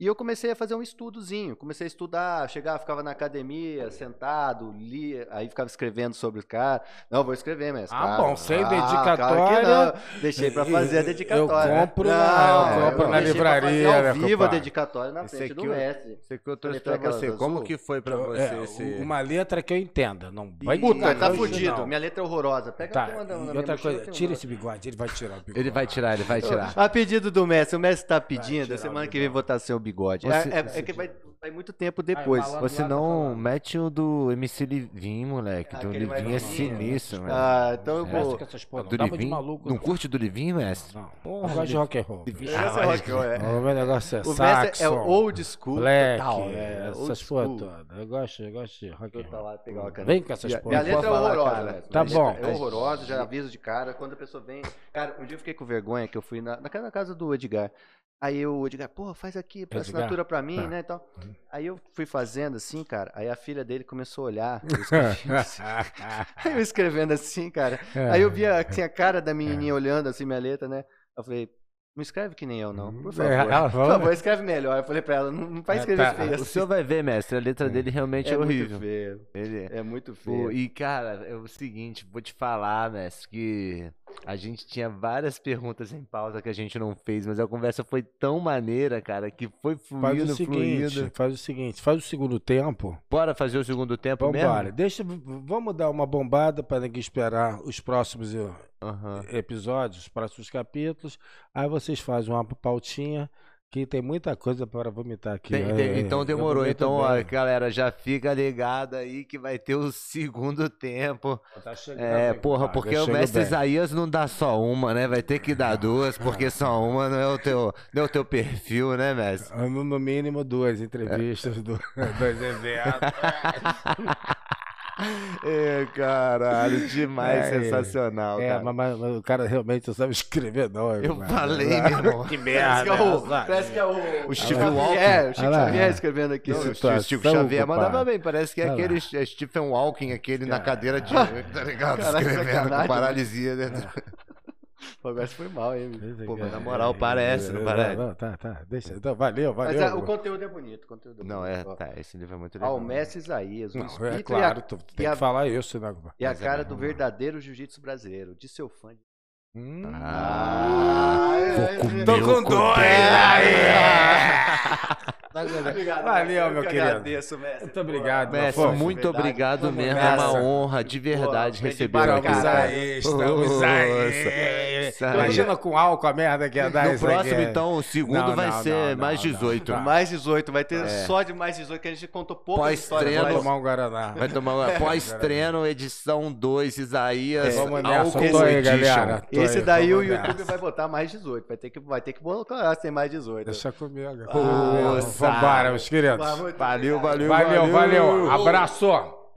E eu comecei a fazer um estudozinho, comecei a estudar, chegava, ficava na academia, sentado, lia, aí ficava escrevendo sobre o cara. Não, vou escrever, mestre. Ah, claro. bom, sem que dedicatória. não. Deixei pra fazer a Eu dedicatória. né? compro na- eu compro na pra fazer livraria, Ao né, vivo a dedicatória na Esse frente aqui do eu- mestre. Isso que eu trouxe pra você. Como que foi pra você É, esse... Uma letra que eu entenda. Não vai Puta, tá fudido. não. Minha letra é horrorosa. Pega Tá, uma na e outra coisa, tira esse bigode, ele vai tirar o bigode. Ele vai tirar, ele vai tirar. A pedido do mestre, o mestre tá pedindo, semana que vem bigode. vou estar sem o bigode. Você- é, é- é que vai, vai muito tempo depois. malandro. Você tá não mete o do MC Livinho, moleque. Ah, do Livinho é sinistro, mano. ah, então eu Mestre vou. com essas porra, não do Livinho? maluco. Não curte do Livinho, mestre? Não, eu gosto de rock and roll. Esse é rock, é. O meu negócio é O mestre é saxo, o old school. black, total, é, essas porra todas. Eu gosto, eu gosto de rock and roll. Vem com essas porra. minha letra é horrorosa, né? Tá bom. É horrorosa, já aviso de cara. Quando a pessoa vem. Cara, um dia eu fiquei com vergonha que eu fui na casa do Edgar. Aí o Edgar, porra, faz aqui, pra Edgar, assinatura pra mim, tá. né? Então, aí eu fui fazendo assim, cara. Aí a filha dele começou a olhar. eu escrevendo assim. Aí eu escrevendo assim, cara. Aí eu via assim, a cara da menininha olhando assim minha letra, né? Eu falei, não escreve que nem eu, não. Por favor. É, ela Por falou- favor, escreve melhor. Eu falei pra ela, não, não vai É, escrever tá. feio O assim. senhor vai ver, mestre, a letra dele realmente é, É muito horrível. feio. Ele É muito Pô, feio. e cara, é o seguinte, vou te falar, mestre, que a gente tinha várias perguntas em pausa que a gente não fez, mas a conversa foi tão maneira, cara, que foi Faz fluindo, o seguinte, fluindo. faz o seguinte, faz o segundo tempo. Bora fazer o segundo tempo Vambora. mesmo? Deixa, v- vamos dar uma bombada para ninguém esperar os próximos Aham. episódios, os próximos capítulos. Aí vocês fazem uma pautinha que tem muita coisa para vomitar aqui. Tem- É, tem- é, então demorou. Então, ó, galera, já fica ligado aí que vai ter o segundo tempo. Tá chegando É, bem, porra, compadre, porque eu o mestre bem. Isaías não dá só uma, né? Vai ter que dar duas, porque só uma não é o teu, não é o teu perfil, né, mestre? No, no mínimo duas entrevistas, do- dois eventos. É, caralho, demais, É, sensacional, É, cara. mas, mas- mas o cara realmente não sabe escrever, não. Eu irmão. falei, meu irmão. Que Parece que merda. é o, essa. parece que é o, O Steve Walker. É, o lá. Xavier escrevendo aqui. O Steve Xavier mandava bem, parece que é aquele Stephen Hawking, aquele na cadeira de. Tá ligado? Escrevendo com paralisia dentro. Agora você foi mal, hein? Pô, mas na moral, parece, não parece? Não, tá, tá. Deixa. Então, valeu, Mas valeu. ah, o conteúdo é bonito. o conteúdo é Não, bonito, é, ó. tá, esse livro é muito legal. Ao mestre Isaías, o Não, espírito é a- claro, tu tem a- que falar isso, né? e a Mas é cara bom. do verdadeiro jiu-jitsu brasileiro, de seu fã. de- Hum. Ah, é, comer Tô o com dois! Obrigado, Valeu, meu eu que querido. agradeço, mestre. Muito obrigado, Mestre, muito verdade. obrigado Vamos mesmo. É uma honra de verdade Pô, receber aqui. Estamos aí. Imagina com álcool a merda que ia dar No próximo, aqui. então, o segundo Não, vai não, ser não, mais não, 18. não. Mais 18, vai ter É. só de mais 18, que a gente contou poucas Pós-treino. Vai tomar um Guaraná. Vai tomar uma pós-treino, edição 2, Isaías. Vamos Álcool nessa, aí, galera. Esse aí, daí o vamos YouTube vai botar mais 18. Vai ter que, vai ter que colocar se tem mais 18. Deixa comigo. Nossa. Vambora, meus queridos. Valeu, obrigado. valeu, Valeu, valeu. Abraço.